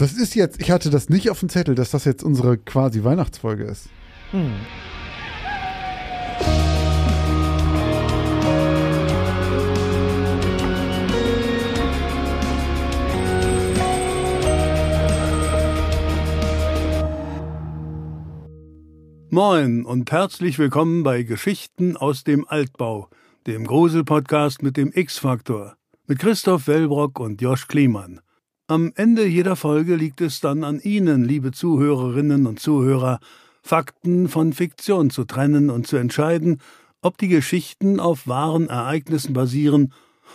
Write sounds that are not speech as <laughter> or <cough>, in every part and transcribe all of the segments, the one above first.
Das ist jetzt, ich hatte das nicht auf dem Zettel, dass das jetzt unsere quasi Weihnachtsfolge ist. Hm. Moin und herzlich willkommen bei Geschichten aus dem Altbau, dem Grusel-Podcast mit dem X-Faktor, mit Christoph Wellbrock und Josch Kliemann. Am Ende jeder Folge liegt es dann an Ihnen, liebe Zuhörerinnen und Zuhörer, Fakten von Fiktion zu trennen und zu entscheiden, ob die Geschichten auf wahren Ereignissen basieren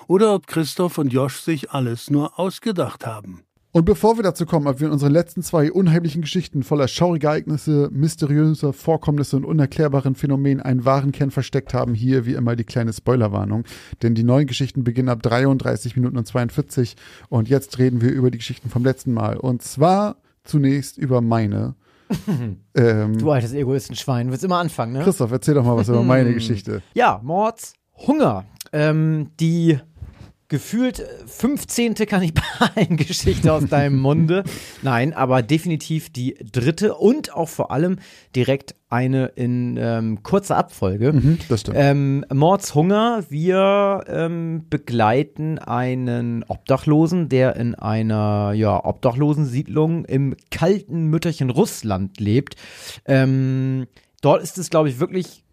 oder ob Christoph und Josch sich alles nur ausgedacht haben. Und bevor wir dazu kommen, ob wir in unseren letzten zwei unheimlichen Geschichten voller schauriger Ereignisse, mysteriöser Vorkommnisse und unerklärbaren Phänomenen einen wahren Kern versteckt haben, hier wie immer die kleine Spoilerwarnung. Denn die neuen Geschichten beginnen ab 33 Minuten und 42 und jetzt reden wir über die Geschichten vom letzten Mal. Und zwar zunächst über meine. <laughs> ähm, du altes Egoistenschwein, willst immer anfangen, ne? Christoph, erzähl doch mal was über meine <laughs> Geschichte. Ja, Mords, Hunger. Ähm, die gefühlt 15. Kannibalen-Geschichte aus deinem Munde. <laughs> Nein, aber definitiv die dritte und auch vor allem direkt eine in ähm, kurzer Abfolge. Mhm, das stimmt. Ähm, Mordshunger. Wir ähm, begleiten einen Obdachlosen, der in einer ja, Obdachlosensiedlung im kalten Mütterchen Russland lebt. Ähm, dort ist es, glaube ich, wirklich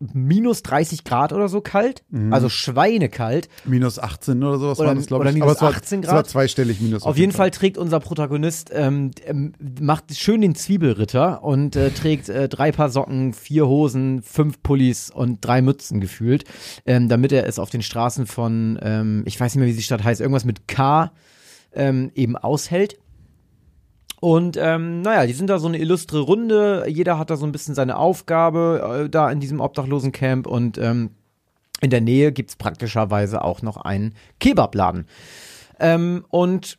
minus 30 Grad oder so kalt, mhm. also schweinekalt. Minus 18 oder sowas oder, war das, glaube ich. Minus Aber 18 war, Grad. Es war zweistellig minus. Auf, auf jeden Fall. Fall. trägt unser Protagonist, ähm, ähm, macht schön den Zwiebelritter und äh, trägt äh, drei Paar Socken, vier Hosen, fünf Pullis und drei Mützen gefühlt, ähm, damit er es auf den Straßen von, ähm, ich weiß nicht mehr, wie die Stadt heißt, irgendwas mit K ähm, eben aushält. Und ähm, naja, die sind da so eine illustre Runde. Jeder hat da so ein bisschen seine Aufgabe äh, da in diesem Obdachlosencamp und ähm, in der Nähe gibt's praktischerweise auch noch einen Kebabladen. Ähm, und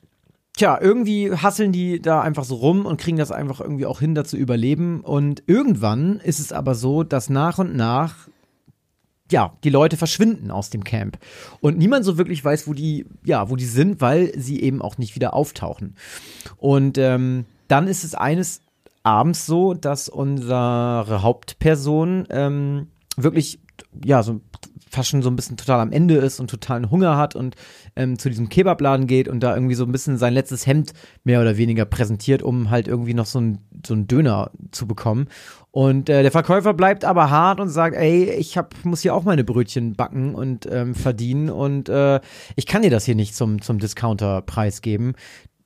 tja, irgendwie hasseln die da einfach so rum und kriegen das einfach irgendwie auch hin, da zu überleben. Und irgendwann ist es aber so, dass nach und nach ja, die Leute verschwinden aus dem Camp. Und niemand so wirklich weiß, wo die, ja, wo die sind, weil sie eben auch nicht wieder auftauchen. Und ähm, dann ist es eines Abends so, dass unsere Hauptperson ähm, wirklich, ja, so fast schon so ein bisschen total am Ende ist und totalen Hunger hat und ähm, zu diesem Kebabladen geht und da irgendwie so ein bisschen sein letztes Hemd mehr oder weniger präsentiert, um halt irgendwie noch so ein so einen Döner zu bekommen. Und äh, der Verkäufer bleibt aber hart und sagt, ey, ich hab, muss hier auch meine Brötchen backen und ähm, verdienen und äh, ich kann dir das hier nicht zum, zum Discounter-Preis geben.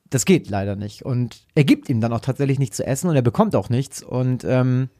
Das geht leider nicht. Und er gibt ihm dann auch tatsächlich nichts zu essen und er bekommt auch nichts und ähm,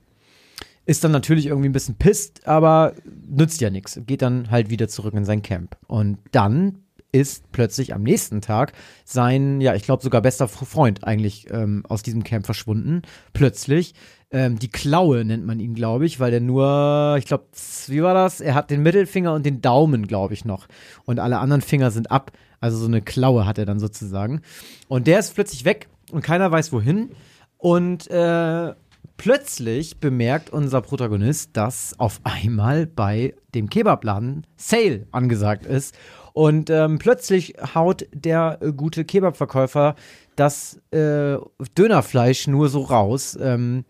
ist dann natürlich irgendwie ein bisschen pisst, aber nützt ja nichts. Geht dann halt wieder zurück in sein Camp. Und dann ist plötzlich am nächsten Tag sein, ja, ich glaube sogar bester Freund eigentlich ähm, aus diesem Camp verschwunden. Plötzlich ähm, die Klaue nennt man ihn, glaube ich, weil der nur, ich glaube, wie war das? Er hat den Mittelfinger und den Daumen, glaube ich, noch. Und alle anderen Finger sind ab. Also so eine Klaue hat er dann sozusagen. Und der ist plötzlich weg und keiner weiß wohin. Und äh, plötzlich bemerkt unser Protagonist, dass auf einmal bei dem Kebabladen Sale angesagt ist. Und ähm, plötzlich haut der äh, gute Kebabverkäufer das äh, Dönerfleisch nur so raus. Ähm,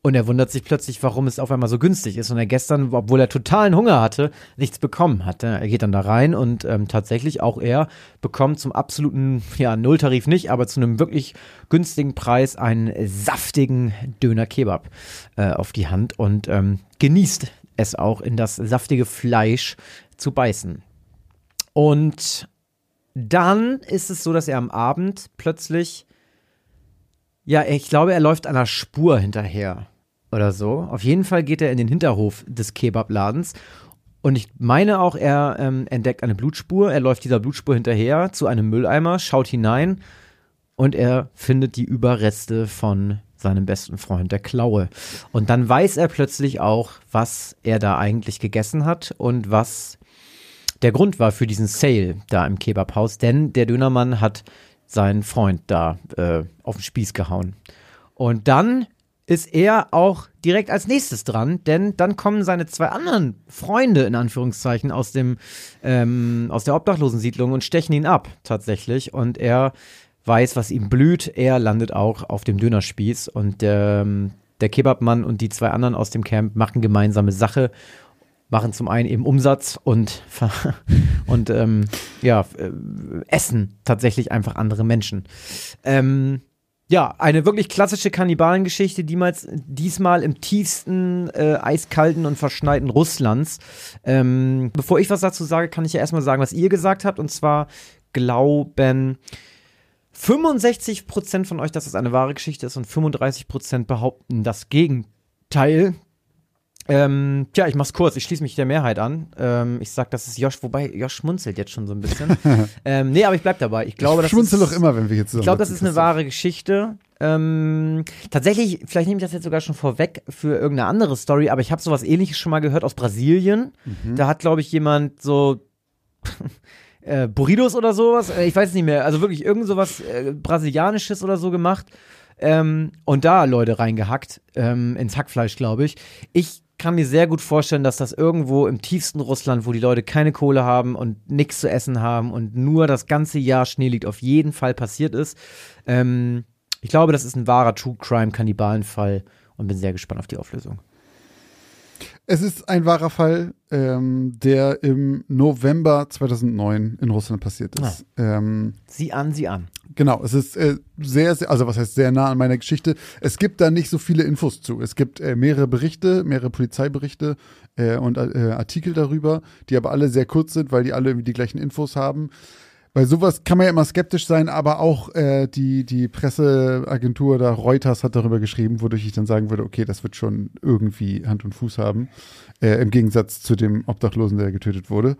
und er wundert sich plötzlich, warum es auf einmal so günstig ist. Und er gestern, obwohl er totalen Hunger hatte, nichts bekommen hatte. Er geht dann da rein und ähm, tatsächlich auch er bekommt zum absoluten, ja, Nulltarif nicht, aber zu einem wirklich günstigen Preis einen saftigen Döner-Kebab äh, auf die Hand und ähm, genießt es auch in das saftige Fleisch zu beißen. Und dann ist es so, dass er am Abend plötzlich ja, ich glaube, er läuft einer Spur hinterher oder so. Auf jeden Fall geht er in den Hinterhof des Kebabladens. Und ich meine auch, er ähm, entdeckt eine Blutspur. Er läuft dieser Blutspur hinterher zu einem Mülleimer, schaut hinein und er findet die Überreste von seinem besten Freund, der Klaue. Und dann weiß er plötzlich auch, was er da eigentlich gegessen hat und was der Grund war für diesen Sale da im Kebabhaus. Denn der Dönermann hat seinen Freund da äh, auf den Spieß gehauen. Und dann ist er auch direkt als nächstes dran, denn dann kommen seine zwei anderen Freunde in Anführungszeichen aus dem ähm, aus der Obdachlosensiedlung und stechen ihn ab tatsächlich und er weiß, was ihm blüht. Er landet auch auf dem Dönerspieß und ähm, der Kebabmann und die zwei anderen aus dem Camp machen gemeinsame Sache, machen zum einen eben Umsatz und, <laughs> und ähm, ja, äh, essen tatsächlich einfach andere Menschen. Ähm, ja, eine wirklich klassische Kannibalengeschichte, diesmal, diesmal im tiefsten, äh, eiskalten und verschneiten Russlands. Ähm, bevor ich was dazu sage, kann ich ja erstmal sagen, was ihr gesagt habt. Und zwar glauben 65% von euch, dass es eine wahre Geschichte ist und 35% behaupten das Gegenteil. Ähm, tja, ich mach's kurz, ich schließe mich der Mehrheit an. Ähm, ich sag, das ist Josh, wobei Josh schmunzelt jetzt schon so ein bisschen. <laughs> ähm, nee, aber ich bleib dabei. Ich glaube, ich das schmunzel doch immer, wenn wir jetzt Ich glaube, das ist eine wahre Geschichte. Ähm, tatsächlich, vielleicht nehme ich das jetzt sogar schon vorweg für irgendeine andere Story, aber ich habe sowas ähnliches schon mal gehört aus Brasilien. Mhm. Da hat, glaube ich, jemand so <laughs> äh, Burritos oder sowas, äh, ich weiß nicht mehr, also wirklich irgend sowas äh, Brasilianisches oder so gemacht. Ähm, und da Leute reingehackt, ähm, ins Hackfleisch, glaube ich. Ich kann mir sehr gut vorstellen, dass das irgendwo im tiefsten Russland, wo die Leute keine Kohle haben und nichts zu essen haben und nur das ganze Jahr Schnee liegt, auf jeden Fall passiert ist. Ähm, ich glaube, das ist ein wahrer True Crime Kannibalenfall und bin sehr gespannt auf die Auflösung. Es ist ein wahrer Fall, ähm, der im November 2009 in Russland passiert ist. Ähm, sieh an, sieh an. Genau, es ist äh, sehr, sehr, also was heißt sehr nah an meiner Geschichte. Es gibt da nicht so viele Infos zu. Es gibt äh, mehrere Berichte, mehrere Polizeiberichte äh, und äh, Artikel darüber, die aber alle sehr kurz sind, weil die alle irgendwie die gleichen Infos haben. Bei sowas kann man ja immer skeptisch sein, aber auch äh, die, die Presseagentur da Reuters hat darüber geschrieben, wodurch ich dann sagen würde, okay, das wird schon irgendwie Hand und Fuß haben. Äh, Im Gegensatz zu dem Obdachlosen, der getötet wurde.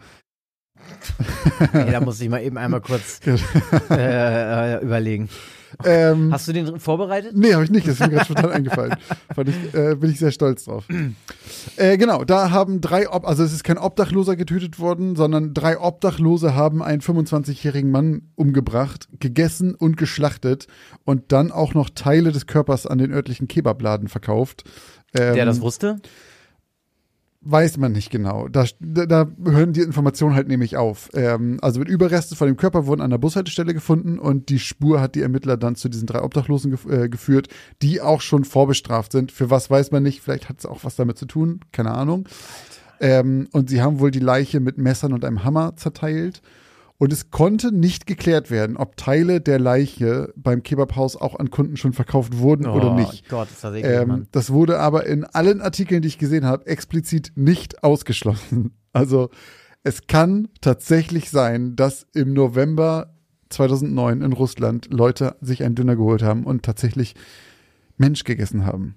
Hey, da muss ich mal eben einmal kurz <laughs> äh, äh, überlegen. Ähm, Hast du den vorbereitet? Nee, habe ich nicht. Das ist mir gerade spontan eingefallen. <laughs> Ich, äh, bin ich sehr stolz drauf. äh, genau, da haben drei, Ob also es ist kein Obdachloser getötet worden, sondern drei Obdachlose haben einen 25-jährigen Mann umgebracht, gegessen und geschlachtet und dann auch noch Teile des Körpers an den örtlichen Kebabladen verkauft. Ähm, Der das wusste? Weiß man nicht genau. Da, da, da hören die Informationen halt nämlich auf. Ähm, also mit Überreste von dem Körper wurden an der Bushaltestelle gefunden und die Spur hat die Ermittler dann zu diesen drei Obdachlosen gef äh, geführt, die auch schon vorbestraft sind. Für was weiß man nicht. Vielleicht hat es auch was damit zu tun. Keine Ahnung. Ähm, und sie haben wohl die Leiche mit Messern und einem Hammer zerteilt. Und es konnte nicht geklärt werden, ob Teile der Leiche beim Kebabhaus auch an Kunden schon verkauft wurden oder nicht. Oh Gott, ist das eklig, Ähm, das wurde aber in allen Artikeln, die ich gesehen habe, explizit nicht ausgeschlossen. <laughs> Also es kann tatsächlich sein, dass im November 2009 in Russland Leute sich einen Döner geholt haben und tatsächlich Mensch gegessen haben.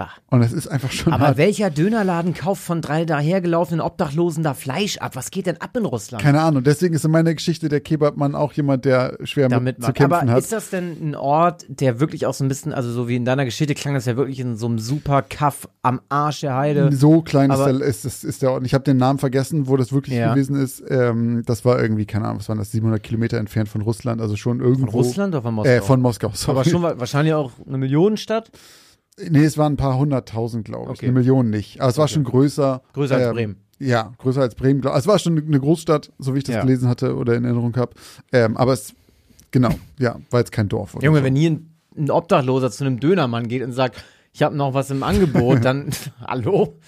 Bah. Und es ist einfach schon Aber hart. welcher Dönerladen kauft von drei dahergelaufenen Obdachlosen da Fleisch ab? Was geht denn ab in Russland? Keine Ahnung. Deswegen ist in meiner Geschichte der Kebabmann auch jemand, der schwer damit mit zu kämpfen Aber hat. ist das denn ein Ort, der wirklich auch so ein bisschen, also so wie in deiner Geschichte klang das ja wirklich in so einem super Kaff am Arsch der Heide. So klein ist der, ist, ist, ist der Ort. Ich habe den Namen vergessen, wo das wirklich Ja. gewesen ist. Ähm, das war irgendwie, keine Ahnung, was waren das, 700 Kilometer entfernt von Russland, also schon irgendwo. Von Russland oder von Moskau? Äh, von Moskau, sorry. Aber schon wa- wahrscheinlich auch eine Millionenstadt. Nee, es waren ein paar hunderttausend, glaube ich. Okay. Eine Million nicht. Aber es war schon größer. Größer als ähm, Bremen. Ja, größer als Bremen. glaub- Also es war schon eine Großstadt, so wie ich das Ja. gelesen hatte oder in Erinnerung habe. Ähm, aber es, genau, ja, war jetzt kein Dorf. Oder Junge, so. wenn hier ein, ein Obdachloser zu einem Dönermann geht und sagt, ich habe noch was im Angebot, <laughs> dann <laughs> hallo?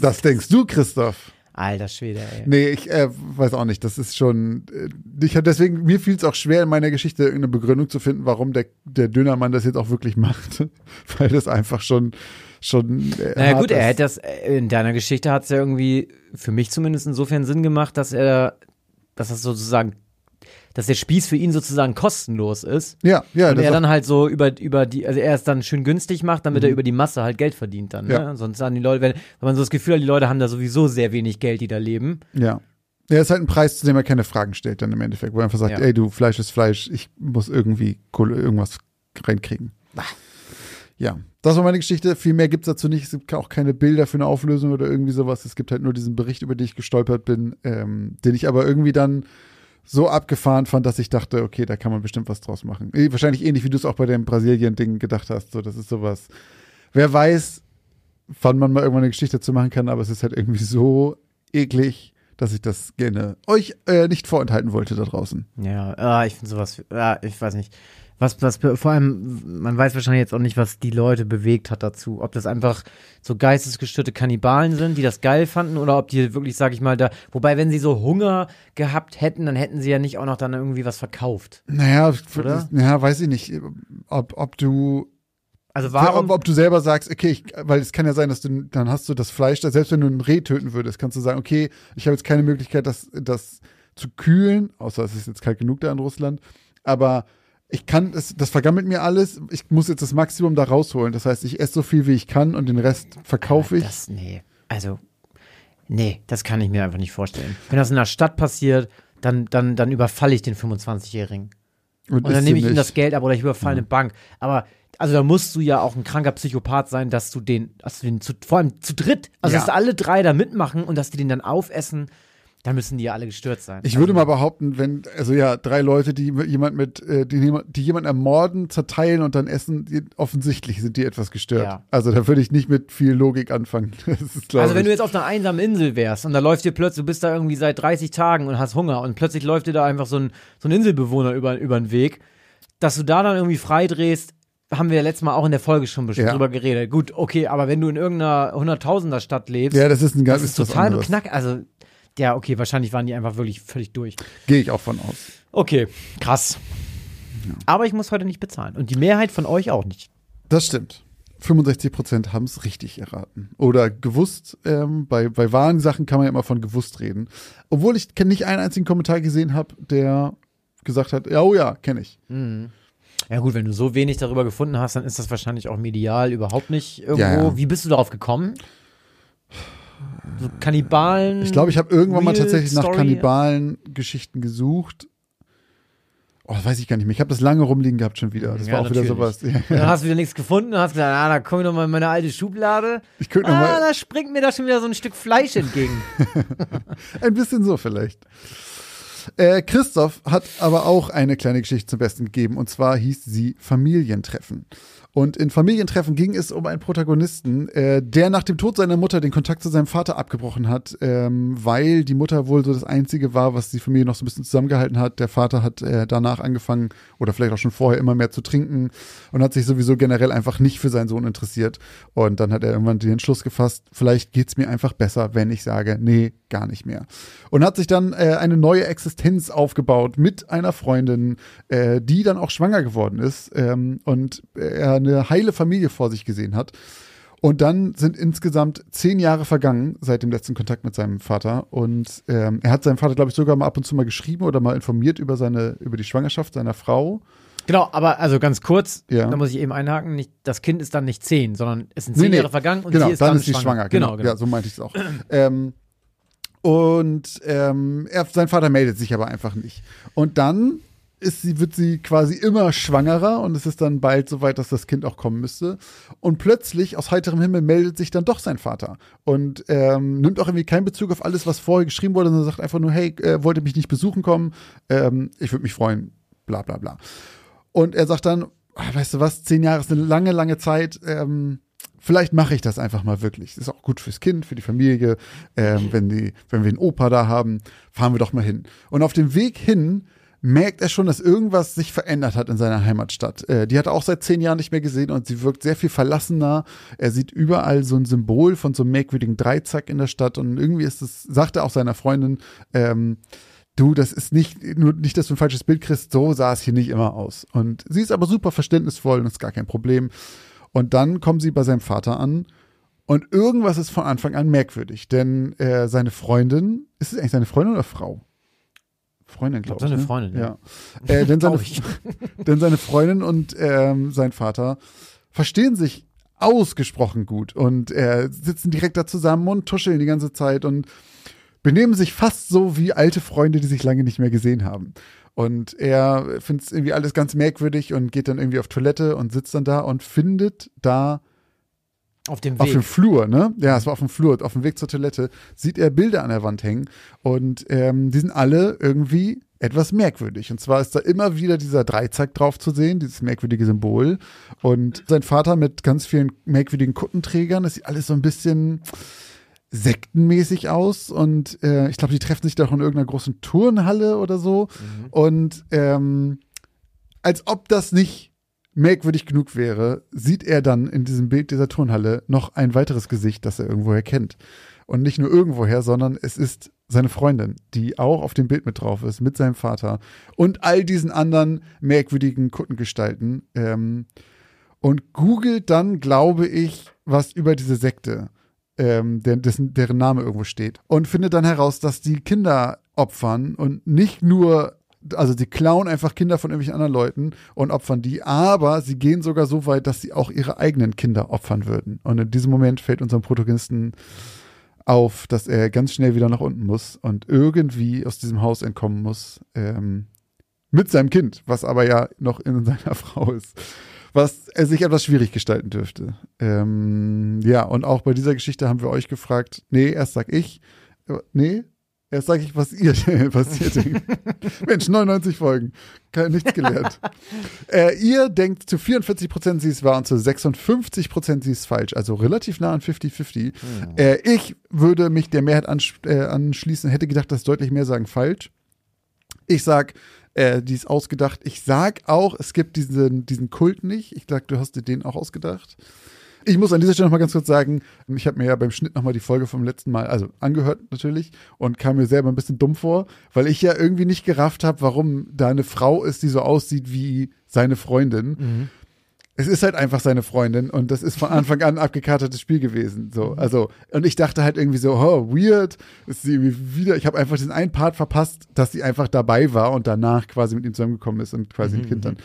Das denkst du, Christoph? Alter Schwede, ey. Nee, ich äh, weiß auch nicht. Das ist schon. Äh, ich hab deswegen, mir fiel es auch schwer, in meiner Geschichte irgendeine Begründung zu finden, warum der, der Dönermann das jetzt auch wirklich macht. <laughs> Weil das einfach schon. schon äh, Naja gut, er ist. hätte das, äh, in deiner Geschichte hat es ja irgendwie für mich zumindest insofern Sinn gemacht, dass er, dass das sozusagen, dass der Spieß für ihn sozusagen kostenlos ist. Ja, ja, und er dann halt so über, über die, also er es dann schön günstig macht, damit er über die Masse halt Geld verdient dann. Ja. Ne? Sonst sagen die Leute, wenn, wenn man so das Gefühl hat, die Leute haben da sowieso sehr wenig Geld, die da leben. Ja. Er ist halt ein Preis, zu dem er keine Fragen stellt, dann im Endeffekt, wo er einfach sagt, Ja. ey, du, Fleisch ist Fleisch, ich muss irgendwie Kohle, irgendwas reinkriegen. Ja, das war meine Geschichte. Viel mehr gibt's dazu nicht. Es gibt auch keine Bilder für eine Auflösung oder irgendwie sowas. Es gibt halt nur diesen Bericht, über den ich gestolpert bin, ähm, den ich aber irgendwie dann so abgefahren fand, dass ich dachte, okay, da kann man bestimmt was draus machen. Eh, Wahrscheinlich ähnlich, wie du es auch bei dem Brasilien-Ding gedacht hast. So, das ist sowas. Wer weiß, wann man mal irgendwann eine Geschichte dazu machen kann, aber es ist halt irgendwie so eklig, dass ich das gerne euch äh, nicht vorenthalten wollte da draußen. Ja, ah, ich finde sowas, ah, ich weiß nicht. Was, was, vor allem, man weiß wahrscheinlich jetzt auch nicht, was die Leute bewegt hat dazu. Ob das einfach so geistesgestörte Kannibalen sind, die das geil fanden, oder ob die wirklich, sag ich mal, da, wobei, wenn sie so Hunger gehabt hätten, dann hätten sie ja nicht auch noch dann irgendwie was verkauft. Naja, Oder? ja, weiß ich nicht, ob, ob du Also warum? Ob, ob du selber sagst, okay, ich, weil es kann ja sein, dass du, dann hast du das Fleisch, da, selbst wenn du ein Reh töten würdest, kannst du sagen, okay, ich habe jetzt keine Möglichkeit, das, das zu kühlen, außer es ist jetzt kalt genug da in Russland, aber ich kann, das, das vergammelt mir alles, ich muss jetzt das Maximum da rausholen. Das heißt, ich esse so viel, wie ich kann und den Rest verkaufe ich. Das, nee, also, nee, das kann ich mir einfach nicht vorstellen. Wenn das in der Stadt passiert, dann, dann, dann überfalle ich den 25-Jährigen. Und dann isst nehme ich ihm das Geld ab oder ich überfalle eine Bank. Aber also da musst du ja auch ein kranker Psychopath sein, dass du den, dass du den zu, vor allem zu dritt, also Ja. dass alle drei da mitmachen und dass die den dann aufessen, dann müssen die ja alle gestört sein. Ich würde mal behaupten, wenn, also ja, drei Leute, die jemand mit, äh, die, jemand- die jemanden ermorden, zerteilen und dann essen, die, offensichtlich sind die etwas gestört. Ja. Also da würde ich nicht mit viel Logik anfangen. <laughs> Ist, Also wenn ich. du jetzt auf einer einsamen Insel wärst und da läuft dir plötzlich, du bist da irgendwie seit 30 Tagen und hast Hunger und plötzlich läuft dir da einfach so ein, so ein Inselbewohner über, über den Weg, dass du da dann irgendwie freidrehst, haben wir ja letztes Mal auch in der Folge schon Ja. drüber geredet. Gut, okay, aber wenn du in irgendeiner Hunderttausender Stadt lebst, ja, das ist ein ganz das ist total beknack. Also, ja, okay, wahrscheinlich waren die einfach wirklich völlig durch. Gehe ich auch von aus. Okay, krass. Aber ich muss heute nicht bezahlen. Und die Mehrheit von euch auch nicht. Das stimmt. 65 Prozent haben es richtig erraten. Oder gewusst. Ähm, bei, bei wahren Sachen kann man ja immer von gewusst reden. Obwohl ich nicht einen einzigen Kommentar gesehen habe, der gesagt hat, ja, oh ja, kenne ich. Ja gut, wenn du so wenig darüber gefunden hast, dann ist das wahrscheinlich auch medial überhaupt nicht irgendwo. Ja, ja. Wie bist du darauf gekommen? So Kannibalen. Ich glaube, ich habe irgendwann mal Real tatsächlich nach Story? Kannibalen-Geschichten gesucht. Oh, weiß ich gar nicht mehr. Ich habe das lange rumliegen gehabt schon wieder. Das Ja, war auch wieder natürlich. sowas. Ja, dann hast du wieder nichts gefunden und hast gesagt, ah, da komme ich noch mal in meine alte Schublade. Ich könnte Ah, mal da springt mir da schon wieder so ein Stück Fleisch entgegen. <laughs> ein bisschen so vielleicht. Äh, Christoph hat aber auch eine kleine Geschichte zum Besten gegeben und zwar hieß sie Familientreffen. Und in Familientreffen ging es um einen Protagonisten, äh, der nach dem Tod seiner Mutter den Kontakt zu seinem Vater abgebrochen hat, ähm, weil die Mutter wohl so das Einzige war, was die Familie noch so ein bisschen zusammengehalten hat. Der Vater hat äh, danach angefangen oder vielleicht auch schon vorher immer mehr zu trinken und hat sich sowieso generell einfach nicht für seinen Sohn interessiert. Und dann hat er irgendwann den Entschluss gefasst, vielleicht geht's mir einfach besser, wenn ich sage, nee, gar nicht mehr. Und hat sich dann äh, eine neue Existenz aufgebaut mit einer Freundin, äh, die dann auch schwanger geworden ist ähm, und er eine heile Familie vor sich gesehen hat. Und dann sind insgesamt zehn Jahre vergangen seit dem letzten Kontakt mit seinem Vater. Und ähm, er hat seinem Vater, glaube ich, sogar mal ab und zu mal geschrieben oder mal informiert über seine, über die Schwangerschaft seiner Frau. genau, aber also ganz kurz, Ja. da muss ich eben einhaken, nicht, das Kind ist dann nicht zehn, sondern es sind zehn Jahre vergangen und genau, sie ist dann, dann ist sie schwanger. Genau, Genau, genau. Ja, so meinte ich es auch. ähm, und ähm, er, sein Vater meldet sich aber einfach nicht. Und dann ist sie, wird sie quasi immer schwangerer und es ist dann bald so weit, dass das Kind auch kommen müsste. Und plötzlich, aus heiterem Himmel, meldet sich dann doch sein Vater und ähm, nimmt auch irgendwie keinen Bezug auf alles, was vorher geschrieben wurde, sondern sagt einfach nur, hey, äh, wollte mich nicht besuchen kommen, ähm, ich würde mich freuen, bla bla bla. Und er sagt dann, ah, weißt du was, zehn Jahre ist eine lange, lange Zeit, ähm, vielleicht mache ich das einfach mal wirklich. Ist auch gut fürs Kind, für die Familie. Ähm, wenn, die, wenn wir einen Opa da haben, fahren wir doch mal hin. Und auf dem Weg hin merkt er schon, dass irgendwas sich verändert hat in seiner Heimatstadt. Äh, die hat er auch seit zehn Jahren nicht mehr gesehen und sie wirkt sehr viel verlassener. Er sieht überall so ein Symbol von so einem merkwürdigen Dreizack in der Stadt und irgendwie ist es, sagt er auch seiner Freundin, ähm, du, das ist nicht, nur nicht, dass du ein falsches Bild kriegst, so sah es hier nicht immer aus. Und sie ist aber super verständnisvoll und ist gar kein Problem. Und dann kommen sie bei seinem Vater an und irgendwas ist von Anfang an merkwürdig, denn äh, seine Freundin, ist es eigentlich seine Freundin oder Frau? Freundin, glaube ich. seine ne? Freundin, ja. ja. Äh, denn, seine, <laughs> <laughs> denn seine Freundin und ähm, sein Vater verstehen sich ausgesprochen gut und äh, sitzen direkt da zusammen und tuscheln die ganze Zeit und benehmen sich fast so wie alte Freunde, die sich lange nicht mehr gesehen haben. Und er findet es irgendwie alles ganz merkwürdig und geht dann irgendwie auf Toilette und sitzt dann da und findet da Auf dem auf dem Weg. Flur, ne? Ja, es war auf dem Flur, auf dem Weg zur Toilette, sieht er Bilder an der Wand hängen und ähm, die sind alle irgendwie etwas merkwürdig. Und zwar ist da immer wieder dieser Dreizack drauf zu sehen, dieses merkwürdige Symbol. Und sein Vater mit ganz vielen merkwürdigen Kuttenträgern, das sieht alles so ein bisschen, sektenmäßig aus und äh, ich glaube, die treffen sich doch in irgendeiner großen Turnhalle oder so. Mhm. Und ähm, als ob das nicht merkwürdig genug wäre, sieht er dann in diesem Bild dieser Turnhalle noch ein weiteres Gesicht, das er irgendwoher kennt. Und nicht nur irgendwoher, sondern es ist seine Freundin, die auch auf dem Bild mit drauf ist, mit seinem Vater und all diesen anderen merkwürdigen Kuttengestalten. Ähm, und googelt dann, glaube ich, was über diese Sekte, ähm, der, dessen, deren Name irgendwo steht. Und findet dann heraus, dass die Kinder opfern und nicht nur, also sie klauen einfach Kinder von irgendwelchen anderen Leuten und opfern die, aber sie gehen sogar so weit, dass sie auch ihre eigenen Kinder opfern würden. Und in diesem Moment fällt unserem Protagonisten auf, dass er ganz schnell wieder nach unten muss und irgendwie aus diesem Haus entkommen muss. Ähm, mit seinem Kind, was aber ja noch in <laughs> seiner Frau ist. Was er sich etwas schwierig gestalten dürfte. Ähm, ja, und auch bei dieser Geschichte haben wir euch gefragt, nee, erst sag ich, äh, nee, erst sag ich, was ihr, <laughs> was ihr denkt. <laughs> Mensch, 99 Folgen, Kein, nichts gelernt. <laughs> äh, ihr denkt zu 44 Prozent, sie ist wahr und zu 56 Prozent, sie ist falsch. Also relativ nah an 50-50. Äh, ich würde mich der Mehrheit ansch äh, anschließen, hätte gedacht, dass deutlich mehr sagen falsch. Ich sag, äh, die ist ausgedacht. Ich sag auch, es gibt diesen, diesen Kult nicht. Ich sag, du hast dir den auch ausgedacht. Ich muss an dieser Stelle noch mal ganz kurz sagen, ich habe mir ja beim Schnitt noch mal die Folge vom letzten Mal, also angehört natürlich und kam mir selber ein bisschen dumm vor, weil ich ja irgendwie nicht gerafft habe, warum da eine Frau ist, die so aussieht wie seine Freundin. Es ist halt einfach seine Freundin und das ist von Anfang an ein abgekartetes Spiel gewesen. So, also und ich dachte halt irgendwie so, oh weird, ist sie irgendwie wieder. Ich habe einfach diesen einen Part verpasst, dass sie einfach dabei war und danach quasi mit ihm zusammengekommen ist und quasi ein Kind dann.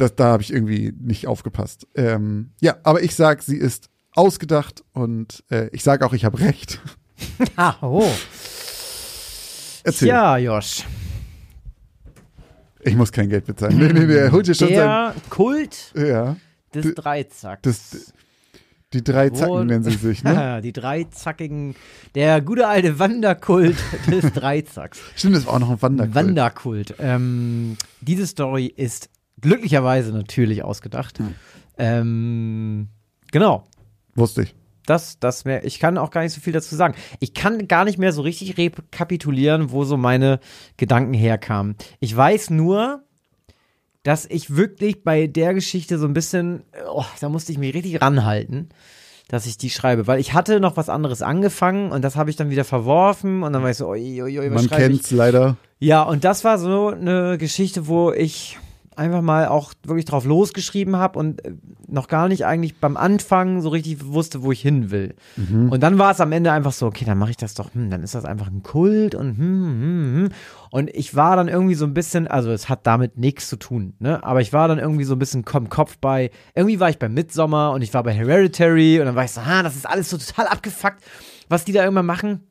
Das, da habe ich irgendwie nicht aufgepasst. Ähm, ja, aber ich sag, sie ist ausgedacht und äh, ich sage auch, ich habe recht. <laughs> Ah, oh. Erzähl. Ja, Josh. Ich muss kein Geld bezahlen. Nee, nee, nee, er holt dir schon sein. Der Kult Ja. des Dreizacks. Das, die drei Zacken Wo- nennen sie sich, ne? <laughs> die dreizackigen, der gute alte Wanderkult <laughs> des Dreizacks. Stimmt, das war auch noch ein Wanderkult. Wanderkult. Ähm, diese Story ist glücklicherweise natürlich ausgedacht. Hm. Ähm, genau. Wusste ich. Das, das wär, ich kann auch gar nicht so viel dazu sagen. Ich kann gar nicht mehr so richtig rekapitulieren, wo so meine Gedanken herkamen. Ich weiß nur, dass ich wirklich bei der Geschichte so ein bisschen, oh, da musste ich mich richtig ranhalten, dass ich die schreibe, weil ich hatte noch was anderes angefangen und das habe ich dann wieder verworfen und dann war ich so, oi, oi, oi, was Man schreibe ich? kennt's leider. Ja, und das war so eine Geschichte, wo ich einfach mal auch wirklich drauf losgeschrieben habe und äh, noch gar nicht eigentlich beim Anfang so richtig wusste, wo ich hin will. Und dann war es am Ende einfach so, okay, dann mache ich das doch, hm, dann ist das einfach ein Kult und hm, hm, hm. Und ich war dann irgendwie so ein bisschen, also es hat damit nichts zu tun, ne? Aber ich war dann irgendwie so ein bisschen im Kopf bei, irgendwie war ich bei Midsommar und ich war bei Hereditary und dann war ich so, ha, das ist alles so total abgefuckt, was die da irgendwann machen.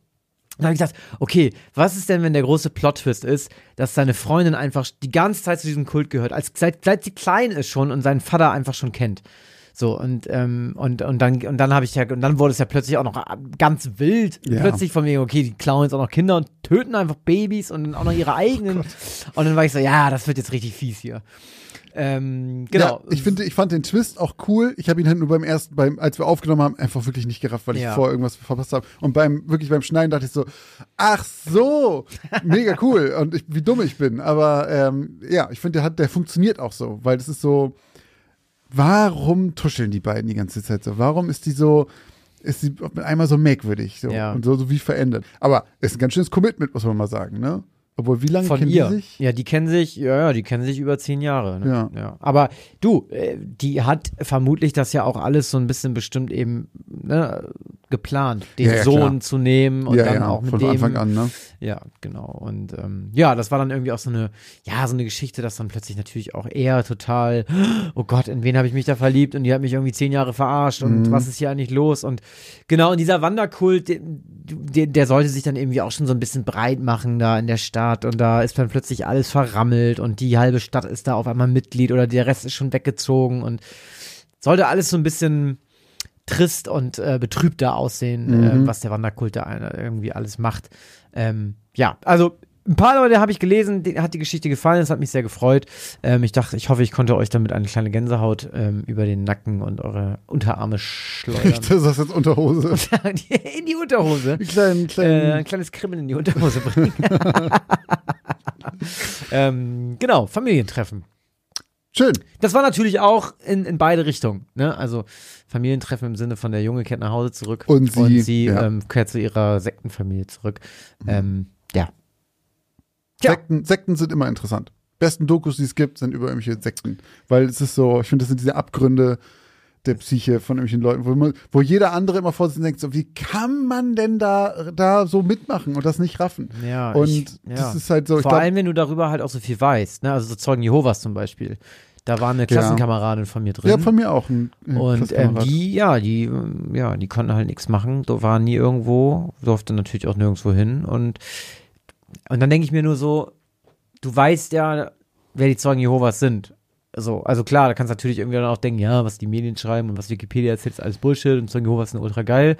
Und dann habe ich gedacht, okay, was ist denn, wenn der große Plot-Twist ist, dass seine Freundin einfach die ganze Zeit zu diesem Kult gehört, als seit, seit sie klein ist schon und seinen Vater einfach schon kennt. So, und, ähm, und, und dann, und dann habe ich ja, und dann wurde es ja plötzlich auch noch ganz wild. Ja. Plötzlich von wegen, okay, die klauen jetzt auch noch Kinder und töten einfach Babys und auch noch ihre eigenen. und dann war ich so, ja, das wird jetzt richtig fies hier. Ähm, genau. Ja, ich finde, ich fand den Twist auch cool. Ich habe ihn halt nur beim ersten, beim, als wir aufgenommen haben, einfach wirklich nicht gerafft, weil ich Ja. vorher irgendwas verpasst habe. Und beim, wirklich beim Schneiden dachte ich so, ach so, mega cool. <laughs> Und ich, wie dumm ich bin. Aber ähm, ja, ich finde, der hat, der funktioniert auch so, weil das ist so, warum tuscheln die beiden die ganze Zeit so? Warum ist die so, ist sie mit einmal so merkwürdig so Ja. und so, so wie verändert? Aber ist ein ganz schönes Commitment, muss man mal sagen, ne? Obwohl, wie lange von kennen ihr. die sich? Ja, die kennen sich, ja, ja, die kennen sich über zehn Jahre. Ne? Ja. Aber du, äh, die hat vermutlich das ja auch alles so ein bisschen bestimmt eben ne, geplant, den Ja, ja, Sohn klar. zu nehmen und ja, dann auch mit von dem. Anfang an, ne? Ja, genau. Und ähm, ja, das war dann irgendwie auch so eine, ja, so eine Geschichte, dass dann plötzlich natürlich auch er total, oh Gott, in wen habe ich mich da verliebt und die hat mich irgendwie zehn Jahre verarscht und Mhm. was ist hier eigentlich los? Und genau, und dieser Wanderkult, der, der, der sollte sich dann irgendwie auch schon so ein bisschen breit machen da in der Stadt und da ist dann plötzlich alles verrammelt und die halbe Stadt ist da auf einmal Mitglied oder der Rest ist schon weggezogen und sollte alles so ein bisschen trist und äh, betrübt da aussehen, Mhm. äh, was der Wanderkult da irgendwie alles macht. Ähm, ja, also ein paar Leute habe ich gelesen, denen hat die Geschichte gefallen, das hat mich sehr gefreut. Ähm, ich dachte, ich hoffe, ich konnte euch damit eine kleine Gänsehaut ähm, über den Nacken und eure Unterarme schleudern. Das ist jetzt Unterhose. <laughs> in die Unterhose. Einen kleinen, Äh, kleinen. ein kleines Kribbeln in die Unterhose bringen. <laughs> <laughs> ähm, genau, Familientreffen. Schön. Das war natürlich auch in, in beide Richtungen. Ne? Also Familientreffen im Sinne von der Junge kehrt nach Hause zurück Und sie, ja. ähm, kehrt zu ihrer Sektenfamilie zurück. Ähm, ja. Ja. Sekten, Sekten sind immer interessant. Besten Dokus, die es gibt, sind über irgendwelche Sekten. Weil es ist so, ich finde, das sind diese Abgründe der Psyche von irgendwelchen Leuten, wo, man, wo jeder andere immer vor sich denkt, so, wie kann man denn da, da so mitmachen und das nicht raffen? Ja, und ich, das ja. ist halt so, Vor glaube, allem, wenn du darüber halt auch so viel weißt. Ne? Also so Zeugen Jehovas zum Beispiel. Da war eine Klassenkameradin von mir drin. ja, von mir auch ein, ein Und ähm, die, ja, die, ähm, ja, die konnten halt nichts machen, so waren nie irgendwo, durfte natürlich auch nirgendwo hin. Und, und dann denke ich mir nur so, du weißt ja, wer die Zeugen Jehovas sind. So, also klar, da kannst du natürlich irgendwie dann auch denken, ja, was die Medien schreiben und was Wikipedia erzählt, ist alles Bullshit und Zeugen Jehovas sind ultra geil.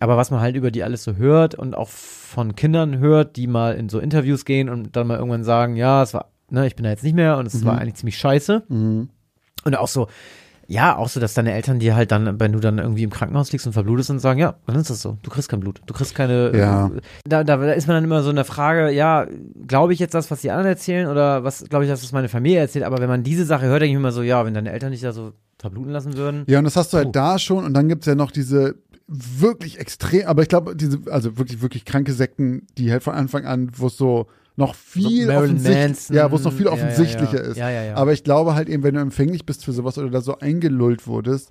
Aber was man halt über die alles so hört und auch von Kindern hört, die mal in so Interviews gehen und dann mal irgendwann sagen, ja, es war, ne, ich bin da jetzt nicht mehr und es war eigentlich ziemlich scheiße. Mhm. Und auch so, ja, auch so, dass deine Eltern dir halt dann, wenn du dann irgendwie im Krankenhaus liegst und verblutest und sagen, ja, dann ist das so. Du kriegst kein Blut. Du kriegst keine. Ja. Äh, da, da, ist man dann immer so in der Frage, ja, glaube ich jetzt das, was die anderen erzählen oder was glaube ich das, was meine Familie erzählt? Aber wenn man diese Sache hört, denke ich immer so, ja, wenn deine Eltern dich da so verbluten lassen würden. Ja, und das hast du halt Oh. da schon und dann gibt's ja noch diese wirklich extrem, aber ich glaube, diese, also wirklich, wirklich kranke Sekten, die halt von Anfang an, wo es so noch viel Marilyn offensichtlich, Manson, ja, wo es noch viel offensichtlicher ist. Aber ich glaube halt eben, wenn du empfänglich bist für sowas oder da so eingelullt wurdest,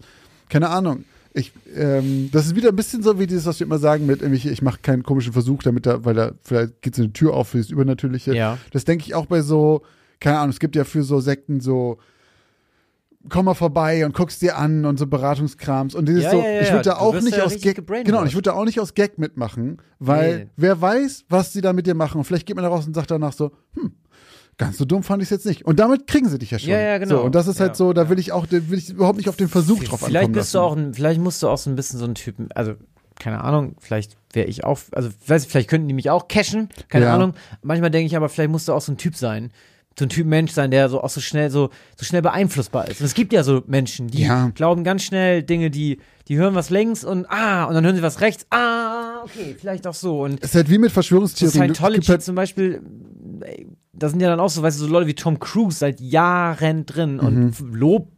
keine Ahnung. Ich, ähm, das ist wieder ein bisschen so wie dieses, was wir immer sagen mit irgendwelche, ich mache keinen komischen Versuch, damit da, weil da vielleicht geht so eine Tür auf für das Übernatürliche. Ja. Das denke ich auch bei so, keine Ahnung, es gibt ja für so Sekten so, komm mal vorbei und guckst dir an und so Beratungskrams und dieses Ja, so, ja, ich würde da Du auch nicht aus Gag, genau, ich würde da auch nicht aus Gag mitmachen, weil Nee. wer weiß, was sie da mit dir machen und vielleicht geht man da raus und sagt danach so, hm, ganz so dumm fand ich es jetzt nicht. Und damit kriegen sie dich ja schon. Ja, ja, genau. So, und das ist halt Ja, so, da will ich auch, da will ich überhaupt nicht auf den Versuch drauf Vielleicht ankommen bist du auch, ein, vielleicht musst du auch so ein bisschen so ein Typen, also keine Ahnung, vielleicht wäre ich auch, also weiß ich, vielleicht könnten die mich auch cashen, keine. Ahnung. Manchmal denke ich aber, vielleicht musst du auch so ein Typ sein, so ein Typ Mensch sein, der so auch so schnell so so schnell beeinflussbar ist. Und es gibt ja so Menschen, die Ja. glauben ganz schnell Dinge, die die hören was längs und ah und dann hören sie was rechts. Ah, okay, vielleicht auch so und Es ist halt wie mit Verschwörungstheorien. Scientology halt, zum Beispiel, da sind ja dann auch so, weißt du, so Leute wie Tom Cruise seit Jahren drin und Mhm. Lob,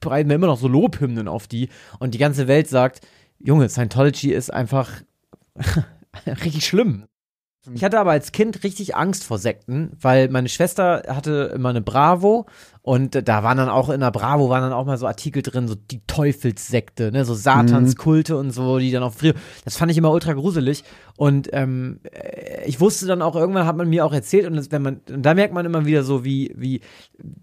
breiten wir immer noch so Lobhymnen auf die und die ganze Welt sagt, Junge, Scientology ist einfach <laughs> richtig schlimm. Ich hatte aber als Kind richtig Angst vor Sekten, weil meine Schwester hatte immer eine Bravo und da waren dann auch in der Bravo waren dann auch mal so Artikel drin, so die Teufelssekte, ne, so Satanskulte und so, die dann auch früher. Das fand ich immer ultra gruselig und ähm, äh, ich wusste dann auch irgendwann hat man mir auch erzählt und das, wenn man und da merkt man immer wieder so wie wie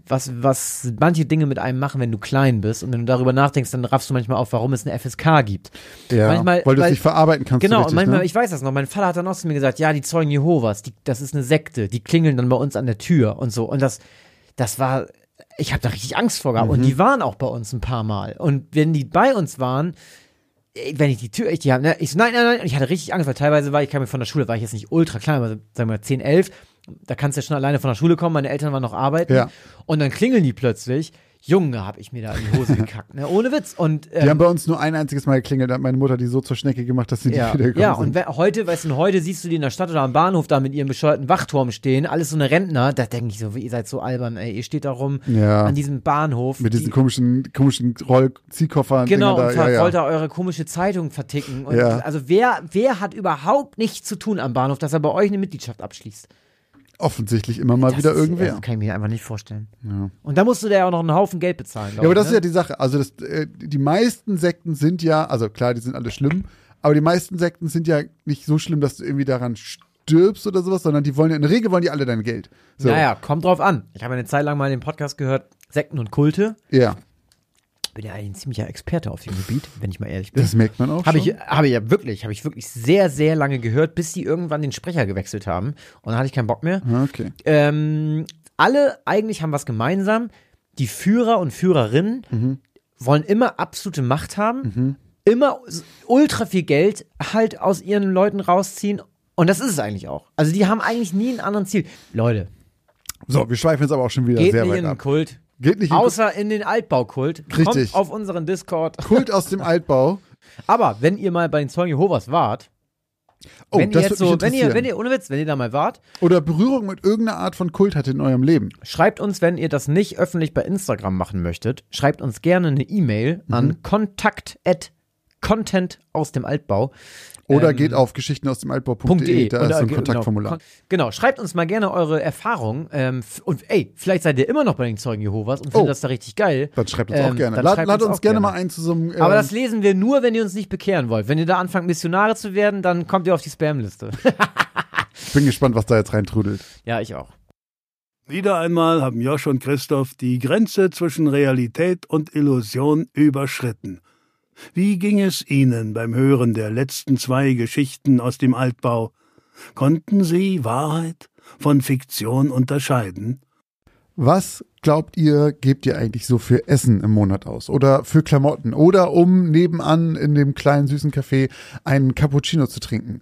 was was manche Dinge mit einem machen, wenn du klein bist und wenn du darüber nachdenkst, dann raffst du manchmal auf, warum es eine FSK gibt. ja, manchmal- weil du es nicht verarbeiten kannst. Genau, richtig, und manchmal, ne? ich weiß das noch, mein Vater hat dann auch zu mir gesagt, ja, die Zeugen Jehovas, die, das ist eine Sekte, die klingeln dann bei uns an der Tür und so. Und das, das war, ich habe da richtig Angst vor gehabt. Mhm. Und die waren auch bei uns ein paar Mal. Und wenn die bei uns waren, eh, wenn ich die Tür, ich die haben, ne, ich so, nein, nein, nein, und ich hatte richtig Angst, weil teilweise war ich, kam mir von der Schule, war ich jetzt nicht ultra klein, aber sagen wir mal 10, 11, da kannst du ja schon alleine von der Schule kommen, meine Eltern waren noch arbeiten. Ja. Und dann klingeln die plötzlich. Junge, habe ich mir da in die Hose <laughs> gekackt, ne? Ohne Witz. Und, ähm, Die haben bei uns nur ein einziges Mal geklingelt, da hat meine Mutter die so zur Schnecke gemacht, dass sie ja, nicht wieder gekommen ja und heute, weißt du, heute siehst du die in der Stadt oder am Bahnhof da mit ihrem bescheuerten Wachturm stehen, alles so eine Rentner, da denke ich so, ihr seid so albern, ey, ihr steht da rum Ja. an diesem Bahnhof. Mit diesen die, komischen, komischen Rollziehkoffern. genau, Dinger und da. ver- Ja, ja. wollt da eure komische Zeitung verticken. Und Ja. Also wer, wer hat überhaupt nichts zu tun am Bahnhof, dass er bei euch eine Mitgliedschaft abschließt? Offensichtlich immer mal Das wieder ist- irgendwer. Das kann ich mir einfach nicht vorstellen. Ja. Und da musst du dir ja auch noch einen Haufen Geld bezahlen. Ja, aber das ist ne? ja die Sache. Also das, äh, die meisten Sekten sind ja, also klar, die sind alle schlimm, aber die meisten Sekten sind ja nicht so schlimm, dass du irgendwie daran stirbst oder sowas, sondern die wollen ja, in der Regel wollen die alle dein Geld. So. Naja, kommt drauf an. Ich habe eine Zeit lang mal den Podcast gehört, Sekten und Kulte. Ja, Bin ja eigentlich ein ziemlicher Experte auf dem Gebiet, wenn ich mal ehrlich bin. das merkt man auch Habe schon. ich, habe ich ja wirklich, habe ich wirklich sehr, sehr lange gehört, bis die irgendwann den Sprecher gewechselt haben. Und dann hatte ich keinen Bock mehr. Ah, Okay. Ähm, alle eigentlich haben was gemeinsam. Die Führer und Führerinnen Mhm. wollen immer absolute Macht haben, immer s- ultra viel Geld halt aus ihren Leuten rausziehen Und das ist es eigentlich auch. Also die haben eigentlich nie einen anderen Ziel. Leute, So, wir schweifen jetzt aber auch schon wieder geht sehr weit ab. Kult. Geht nicht in Außer in den Altbaukult. Richtig. Kommt auf unseren Discord. Kult aus dem Altbau. <laughs> Aber wenn ihr mal bei den Zeugen Jehovas wart, Oh, wenn ihr das jetzt würde mich so, wenn ihr, wenn ihr, ohne Witz, wenn ihr da mal wart, Oder Berührung mit irgendeiner Art von Kult hattet in eurem Leben. schreibt uns, wenn ihr das nicht öffentlich bei Instagram machen möchtet, schreibt uns gerne eine E-Mail Mhm. an kontakt content aus dem Altbau. Oder Ähm, geht auf geschichten aus dem Altbau.de, .de. da ist so ein äh, ge- Kontaktformular. Genau, genau, schreibt uns mal gerne eure Erfahrungen. Ähm, und ey, vielleicht seid ihr immer noch bei den Zeugen Jehovas und findet Oh. das da richtig geil. Dann schreibt uns Ähm, auch gerne. dann Lad, schreibt lad uns, auch gerne mal ein zu so einem. Aber ähm, das lesen wir nur, wenn ihr uns nicht bekehren wollt. Wenn ihr da anfangt, Missionare zu werden, dann kommt ihr auf die Spam-Liste. ich <laughs> bin gespannt, was da jetzt reintrudelt. ja, ich auch. Wieder einmal haben Josch und Christoph die Grenze zwischen Realität und Illusion überschritten. Wie ging es Ihnen beim Hören der letzten zwei Geschichten aus dem Altbau? Konnten Sie Wahrheit von Fiktion unterscheiden? Was glaubt ihr, gebt ihr eigentlich so für Essen im Monat aus? Oder für Klamotten? Oder um nebenan in dem kleinen süßen Café einen Cappuccino zu trinken?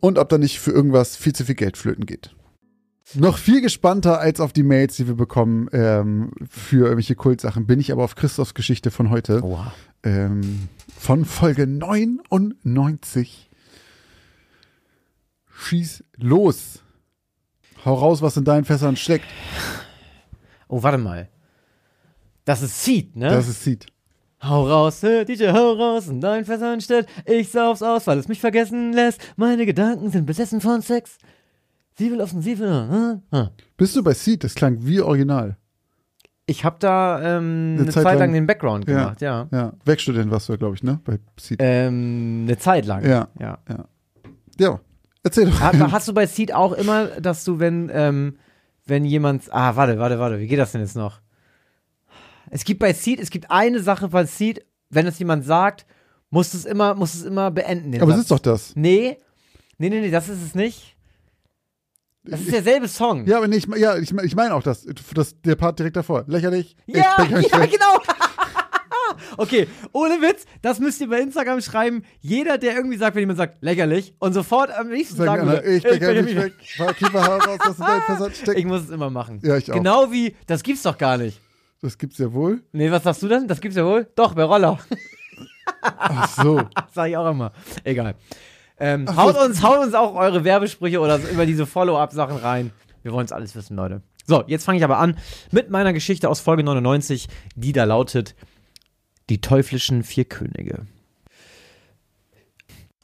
und ob da nicht für irgendwas viel zu viel Geld flöten geht. Noch viel gespannter als auf die Mails, die wir bekommen ähm, für irgendwelche Kultsachen, bin ich aber auf Christophs Geschichte von heute. Oha. Ähm, von Folge 99. Schieß los. Hau raus, was in deinen Fässern steckt. Oh, warte mal. Das ist Seed, ne? Das ist Seed. Hau raus, äh, DJ, hau raus, in deinen Fässern steht, ich sauf's aus, weil es mich vergessen lässt. Meine Gedanken sind besessen von Sex. Sie will offensiv, äh, äh. Bist du bei Seed? Das klang wie original. Ich habe da ähm, eine, Zeit, Zeit lang lang- den Background Ja. gemacht, ja. Ja, Werkstudent warst du, glaube ich, ne? Bei Seed. Ähm, eine Zeit lang. Ja. ja. Ja, erzähl doch. Aber <laughs> hast du bei Seed auch immer, dass du, wenn, ähm, wenn jemand. Ah, warte, warte, warte, wie geht das denn jetzt noch? Es gibt bei Seed, es gibt eine Sache bei Seed, wenn es jemand sagt, musst du es immer, musst du es immer beenden. Den Aber es ist doch das. Nee. Nee, nee, nee, das ist es nicht. Das ist derselbe Song. Ja, aber nee, ich, ja, ich, ich meine auch das, das. Der Part direkt davor. Lächerlich. ja, ja weg. genau. <laughs> okay, ohne Witz, das müsst ihr bei Instagram schreiben. Jeder, der irgendwie sagt, wenn jemand sagt, lächerlich, und sofort am sagen alle, würde, ich nicht weg. War Kiefer hau raus, was in deinen Fässern <laughs> steckt. Ich muss es immer machen. Ja, ich auch. Genau wie, das gibt's doch gar nicht. Das gibt's ja wohl. Nee, was sagst du denn? Das gibt's ja wohl? Doch, bei Roller. Ach so. <laughs> Sag ich auch immer. Egal. Ähm, Ach, haut, uns, haut uns auch eure Werbesprüche oder so über diese Follow-up-Sachen rein. Wir wollen's alles wissen, Leute. So, jetzt fange ich aber an mit meiner Geschichte aus Folge 99, die da lautet Die teuflischen vier Könige.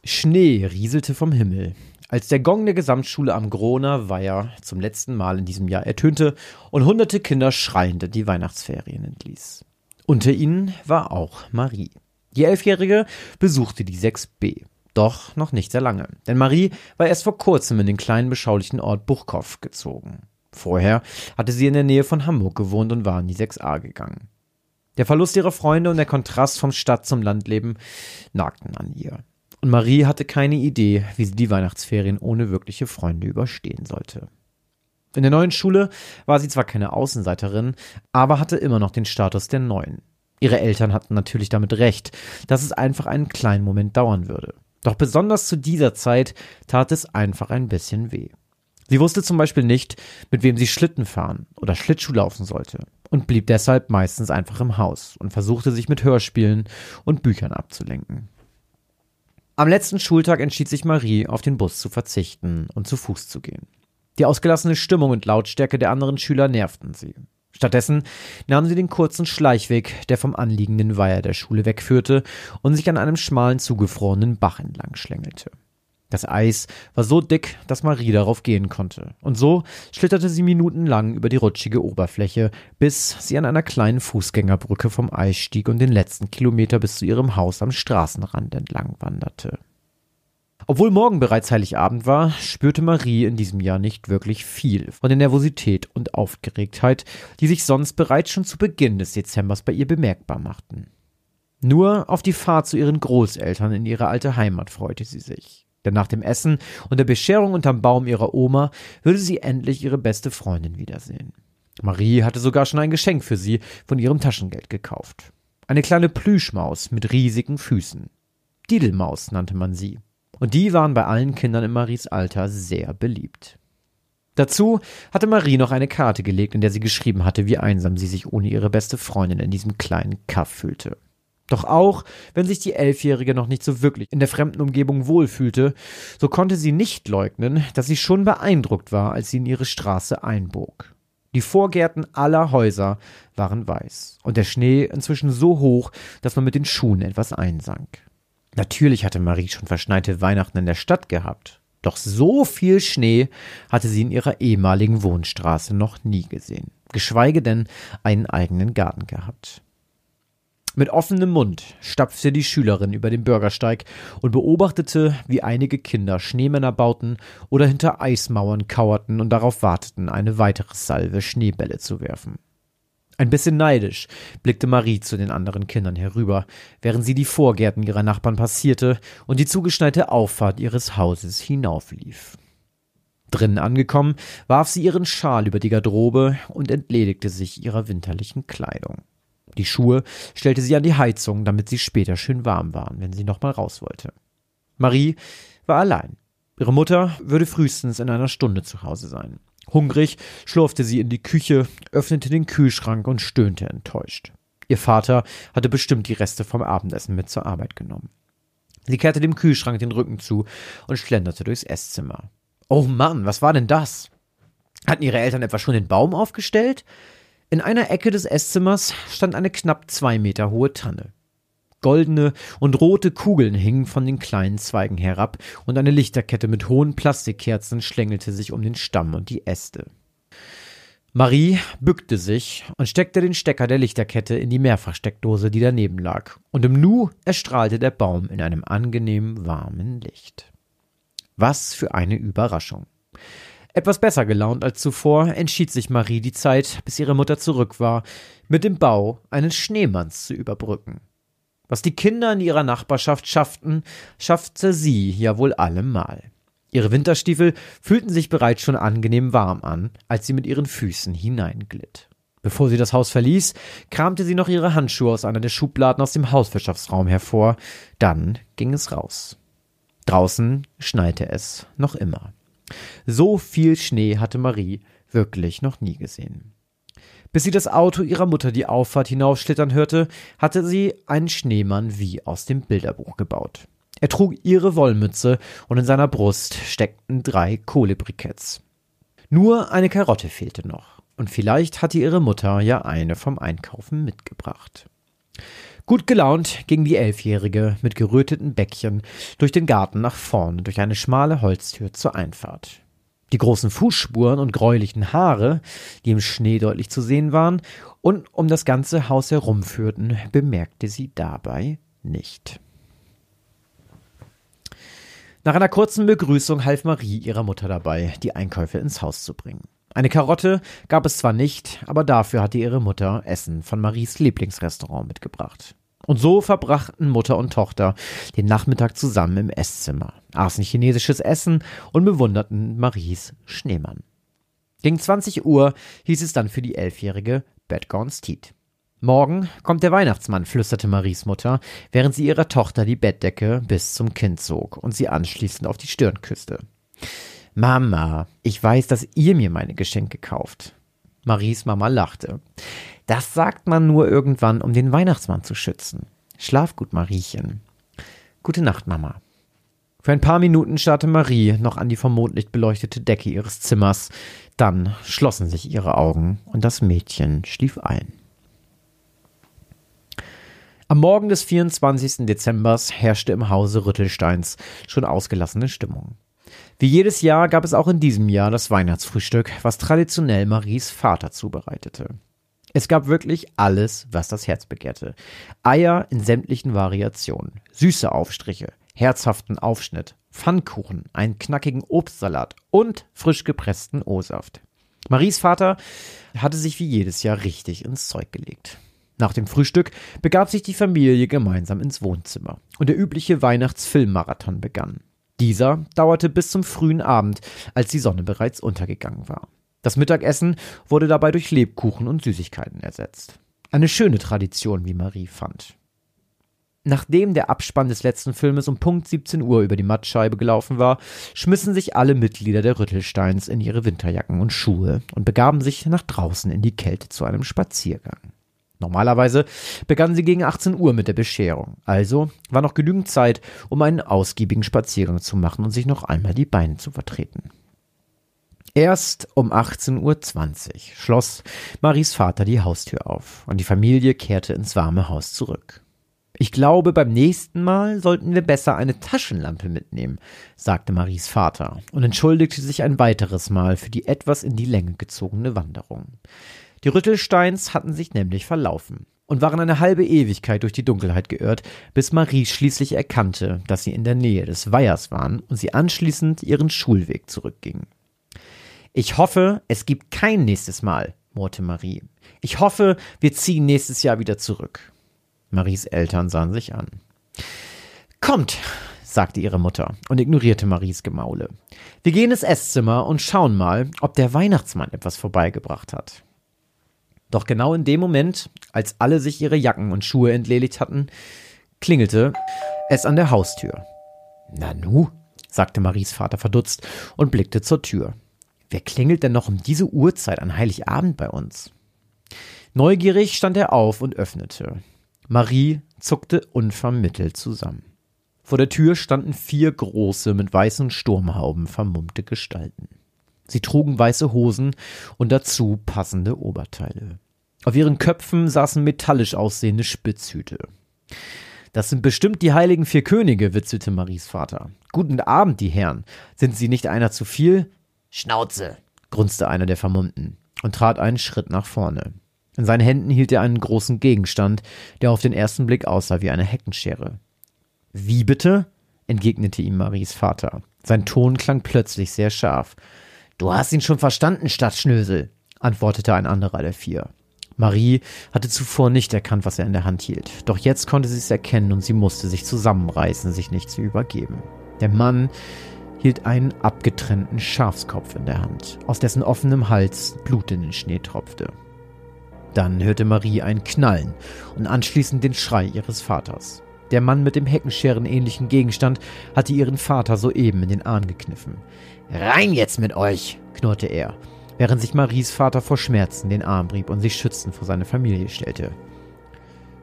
Schnee rieselte vom Himmel, als der Gong der Gesamtschule am Groner Weiher zum letzten Mal in diesem Jahr ertönte und hunderte Kinder schreiend die Weihnachtsferien entließ. Unter ihnen war auch Marie. Die Elfjährige besuchte die 6b. Doch noch nicht sehr lange, denn Marie war erst vor kurzem in den kleinen beschaulichen Ort Buchkow gezogen. Vorher hatte sie in der Nähe von Hamburg gewohnt und war in die 6a gegangen. Der Verlust ihrer Freunde und der Kontrast vom Stadt zum Landleben nagten an ihr. Und Marie hatte keine Idee, wie sie die Weihnachtsferien ohne wirkliche Freunde überstehen sollte. In der neuen Schule war sie zwar keine Außenseiterin, aber hatte immer noch den Status der Neuen. Ihre Eltern hatten natürlich damit recht, dass es einfach einen kleinen Moment dauern würde. Doch besonders zu dieser Zeit tat es einfach ein bisschen weh. Sie wusste zum Beispiel nicht, mit wem sie Schlitten fahren oder Schlittschuh laufen sollte und blieb deshalb meistens einfach im Haus und versuchte sich mit Hörspielen und Büchern abzulenken. Am letzten Schultag entschied sich Marie, auf den Bus zu verzichten und zu Fuß zu gehen. Die ausgelassene Stimmung und Lautstärke der anderen Schüler nervten sie. Stattdessen nahm sie den kurzen Schleichweg, der vom anliegenden Weiher der Schule wegführte und sich an einem schmalen, zugefrorenen Bach entlang schlängelte. Das Eis war so dick, dass Marie darauf gehen konnte. Und so schlitterte sie minutenlang über die rutschige Oberfläche, bis sie an einer kleinen Fußgängerbrücke vom Eis stieg und den letzten Kilometer bis zu ihrem Haus am Straßenrand entlang wanderte. Obwohl morgen bereits Heiligabend war, spürte Marie in diesem Jahr nicht wirklich viel von der Nervosität und Aufgeregtheit, die sich sonst bereits schon zu Beginn des Dezembers bei ihr bemerkbar machten. Nur auf die Fahrt zu ihren Großeltern in ihre alte Heimat freute sie sich. Denn nach dem Essen und der Bescherung unterm Baum ihrer Oma würde sie endlich ihre beste Freundin wiedersehen. Marie hatte sogar schon ein Geschenk für sie von ihrem Taschengeld gekauft. Eine kleine Plüschmaus mit riesigen Füßen. Didelmaus nannte man sie. Und die waren bei allen Kindern in Maries Alter sehr beliebt. Dazu hatte Marie noch eine Karte gelegt, in der sie geschrieben hatte, wie einsam sie sich ohne ihre beste Freundin in diesem kleinen Kaff fühlte. Doch auch, wenn sich die Elfjährige noch nicht so wirklich in der fremden Umgebung wohlfühlte, so konnte sie nicht leugnen, dass sie schon beeindruckt war, als sie in ihre Straße einbog. Die Vorgärten aller Häuser waren weiß und der Schnee inzwischen so hoch, dass man mit den Schuhen etwas einsank. Natürlich hatte Marie schon verschneite Weihnachten in der Stadt gehabt. Doch so viel Schnee hatte sie in ihrer ehemaligen Wohnstraße noch nie gesehen, geschweige denn einen eigenen Garten gehabt. Mit offenem Mund stapfte die Schülerin über den Bürgersteig und beobachtete, wie einige Kinder Schneemänner bauten oder hinter Eismauern kauerten und darauf warteten, eine weitere Salve Schneebälle zu werfen. Ein bisschen neidisch blickte Marie zu den anderen Kindern herüber, während sie die Vorgärten ihrer Nachbarn passierte und die zugeschneite Auffahrt ihres Hauses hinauflief. Drinnen angekommen, warf sie ihren Schal über die Garderobe und entledigte sich ihrer winterlichen Kleidung. Die Schuhe stellte sie an die Heizung, damit sie später schön warm waren, wenn sie nochmal raus wollte. Marie war allein. Ihre Mutter würde frühestens in einer Stunde zu Hause sein. Hungrig schlurfte sie in die Küche, öffnete den Kühlschrank und stöhnte enttäuscht. Ihr Vater hatte bestimmt die Reste vom Abendessen mit zur Arbeit genommen. Sie kehrte dem Kühlschrank den Rücken zu und schlenderte durchs Esszimmer. Oh Mann, was war denn das? Hatten ihre Eltern etwa schon den Baum aufgestellt? In einer Ecke des Esszimmer stand eine knapp zwei Meter hohe Tanne. Goldene und rote Kugeln hingen von den kleinen Zweigen herab, und eine Lichterkette mit hohen Plastikkerzen schlängelte sich um den Stamm und die Äste. Marie bückte sich und steckte den Stecker der Lichterkette in die Mehrfachsteckdose, die daneben lag, und im Nu erstrahlte der Baum in einem angenehm warmen Licht. Was für eine Überraschung. Etwas besser gelaunt als zuvor entschied sich Marie die Zeit, bis ihre Mutter zurück war, mit dem Bau eines Schneemanns zu überbrücken. Was die Kinder in ihrer Nachbarschaft schafften, schaffte sie ja wohl allemal. Ihre Winterstiefel fühlten sich bereits schon angenehm warm an, als sie mit ihren Füßen hineinglitt. Bevor sie das Haus verließ, kramte sie noch ihre Handschuhe aus einer der Schubladen aus dem Hauswirtschaftsraum hervor. Dann ging es raus. Draußen schneite es noch immer. So viel Schnee hatte Marie wirklich noch nie gesehen. Bis sie das Auto ihrer Mutter die Auffahrt hinaufschlittern hörte, hatte sie einen Schneemann wie aus dem Bilderbuch gebaut. Er trug ihre Wollmütze und in seiner Brust steckten drei Kohlebriketts. Nur eine Karotte fehlte noch, und vielleicht hatte ihre Mutter ja eine vom Einkaufen mitgebracht. Gut gelaunt ging die Elfjährige mit geröteten Bäckchen durch den Garten nach vorne durch eine schmale Holztür zur Einfahrt. Die großen Fußspuren und gräulichen Haare, die im Schnee deutlich zu sehen waren und um das ganze Haus herumführten, bemerkte sie dabei nicht. Nach einer kurzen Begrüßung half Marie ihrer Mutter dabei, die Einkäufe ins Haus zu bringen. Eine Karotte gab es zwar nicht, aber dafür hatte ihre Mutter Essen von Maries Lieblingsrestaurant mitgebracht. Und so verbrachten Mutter und Tochter den Nachmittag zusammen im Esszimmer, aßen chinesisches Essen und bewunderten Maries Schneemann. Gegen 20 Uhr hieß es dann für die Elfjährige Bad Gone Steed. Morgen kommt der Weihnachtsmann, flüsterte Maries Mutter, während sie ihrer Tochter die Bettdecke bis zum Kind zog und sie anschließend auf die Stirn küsste. Mama, ich weiß, dass ihr mir meine Geschenke kauft. Maries Mama lachte. Das sagt man nur irgendwann, um den Weihnachtsmann zu schützen. Schlaf gut, Mariechen. Gute Nacht, Mama. Für ein paar Minuten starrte Marie noch an die vom Mondlicht beleuchtete Decke ihres Zimmers. Dann schlossen sich ihre Augen und das Mädchen schlief ein. Am Morgen des 24. Dezembers herrschte im Hause Rüttelsteins schon ausgelassene Stimmung. Wie jedes Jahr gab es auch in diesem Jahr das Weihnachtsfrühstück, was traditionell Maries Vater zubereitete. Es gab wirklich alles, was das Herz begehrte. Eier in sämtlichen Variationen, süße Aufstriche, herzhaften Aufschnitt, Pfannkuchen, einen knackigen Obstsalat und frisch gepressten O-Saft. Maries Vater hatte sich wie jedes Jahr richtig ins Zeug gelegt. Nach dem Frühstück begab sich die Familie gemeinsam ins Wohnzimmer und der übliche Weihnachtsfilmmarathon begann. Dieser dauerte bis zum frühen Abend, als die Sonne bereits untergegangen war. Das Mittagessen wurde dabei durch Lebkuchen und Süßigkeiten ersetzt. Eine schöne Tradition, wie Marie fand. Nachdem der Abspann des letzten Filmes um Punkt 17 Uhr über die Mattscheibe gelaufen war, schmissen sich alle Mitglieder der Rüttelsteins in ihre Winterjacken und Schuhe und begaben sich nach draußen in die Kälte zu einem Spaziergang. Normalerweise begannen sie gegen 18 Uhr mit der Bescherung, also war noch genügend Zeit, um einen ausgiebigen Spaziergang zu machen und sich noch einmal die Beine zu vertreten. Erst um 18.20 Uhr schloss Maries Vater die Haustür auf und die Familie kehrte ins warme Haus zurück. Ich glaube, beim nächsten Mal sollten wir besser eine Taschenlampe mitnehmen, sagte Maries Vater und entschuldigte sich ein weiteres Mal für die etwas in die Länge gezogene Wanderung. Die Rüttelsteins hatten sich nämlich verlaufen und waren eine halbe Ewigkeit durch die Dunkelheit geirrt, bis Marie schließlich erkannte, dass sie in der Nähe des Weihers waren und sie anschließend ihren Schulweg zurückging. Ich hoffe, es gibt kein nächstes Mal, murrte Marie. Ich hoffe, wir ziehen nächstes Jahr wieder zurück. Maries Eltern sahen sich an. Kommt, sagte ihre Mutter und ignorierte Maries Gemaule. Wir gehen ins Esszimmer und schauen mal, ob der Weihnachtsmann etwas vorbeigebracht hat. Doch genau in dem Moment, als alle sich ihre Jacken und Schuhe entledigt hatten, klingelte es an der Haustür. Nanu, sagte Maries Vater verdutzt und blickte zur Tür. Wer klingelt denn noch um diese Uhrzeit an Heiligabend bei uns? Neugierig stand er auf und öffnete. Marie zuckte unvermittelt zusammen. Vor der Tür standen vier große, mit weißen Sturmhauben vermummte Gestalten. Sie trugen weiße Hosen und dazu passende Oberteile. Auf ihren Köpfen saßen metallisch aussehende Spitzhüte. Das sind bestimmt die heiligen vier Könige, witzelte Maries Vater. Guten Abend, die Herren. Sind Sie nicht einer zu viel? Schnauze, grunzte einer der Vermummten und trat einen Schritt nach vorne. In seinen Händen hielt er einen großen Gegenstand, der auf den ersten Blick aussah wie eine Heckenschere. Wie bitte? entgegnete ihm Maries Vater. Sein Ton klang plötzlich sehr scharf. Du hast ihn schon verstanden, Stadtschnösel, antwortete ein anderer der vier. Marie hatte zuvor nicht erkannt, was er in der Hand hielt. Doch jetzt konnte sie es erkennen und sie musste sich zusammenreißen, sich nicht zu übergeben. Der Mann hielt einen abgetrennten Schafskopf in der Hand, aus dessen offenem Hals Blut in den Schnee tropfte. Dann hörte Marie ein Knallen und anschließend den Schrei ihres Vaters. Der Mann mit dem Heckenscheren ähnlichen Gegenstand hatte ihren Vater soeben in den Arm gekniffen. Rein jetzt mit euch, knurrte er, während sich Maries Vater vor Schmerzen den Arm rieb und sich schützend vor seine Familie stellte.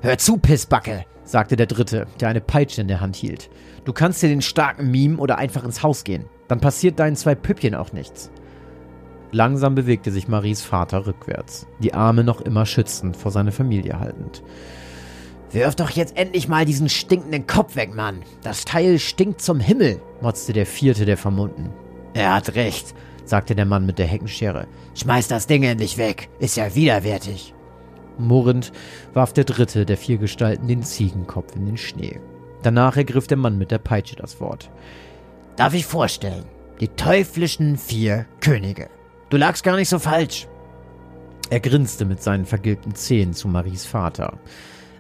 Hör zu, Pissbacke, sagte der Dritte, der eine Peitsche in der Hand hielt. Du kannst dir den Starken mimen oder einfach ins Haus gehen. Dann passiert deinen zwei Püppchen auch nichts. Langsam bewegte sich Maries Vater rückwärts, die Arme noch immer schützend vor seine Familie haltend. Wirf doch jetzt endlich mal diesen stinkenden Kopf weg, Mann. Das Teil stinkt zum Himmel, motzte der vierte der Vermummten. Er hat recht, sagte der Mann mit der Heckenschere. Schmeiß das Ding endlich weg, ist ja widerwärtig. Murrend warf der dritte der vier Gestalten den Ziegenkopf in den Schnee. Danach ergriff der Mann mit der Peitsche das Wort. Darf ich vorstellen, die teuflischen vier Könige. Du lagst gar nicht so falsch. Er grinste mit seinen vergilbten Zähnen zu Maries Vater.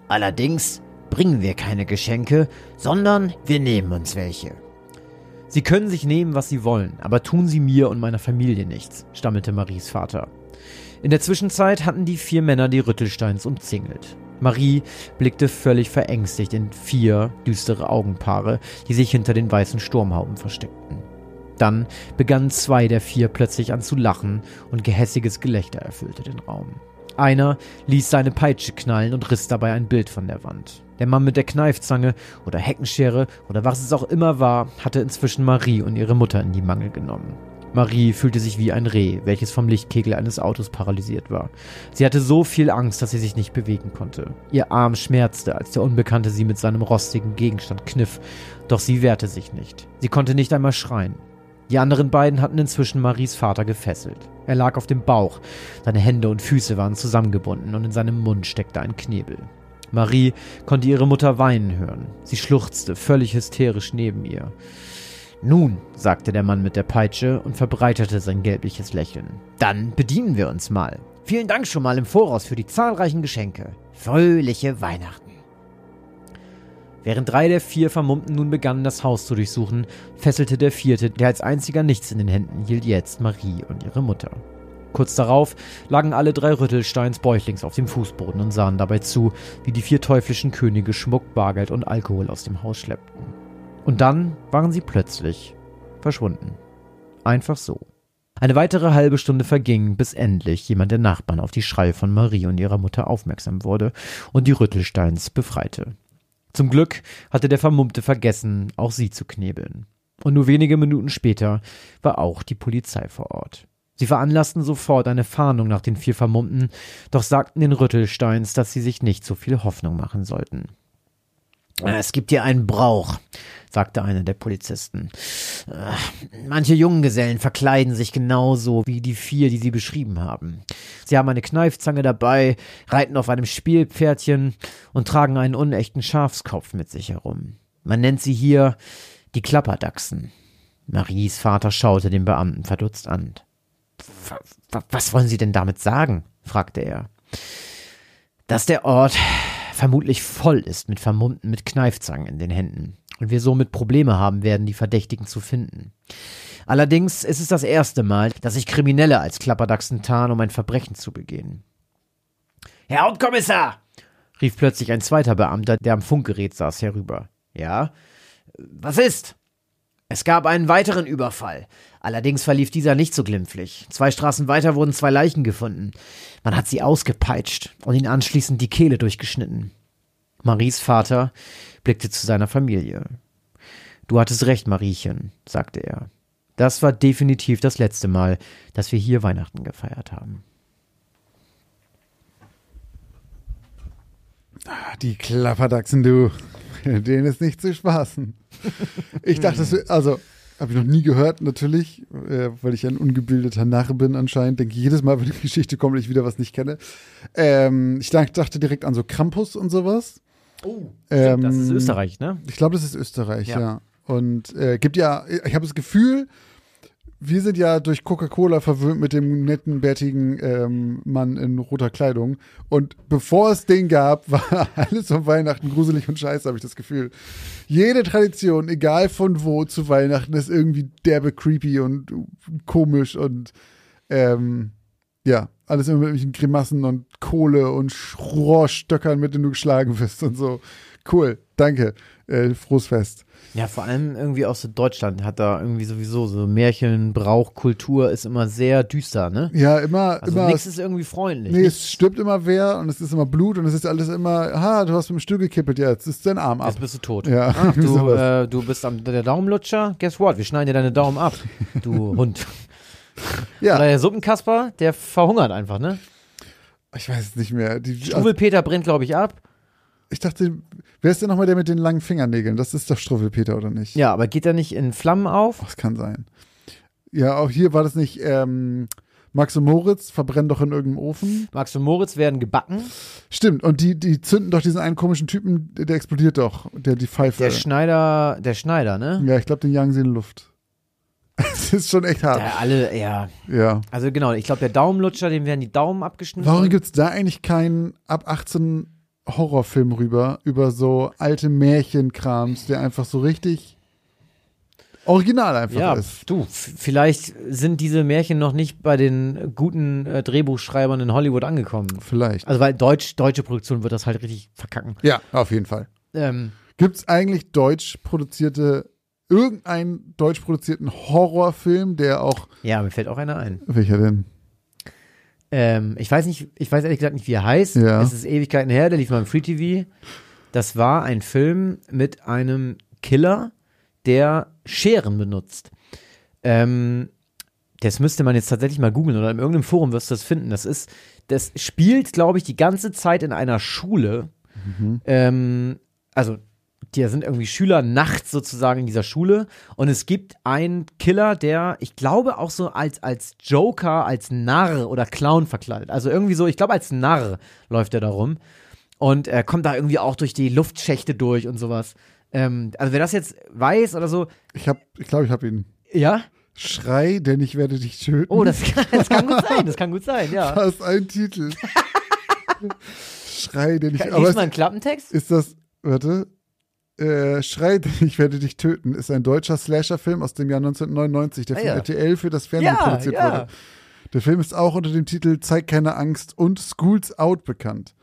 Allerdings bringen wir keine Geschenke, sondern wir nehmen uns welche. Sie können sich nehmen, was Sie wollen, aber tun Sie mir und meiner Familie nichts, stammelte Maries Vater. In der Zwischenzeit hatten die vier Männer die Rüttelsteins umzingelt. Marie blickte völlig verängstigt in vier düstere Augenpaare, die sich hinter den weißen Sturmhauben versteckten. Dann begannen zwei der vier plötzlich an zu lachen und gehässiges Gelächter erfüllte den Raum. Einer ließ seine Peitsche knallen und riss dabei ein Bild von der Wand. Der Mann mit der Kneifzange oder Heckenschere oder was es auch immer war, hatte inzwischen Marie und ihre Mutter in die Mangel genommen. Marie fühlte sich wie ein Reh, welches vom Lichtkegel eines Autos paralysiert war. Sie hatte so viel Angst, dass sie sich nicht bewegen konnte. Ihr Arm schmerzte, als der Unbekannte sie mit seinem rostigen Gegenstand kniff, doch sie wehrte sich nicht. Sie konnte nicht einmal schreien. Die anderen beiden hatten inzwischen Maries Vater gefesselt. Er lag auf dem Bauch, seine Hände und Füße waren zusammengebunden und in seinem Mund steckte ein Knebel. Marie konnte ihre Mutter weinen hören. Sie schluchzte völlig hysterisch neben ihr. Nun, sagte der Mann mit der Peitsche und verbreitete sein gelbliches Lächeln. Dann bedienen wir uns mal. Vielen Dank schon mal im Voraus für die zahlreichen Geschenke. Fröhliche Weihnachten. Während drei der vier Vermummten nun begannen, das Haus zu durchsuchen, fesselte der vierte, der als einziger nichts in den Händen hielt, jetzt Marie und ihre Mutter. Kurz darauf lagen alle drei Rüttelsteins bäuchlings auf dem Fußboden und sahen dabei zu, wie die vier teuflischen Könige Schmuck, Bargeld und Alkohol aus dem Haus schleppten. Und dann waren sie plötzlich verschwunden. Einfach so. Eine weitere halbe Stunde verging, bis endlich jemand der Nachbarn auf die Schreie von Marie und ihrer Mutter aufmerksam wurde und die Rüttelsteins befreite. Zum Glück hatte der Vermummte vergessen, auch sie zu knebeln. Und nur wenige Minuten später war auch die Polizei vor Ort. Sie veranlassten sofort eine Fahndung nach den vier Vermummten, doch sagten den Rüttelsteins, dass sie sich nicht so viel Hoffnung machen sollten. Es gibt hier einen Brauch, sagte einer der Polizisten. Manche Junggesellen verkleiden sich genauso wie die vier, die sie beschrieben haben. Sie haben eine Kneifzange dabei, reiten auf einem Spielpferdchen und tragen einen unechten Schafskopf mit sich herum. Man nennt sie hier die Klapperdachsen. Maries Vater schaute den Beamten verdutzt an. Was wollen Sie denn damit sagen? fragte er. Dass der Ort vermutlich voll ist mit Vermummten mit Kneifzangen in den Händen und wir somit Probleme haben werden, die Verdächtigen zu finden. Allerdings ist es das erste Mal, dass sich Kriminelle als Klapperdachsen tarnen, um ein Verbrechen zu begehen. Herr Hauptkommissar! rief plötzlich ein zweiter Beamter, der am Funkgerät saß, herüber. Ja? Was ist? Es gab einen weiteren Überfall. Allerdings verlief dieser nicht so glimpflich. Zwei Straßen weiter wurden zwei Leichen gefunden. Man hat sie ausgepeitscht und ihnen anschließend die Kehle durchgeschnitten. Maries Vater blickte zu seiner Familie. Du hattest recht, Mariechen, sagte er. Das war definitiv das letzte Mal, dass wir hier Weihnachten gefeiert haben. Ah, die Klapperdachsen, du. <laughs> Denen ist nicht zu spaßen. Ich dachte, also, habe ich noch nie gehört, natürlich, äh, weil ich ein ungebildeter Narr bin anscheinend. Denke jedes Mal, wenn die Geschichte kommt, ich wieder was nicht kenne. Ähm, ich dachte direkt an so Krampus und sowas. Oh, ähm, das ist Österreich, ne? Ich glaube, das ist Österreich, ja. ja. Und äh, gibt ja, ich habe das Gefühl, wir sind ja durch Coca-Cola verwöhnt mit dem netten, bärtigen ähm, Mann in roter Kleidung. Und bevor es den gab, <laughs> war alles um Weihnachten gruselig und scheiße, habe ich das Gefühl. Jede Tradition, egal von wo zu Weihnachten, ist irgendwie derbe creepy und komisch und ähm, ja, alles immer mit irgendwelchen Grimassen und Kohle und Rohrstöckern, mit denen du geschlagen wirst und so. Cool, danke. Äh, frohes Fest. Ja, vor allem irgendwie aus Deutschland hat da irgendwie sowieso so Märchen, Brauch, Kultur ist immer sehr düster, ne? Ja, immer. Also immer nichts ist irgendwie freundlich. Nee, nicht? es stirbt immer wer und es ist immer Blut und es ist alles immer, ha, du hast mit dem Stuhl gekippelt, ja, jetzt ist dein Arm ab. Jetzt bist du tot. Ja. Ach, <laughs> du, äh, du bist am, der Daumenlutscher, guess what, wir schneiden dir deine Daumen ab, du <laughs> Hund. Ja. Oder der Suppenkasper, der verhungert einfach, ne? Ich weiß es nicht mehr. Die, Struwelpeter also, brennt, glaube ich, ab. Ich dachte, wer ist denn nochmal der mit den langen Fingernägeln? Das ist doch Struwelpeter, oder nicht? Ja, aber geht er nicht in Flammen auf? Das kann sein. Ja, auch hier war das nicht, ähm, Max und Moritz verbrennen doch in irgendeinem Ofen. Max und Moritz werden gebacken. Stimmt, und die, die zünden doch diesen einen komischen Typen, der explodiert doch, der die Pfeife. Der Schneider, der Schneider, ne? Ja, ich glaube, den jagen sie in Luft. <laughs> Es ist schon echt hart. Ja, alle, ja. Ja. Also genau, ich glaube, der Daumenlutscher, dem werden die Daumen abgeschnitten. Warum gibt es da eigentlich keinen ab 18 Horrorfilm rüber, über so alte Märchenkrams, der einfach so richtig original einfach Ja, ist. du, vielleicht sind diese Märchen noch nicht bei den guten äh, Drehbuchschreibern in Hollywood angekommen. Vielleicht. Also weil Deutsch, deutsche Produktion wird das halt richtig verkacken. Ja, auf jeden Fall. Ähm, Gibt es eigentlich deutsch produzierte, irgendeinen deutsch produzierten Horrorfilm, der auch, ja, mir fällt auch einer ein. welcher denn? Ähm, ich weiß nicht, ich weiß ehrlich gesagt nicht, wie er heißt. Ja. Es ist Ewigkeiten her, der lief mal im Free TV. Das war ein Film mit einem Killer, der Scheren benutzt. Ähm, das müsste man jetzt tatsächlich mal googeln oder in irgendeinem Forum wirst du das finden. Das ist, das spielt, glaube ich, die ganze Zeit in einer Schule. Ähm, also, da sind irgendwie Schüler nachts sozusagen in dieser Schule und es gibt einen Killer, der, ich glaube, auch so als, als Joker, als Narr oder Clown verkleidet. Also irgendwie so, ich glaube, als Narr läuft er da rum. Und er kommt da irgendwie auch durch die Luftschächte durch und sowas. Ähm, also wer das jetzt weiß oder so, Ich hab, ich glaube, ich habe ihn. ja. Schrei, denn ich werde dich töten. Oh, das kann, das kann gut sein, das kann gut sein, ja. <laughs> Das ist ein Titel. <laughs> Schrei, denn ich. Kann, Aber mal einen Klappentext? ist das, warte. Äh, Schrei, <laughs> ich werde dich töten, ist ein deutscher Slasher-Film aus dem Jahr 1999, der Ah, von ja. RTL für das Fernsehen Ja, produziert ja. wurde. Der Film ist auch unter dem Titel Zeig keine Angst und Schools Out bekannt.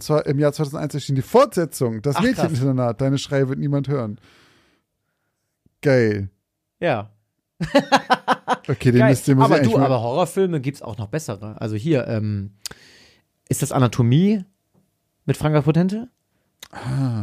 Zwar im Jahr 2001 erschien die Fortsetzung, Das. Mädcheninternat, Deine Schreie wird niemand hören. Geil. Ja. <laughs> Okay, den Geil. müsst ihr aber du, aber Horrorfilme gibt's auch noch bessere. Also hier, ähm, ist das Anatomie mit Franka Potente?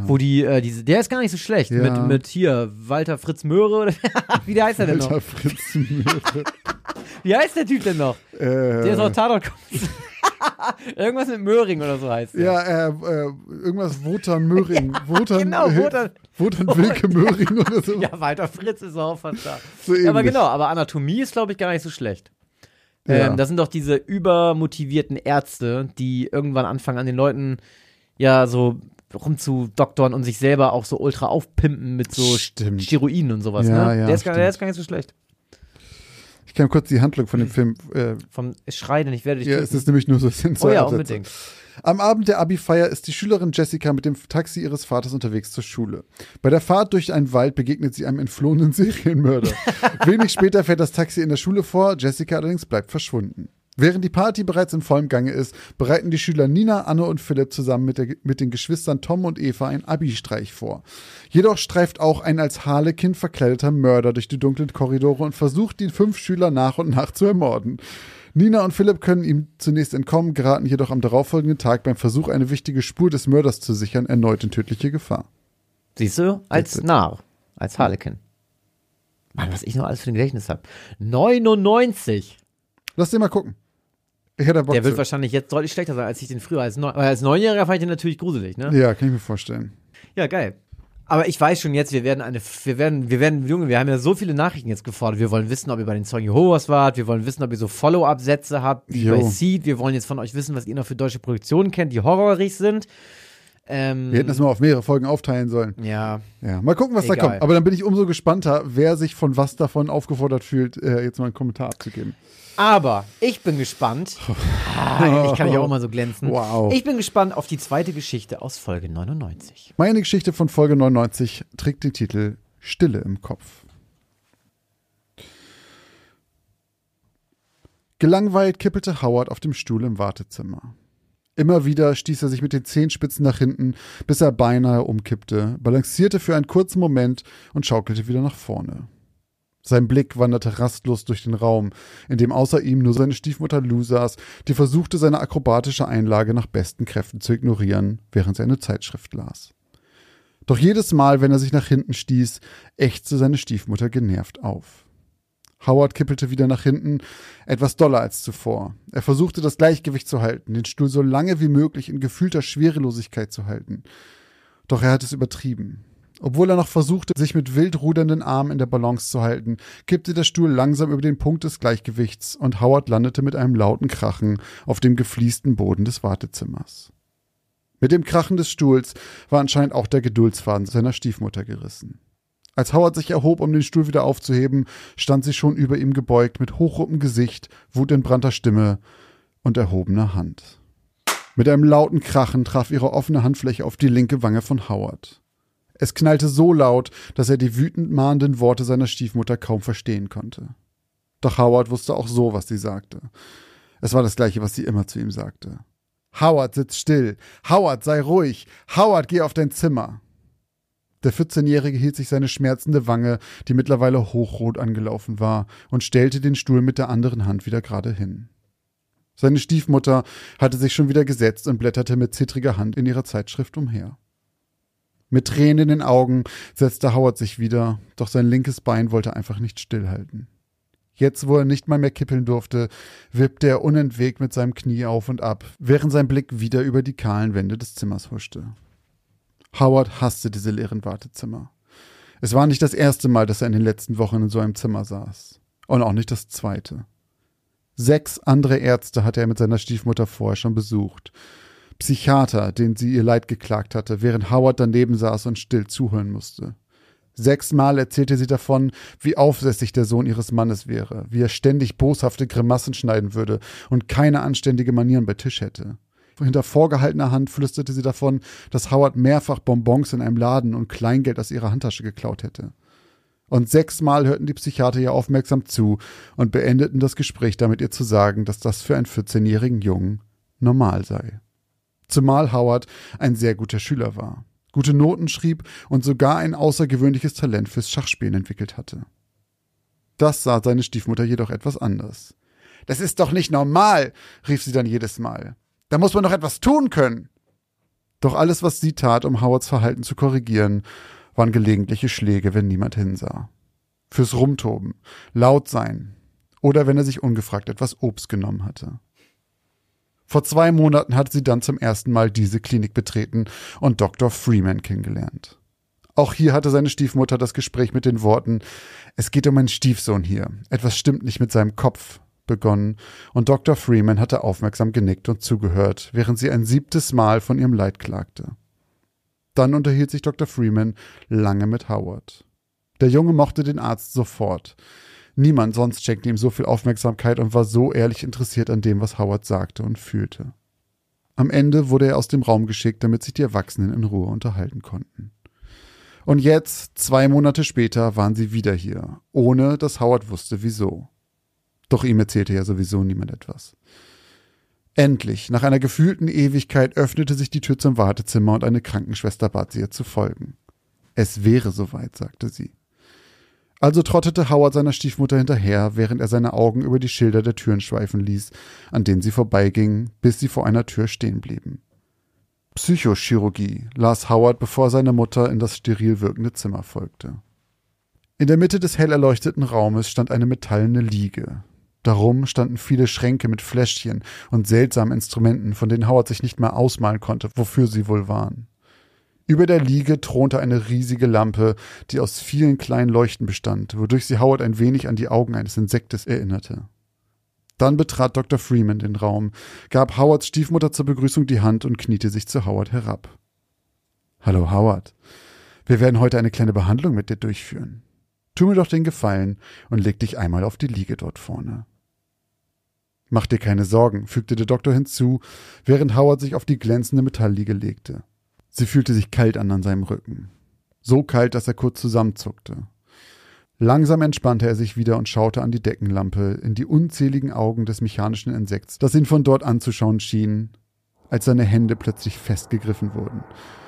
Wo die, äh, diese, der ist gar nicht so schlecht. Ah. Ja. Mit, mit hier, Walter Fritz Möhre oder <laughs> wie der heißt er denn noch? Alter Fritz Möhre. <laughs> Wie heißt der Typ denn noch? äh, Der ist auch Tatort. <laughs> Irgendwas mit Möhring oder so heißt der. Ja, äh, äh, irgendwas Wotan Möhring. Wotan, genau, äh, Wotan- Wotan Wilke Möhring oder so. Ja, Walter Fritz ist auch fast da. So Ja, aber ähnlich. genau, aber Anatomie ist, glaube ich, gar nicht so schlecht. Ja. Ähm, das sind doch diese übermotivierten Ärzte, die irgendwann anfangen, an den Leuten ja so rumzudoktoren und sich selber auch so ultra aufpimpen mit so Stimmt. Steroiden und sowas. Ja, ne? ja, der, ist gar, der ist gar nicht so schlecht. Ich kann kurz die Handlung von dem Film. Äh, Vom Schrei, denn ich werde dich ja, töten. es ist nämlich nur so sind Oh ja, Absätze. unbedingt. Am Abend der Abi-Feier ist die Schülerin Jessica mit dem Taxi ihres Vaters unterwegs zur Schule. Bei der Fahrt durch einen Wald begegnet sie einem entflohenen <laughs> Serienmörder. Wenig später fährt das Taxi in der Schule vor, Jessica allerdings bleibt verschwunden. Während die Party bereits in vollem Gange ist, bereiten die Schüler Nina, Anne und Philipp zusammen mit, der, mit den Geschwistern Tom und Eva einen Abi-Streich vor. Jedoch streift auch ein als Harlekin verkleideter Mörder durch die dunklen Korridore und versucht, die fünf Schüler nach und nach zu ermorden. Nina und Philipp können ihm zunächst entkommen, geraten jedoch am darauffolgenden Tag beim Versuch, eine wichtige Spur des Mörders zu sichern, erneut in tödliche Gefahr. Siehst du? Als. Narr. Als Harlekin. Mann, was ich noch alles für ein Gedächtnis habe. 99. Lass den mal gucken. Ich hätte da Bock Der wird zu. wahrscheinlich jetzt deutlich schlechter sein, als ich den früher als, Neu als Neunjähriger fand ich den natürlich gruselig, ne? Ja, kann ich mir vorstellen. Ja, geil. Aber ich weiß schon jetzt, wir werden eine, wir werden, wir werden, Junge, wir haben ja so viele Nachrichten jetzt gefordert. Wir wollen wissen, ob ihr bei den Zeugen Jehovas wart. Wir wollen wissen, ob ihr so Follow-up-Sätze habt, wie Jo. bei Seed. Wir wollen jetzt von euch wissen, was ihr noch für deutsche Produktionen kennt, die horrorig sind. Ähm, Wir hätten das mal auf mehrere Folgen aufteilen sollen. ja, Ja, mal gucken, was da Egal. kommt. Aber dann bin ich umso gespannter, wer sich von was davon aufgefordert fühlt, äh, jetzt mal einen Kommentar abzugeben. Aber ich bin gespannt. <laughs> Ah, ich kann ja auch mal so glänzen. Wow. Ich bin gespannt auf die zweite Geschichte aus Folge 99. Meine Geschichte von Folge 99 trägt den Titel Stille im Kopf. Gelangweilt kippelte Howard auf dem Stuhl im Wartezimmer. Immer wieder stieß er sich mit den Zehenspitzen nach hinten, bis er beinahe umkippte, balancierte für einen kurzen Moment und schaukelte wieder nach vorne. Sein Blick wanderte rastlos durch den Raum, in dem außer ihm nur seine Stiefmutter Lou saß, die versuchte, seine akrobatische Einlage nach besten Kräften zu ignorieren, während sie eine Zeitschrift las. Doch jedes Mal, wenn er sich nach hinten stieß, ächzte seine Stiefmutter genervt auf. Howard kippelte wieder nach hinten, etwas doller als zuvor. Er versuchte das Gleichgewicht zu halten, den Stuhl so lange wie möglich in gefühlter Schwerelosigkeit zu halten. Doch er hat es übertrieben. Obwohl er noch versuchte, sich mit wild rudernden Armen in der Balance zu halten, kippte der Stuhl langsam über den Punkt des Gleichgewichts und Howard landete mit einem lauten Krachen auf dem gefliesten Boden des Wartezimmers. Mit dem Krachen des Stuhls war anscheinend auch der Geduldsfaden seiner Stiefmutter gerissen. Als Howard sich erhob, um den Stuhl wieder aufzuheben, stand sie schon über ihm gebeugt mit hochrotem Gesicht, wutentbrannter Stimme und erhobener Hand. Mit einem lauten Krachen traf ihre offene Handfläche auf die linke Wange von Howard. Es knallte so laut, dass er die wütend mahnenden Worte seiner Stiefmutter kaum verstehen konnte. Doch Howard wusste auch so, was sie sagte. Es war das gleiche, was sie immer zu ihm sagte. Howard, sitz still. Howard, sei ruhig. Howard, geh auf dein Zimmer. Der 14-Jährige hielt sich seine schmerzende Wange, die mittlerweile hochrot angelaufen war, und stellte den Stuhl mit der anderen Hand wieder gerade hin. Seine Stiefmutter hatte sich schon wieder gesetzt und blätterte mit zittriger Hand in ihrer Zeitschrift umher. Mit Tränen in den Augen setzte Howard sich wieder, doch sein linkes Bein wollte einfach nicht stillhalten. Jetzt, wo er nicht mal mehr kippeln durfte, wippte er unentwegt mit seinem Knie auf und ab, während sein Blick wieder über die kahlen Wände des Zimmers huschte. Howard hasste diese leeren Wartezimmer. Es war nicht das erste Mal, dass er in den letzten Wochen in so einem Zimmer saß. Und auch nicht das zweite. Sechs andere Ärzte hatte er mit seiner Stiefmutter vorher schon besucht. Psychiater, denen sie ihr Leid geklagt hatte, während Howard daneben saß und still zuhören musste. Sechsmal erzählte sie davon, wie aufsässig der Sohn ihres Mannes wäre, wie er ständig boshafte Grimassen schneiden würde und keine anständige Manieren bei Tisch hätte. Hinter vorgehaltener Hand flüsterte sie davon, dass Howard mehrfach Bonbons in einem Laden und Kleingeld aus ihrer Handtasche geklaut hätte. Und sechsmal hörten die Psychiater ihr aufmerksam zu und beendeten das Gespräch damit ihr zu sagen, dass das für einen 14-jährigen Jungen normal sei. Zumal Howard ein sehr guter Schüler war, gute Noten schrieb und sogar ein außergewöhnliches Talent fürs Schachspielen entwickelt hatte. Das sah seine Stiefmutter jedoch etwas anders. Das ist doch nicht normal, rief sie dann jedes Mal. Da muss man doch etwas tun können. Doch alles, was sie tat, um Howards Verhalten zu korrigieren, waren gelegentliche Schläge, wenn niemand hinsah. Fürs Rumtoben, laut sein oder wenn er sich ungefragt etwas Obst genommen hatte. Vor zwei Monaten hatte sie dann zum ersten Mal diese Klinik betreten und Dr. Freeman kennengelernt. Auch hier hatte seine Stiefmutter das Gespräch mit den Worten Es geht um meinen Stiefsohn hier. Etwas stimmt nicht mit seinem Kopf begonnen, und Dr. Freeman hatte aufmerksam genickt und zugehört, während sie ein siebtes Mal von ihrem Leid klagte. Dann unterhielt sich Dr. Freeman lange mit Howard. Der Junge mochte den Arzt sofort. Niemand sonst schenkte ihm so viel Aufmerksamkeit und war so ehrlich interessiert an dem, was Howard sagte und fühlte. Am Ende wurde er aus dem Raum geschickt, damit sich die Erwachsenen in Ruhe unterhalten konnten. Und jetzt, zwei Monate später, waren sie wieder hier, ohne dass Howard wusste, wieso. Doch ihm erzählte ja sowieso niemand etwas. Endlich, nach einer gefühlten Ewigkeit, öffnete sich die Tür zum Wartezimmer und eine Krankenschwester bat sie ihr zu folgen. Es wäre soweit, sagte sie. Also trottete Howard seiner Stiefmutter hinterher, während er seine Augen über die Schilder der Türen schweifen ließ, an denen sie vorbeigingen, bis sie vor einer Tür stehen blieben. Psychochirurgie las Howard, bevor seine Mutter in das steril wirkende Zimmer folgte. In der Mitte des hell erleuchteten Raumes stand eine metallene Liege. Darum standen viele Schränke mit Fläschchen und seltsamen Instrumenten, von denen Howard sich nicht mehr ausmalen konnte, wofür sie wohl waren. Über der Liege thronte eine riesige Lampe, die aus vielen kleinen Leuchten bestand, wodurch sie Howard ein wenig an die Augen eines Insektes erinnerte. Dann betrat Dr. Freeman den Raum, gab Howards Stiefmutter zur Begrüßung die Hand und kniete sich zu Howard herab. Hallo Howard. Wir werden heute eine kleine Behandlung mit dir durchführen. Tu mir doch den Gefallen und leg dich einmal auf die Liege dort vorne. Mach dir keine Sorgen, fügte der Doktor hinzu, während Howard sich auf die glänzende Metallliege legte. Sie fühlte sich kalt an an seinem Rücken. So kalt, dass er kurz zusammenzuckte. Langsam entspannte er sich wieder und schaute an die Deckenlampe in die unzähligen Augen des mechanischen Insekts, das ihn von dort anzuschauen schien, als seine Hände plötzlich festgegriffen wurden.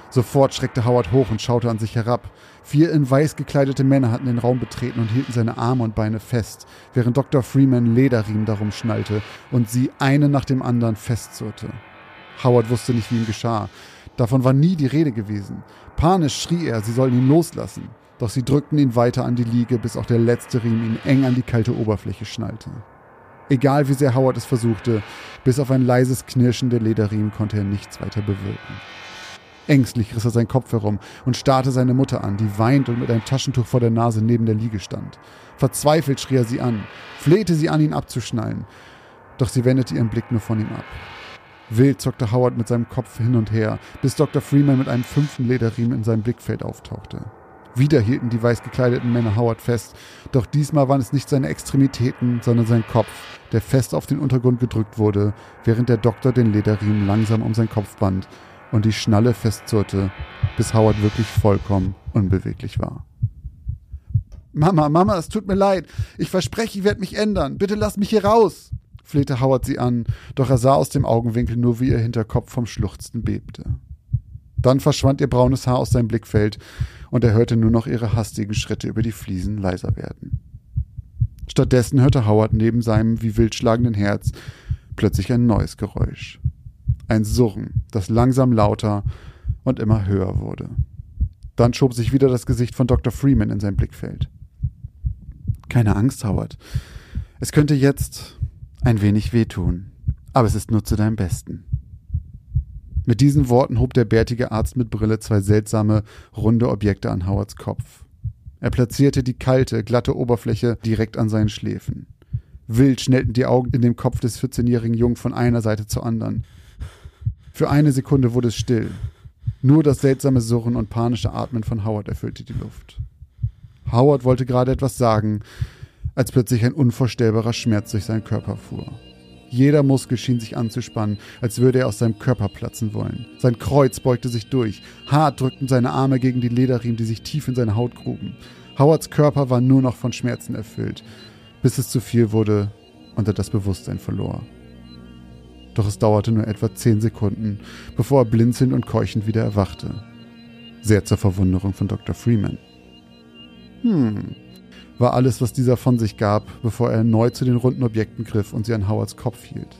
Sofort schreckte Howard hoch und schaute an sich herab. Vier in weiß gekleidete Männer hatten den Raum betreten und hielten seine Arme und Beine fest, während Dr. Freeman Lederriemen darum schnallte und sie eine nach dem anderen festzurrte. Howard wusste nicht, wie ihm geschah. Davon war nie die Rede gewesen. Panisch schrie er, sie sollen ihn loslassen. Doch sie drückten ihn weiter an die Liege, bis auch der letzte Riemen ihn eng an die kalte Oberfläche schnallte. Egal wie sehr Howard es versuchte, bis auf ein leises Knirschen der Lederriemen konnte er nichts weiter bewirken. Ängstlich riss er seinen Kopf herum und starrte seine Mutter an, die weint und mit einem Taschentuch vor der Nase neben der Liege stand. Verzweifelt schrie er sie an, flehte sie an, ihn abzuschnallen. Doch sie wendete ihren Blick nur von ihm ab. Wild zockte Howard mit seinem Kopf hin und her, bis Dr. Freeman mit einem fünften Lederriemen in seinem Blickfeld auftauchte. Wieder hielten die weiß gekleideten Männer Howard fest, doch diesmal waren es nicht seine Extremitäten, sondern sein Kopf, der fest auf den Untergrund gedrückt wurde, während der Doktor den Lederriemen langsam um seinen Kopf band und die Schnalle festzurrte, bis Howard wirklich vollkommen unbeweglich war. Mama, Mama, es tut mir leid. Ich verspreche, ich werde mich ändern. Bitte lass mich hier raus, flehte Howard sie an, doch er sah aus dem Augenwinkel nur, wie ihr Hinterkopf vom Schluchzen bebte. Dann verschwand ihr braunes Haar aus seinem Blickfeld und er hörte nur noch ihre hastigen Schritte über die Fliesen leiser werden. Stattdessen hörte Howard neben seinem wie wild schlagenden Herz plötzlich ein neues Geräusch. Ein Surren, das langsam lauter und immer höher wurde. Dann schob sich wieder das Gesicht von Dr. Freeman in sein Blickfeld. Keine Angst, Howard. Es könnte jetzt ein wenig wehtun, aber es ist nur zu deinem Besten. Mit diesen Worten hob der bärtige Arzt mit Brille zwei seltsame, runde Objekte an Howards Kopf. Er platzierte die kalte, glatte Oberfläche direkt an seinen Schläfen. Wild schnellten die Augen in dem Kopf des 14-jährigen Jungen von einer Seite zur anderen. Für eine Sekunde wurde es still. Nur das seltsame Surren und panische Atmen von Howard erfüllte die Luft. Howard wollte gerade etwas sagen, als plötzlich ein unvorstellbarer Schmerz durch seinen Körper fuhr. Jeder Muskel schien sich anzuspannen, als würde er aus seinem Körper platzen wollen. Sein Kreuz beugte sich durch. Hart drückten seine Arme gegen die Lederriemen, die sich tief in seine Haut gruben. Howards Körper war nur noch von Schmerzen erfüllt, bis es zu viel wurde und er das Bewusstsein verlor. Doch es dauerte nur etwa zehn Sekunden, bevor er blinzelnd und keuchend wieder erwachte. Sehr zur Verwunderung von Dr. Freeman. Hm, war alles, was dieser von sich gab, bevor er erneut zu den runden Objekten griff und sie an Howards Kopf hielt.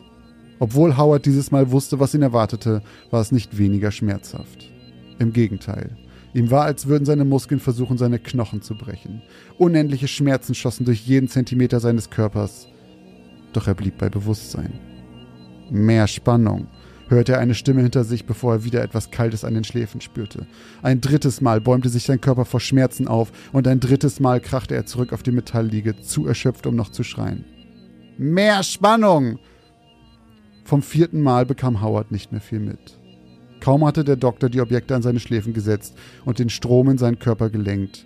Obwohl Howard dieses Mal wusste, was ihn erwartete, war es nicht weniger schmerzhaft. Im Gegenteil. Ihm war, als würden seine Muskeln versuchen, seine Knochen zu brechen. Unendliche Schmerzen schossen durch jeden Zentimeter seines Körpers. Doch er blieb bei Bewusstsein. Mehr Spannung, hörte er eine Stimme hinter sich, bevor er wieder etwas Kaltes an den Schläfen spürte. Ein drittes Mal bäumte sich sein Körper vor Schmerzen auf und ein drittes Mal krachte er zurück auf die Metallliege, zu erschöpft, um noch zu schreien. Mehr Spannung! Vom vierten Mal bekam Howard nicht mehr viel mit. Kaum hatte der Doktor die Objekte an seine Schläfen gesetzt und den Strom in seinen Körper gelenkt,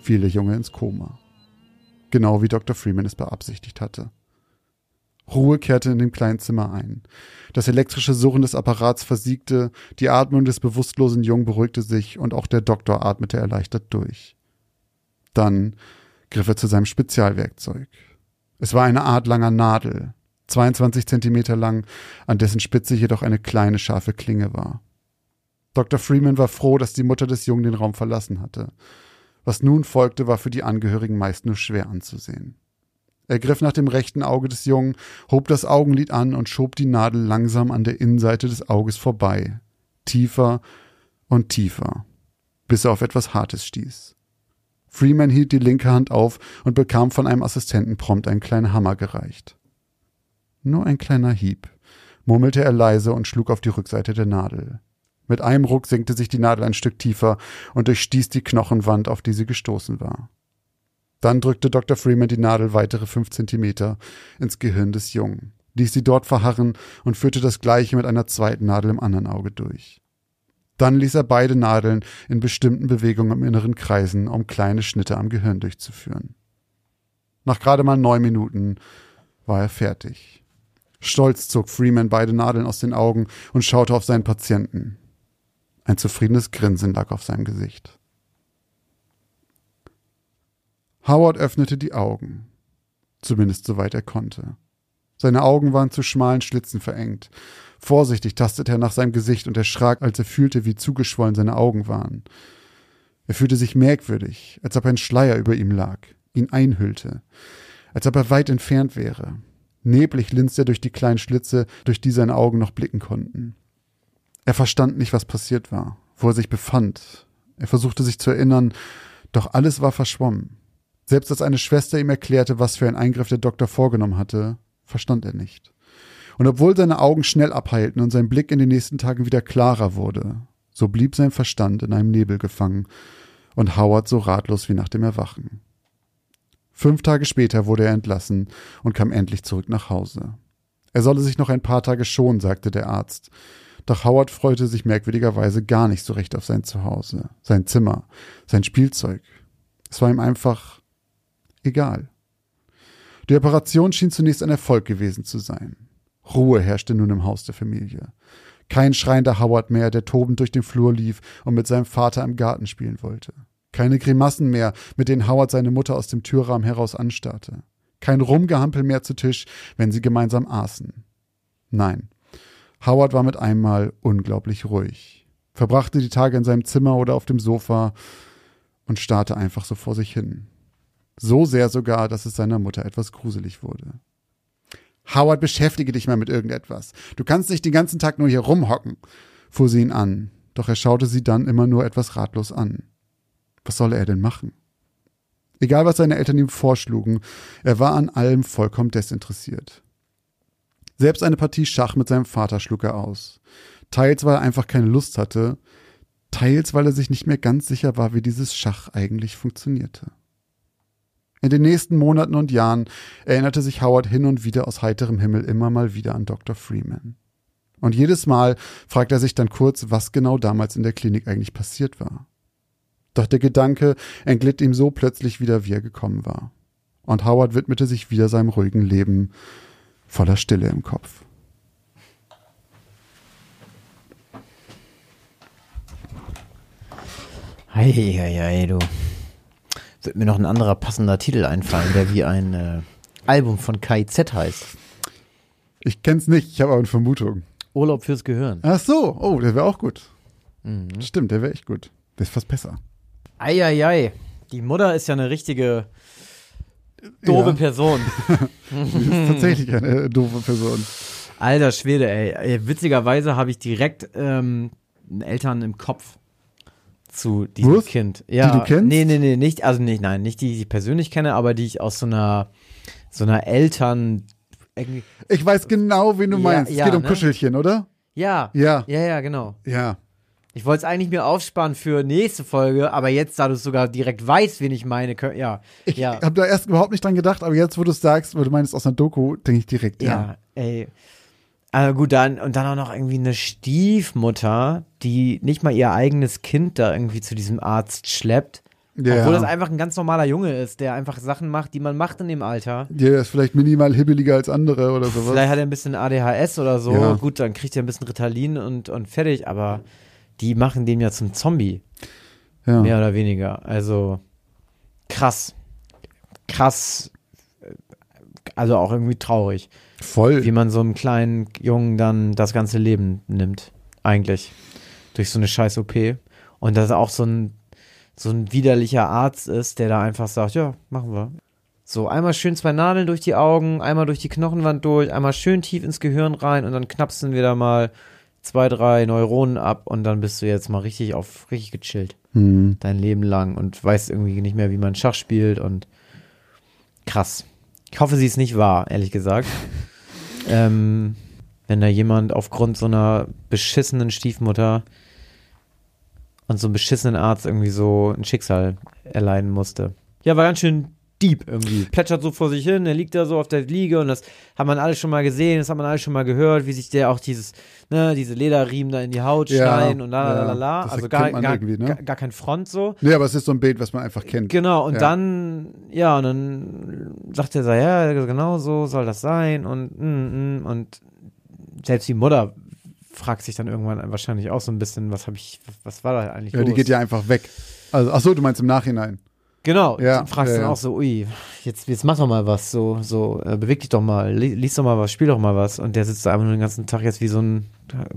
fiel der Junge ins Koma. Genau wie Dr. Freeman es beabsichtigt hatte. Ruhe kehrte in dem kleinen Zimmer ein. Das elektrische Surren des Apparats versiegte, die Atmung des bewusstlosen Jungen beruhigte sich und auch der Doktor atmete erleichtert durch. Dann griff er zu seinem Spezialwerkzeug. Es war eine Art langer Nadel, 22 Zentimeter lang, an dessen Spitze jedoch eine kleine scharfe Klinge war. Dr. Freeman war froh, dass die Mutter des Jungen den Raum verlassen hatte. Was nun folgte, war für die Angehörigen meist nur schwer anzusehen. Er griff nach dem rechten Auge des Jungen, hob das Augenlid an und schob die Nadel langsam an der Innenseite des Auges vorbei, tiefer und tiefer, bis er auf etwas Hartes stieß. Freeman hielt die linke Hand auf und bekam von einem Assistenten prompt einen kleinen Hammer gereicht. Nur ein kleiner Hieb, murmelte er leise und schlug auf die Rückseite der Nadel. Mit einem Ruck senkte sich die Nadel ein Stück tiefer und durchstieß die Knochenwand, auf die sie gestoßen war. Dann drückte Dr. Freeman die Nadel weitere fünf Zentimeter ins Gehirn des Jungen, ließ sie dort verharren und führte das gleiche mit einer zweiten Nadel im anderen Auge durch. Dann ließ er beide Nadeln in bestimmten Bewegungen im Inneren kreisen, um kleine Schnitte am Gehirn durchzuführen. Nach gerade mal neun Minuten war er fertig. Stolz zog Freeman beide Nadeln aus den Augen und schaute auf seinen Patienten. Ein zufriedenes Grinsen lag auf seinem Gesicht. Howard öffnete die Augen. Zumindest soweit er konnte. Seine Augen waren zu schmalen Schlitzen verengt. Vorsichtig tastete er nach seinem Gesicht und erschrak, als er fühlte, wie zugeschwollen seine Augen waren. Er fühlte sich merkwürdig, als ob ein Schleier über ihm lag, ihn einhüllte, als ob er weit entfernt wäre. Neblig linste er durch die kleinen Schlitze, durch die seine Augen noch blicken konnten. Er verstand nicht, was passiert war, wo er sich befand. Er versuchte sich zu erinnern, doch alles war verschwommen. Selbst als eine Schwester ihm erklärte, was für ein Eingriff der Doktor vorgenommen hatte, verstand er nicht. Und obwohl seine Augen schnell abheilten und sein Blick in den nächsten Tagen wieder klarer wurde, so blieb sein Verstand in einem Nebel gefangen und Howard so ratlos wie nach dem Erwachen. Fünf Tage später wurde er entlassen und kam endlich zurück nach Hause. Er solle sich noch ein paar Tage schonen, sagte der Arzt. Doch Howard freute sich merkwürdigerweise gar nicht so recht auf sein Zuhause, sein Zimmer, sein Spielzeug. Es war ihm einfach egal. Die Operation schien zunächst ein Erfolg gewesen zu sein. Ruhe herrschte nun im Haus der Familie. Kein schreiender Howard mehr, der tobend durch den Flur lief und mit seinem Vater im Garten spielen wollte. Keine Grimassen mehr, mit denen Howard seine Mutter aus dem Türrahmen heraus anstarrte. Kein Rumgehampel mehr zu Tisch, wenn sie gemeinsam aßen. Nein, Howard war mit einmal unglaublich ruhig, verbrachte die Tage in seinem Zimmer oder auf dem Sofa und starrte einfach so vor sich hin. So sehr sogar, dass es seiner Mutter etwas gruselig wurde. Howard, beschäftige dich mal mit irgendetwas. Du kannst nicht den ganzen Tag nur hier rumhocken, fuhr sie ihn an, doch er schaute sie dann immer nur etwas ratlos an. Was solle er denn machen? Egal, was seine Eltern ihm vorschlugen, er war an allem vollkommen desinteressiert. Selbst eine Partie Schach mit seinem Vater schlug er aus. Teils, weil er einfach keine Lust hatte, teils, weil er sich nicht mehr ganz sicher war, wie dieses Schach eigentlich funktionierte. In den nächsten Monaten und Jahren erinnerte sich Howard hin und wieder aus heiterem Himmel immer mal wieder an Dr. Freeman. Und jedes Mal fragte er sich dann kurz, was genau damals in der Klinik eigentlich passiert war. Doch der Gedanke entglitt ihm so plötzlich wieder, wie er gekommen war. Und Howard widmete sich wieder seinem ruhigen Leben voller Stille im Kopf. Heieiei, du. Wird mir noch ein anderer passender Titel einfallen, der wie ein äh, Album von KIZ heißt. Ich kenn's nicht, ich habe aber eine Vermutung. Urlaub fürs Gehirn. Ach so, oh, der wäre auch gut. Mhm. Stimmt, der wäre echt gut. Der ist fast besser. Eieiei. Die Mutter ist ja eine richtige doofe Ja. Person. <laughs> Ist tatsächlich eine doofe Person. Alter Schwede, ey. ey witzigerweise habe ich direkt ähm, Eltern im Kopf zu diesem Was? Kind. Ja, du kennst? Nee, nee, nee, nicht, also nicht, nein, nicht die, die ich persönlich kenne, aber die ich aus so einer, so einer Eltern, Ich weiß genau, wen du Ja, meinst. Es ja, geht um ne? Kuschelchen, oder? ja, Ja, ja, ja, genau. ja. Ich wollte es eigentlich mir aufsparen für nächste Folge, aber jetzt, da du es sogar direkt weißt, wen ich meine, ja, Ich ja, habe da erst überhaupt nicht dran gedacht, aber jetzt, wo du es sagst, weil du meinst aus einer Doku, denke ich direkt, ja. ja, ey. Aber gut, dann, und dann auch noch irgendwie eine Stiefmutter, die nicht mal ihr eigenes Kind da irgendwie zu diesem Arzt schleppt. Ja. Obwohl das einfach ein ganz normaler Junge ist, der einfach Sachen macht, die man macht in dem Alter. Der ist vielleicht minimal hibbeliger als andere oder sowas. Vielleicht hat er ein bisschen ADHS oder so. Ja. Gut, dann kriegt er ein bisschen Ritalin und, und fertig, aber die machen den ja zum Zombie, ja. mehr oder weniger. Also krass. Krass. Also auch irgendwie traurig, Voll. wie man so einem kleinen Jungen dann das ganze Leben nimmt. Eigentlich. Durch so eine scheiß OP. Und dass er auch so ein, so ein widerlicher Arzt ist, der da einfach sagt, ja, machen wir. So, einmal schön zwei Nadeln durch die Augen, einmal durch die Knochenwand durch, einmal schön tief ins Gehirn rein und dann knapsen wir da mal zwei, drei Neuronen ab und dann bist du jetzt mal richtig auf, richtig gechillt. Hm. Dein Leben lang und weißt irgendwie nicht mehr, wie man Schach spielt und krass. Ich hoffe, sie ist nicht wahr, ehrlich gesagt. <laughs> ähm, wenn da jemand aufgrund so einer beschissenen Stiefmutter und so einem beschissenen Arzt irgendwie so ein Schicksal erleiden musste. Ja, war ganz schön deep irgendwie. Plätschert so vor sich hin, er liegt da so auf der Liege und das hat man alles schon mal gesehen, das hat man alles schon mal gehört, wie sich der auch dieses, ne, diese Lederriemen da in die Haut Ja, schneiden und la la la la Also gar, gar, ne? gar, gar kein Front so. Nee, aber es ist so ein Bild, was man einfach kennt. Genau, und Ja. dann, ja, und dann sagt er so, ja, genau so soll das sein und, mm, mm, und selbst die Mutter fragt sich dann irgendwann wahrscheinlich auch so ein bisschen, was habe ich, was, was war da eigentlich Ja, los? die geht ja einfach weg. Also, ach so, du meinst im Nachhinein. Genau, Ja, du fragst ja, dann auch so, ui, jetzt, jetzt mach doch mal was, so, so, äh, beweg dich doch mal, li lies doch mal was, spiel doch mal was. Und der sitzt da einfach nur den ganzen Tag jetzt wie so ein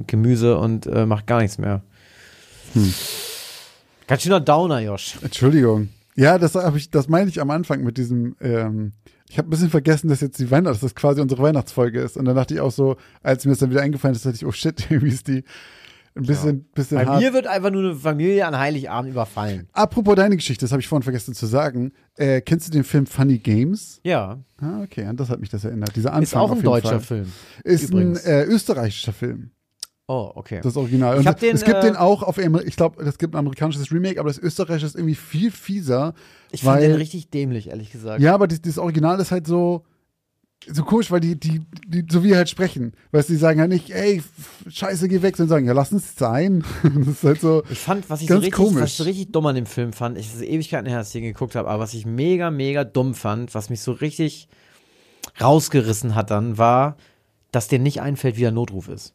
Gemüse und äh, macht gar nichts mehr. Hm. Ganz schöner Downer, Josh. Entschuldigung. Ja, das habe ich, das meine ich am Anfang mit diesem, ähm, ich habe ein bisschen vergessen, dass jetzt die Weihnachts, dass das quasi unsere Weihnachtsfolge ist. Und dann dachte ich auch so, als mir das dann wieder eingefallen ist, dachte ich, oh shit, <laughs> irgendwie ist die ein bisschen, bisschen Bei hart. mir wird einfach nur eine Familie an Heiligabend überfallen. Apropos deine Geschichte, das habe ich vorhin vergessen zu sagen. Äh, kennst du den Film Funny Games? Ja, Ah, okay, an das hat mich das erinnert. Dieser Anfang ist auch auf ein deutscher Fall. Film. Ist übrigens. ein äh, österreichischer Film. Oh, okay. Das Original. Und den, es gibt äh, den auch auf, ich glaube, es gibt ein amerikanisches Remake, aber das österreichische ist irgendwie viel fieser. Ich fand weil, den richtig dämlich, ehrlich gesagt. Ja, aber das, das Original ist halt so, so komisch, weil die, die, die, so wie halt sprechen. Weißt du, die sagen halt nicht, ey, scheiße, geh weg, sondern sagen, ja, lass uns sein. <laughs> das ist halt so, Ich fand, was ich so richtig, komisch. was ich so richtig dumm an dem Film fand, ich das Ewigkeiten her, dass ich den geguckt habe, aber was ich mega, mega dumm fand, was mich so richtig rausgerissen hat dann, war, dass dir nicht einfällt, wie der Notruf ist.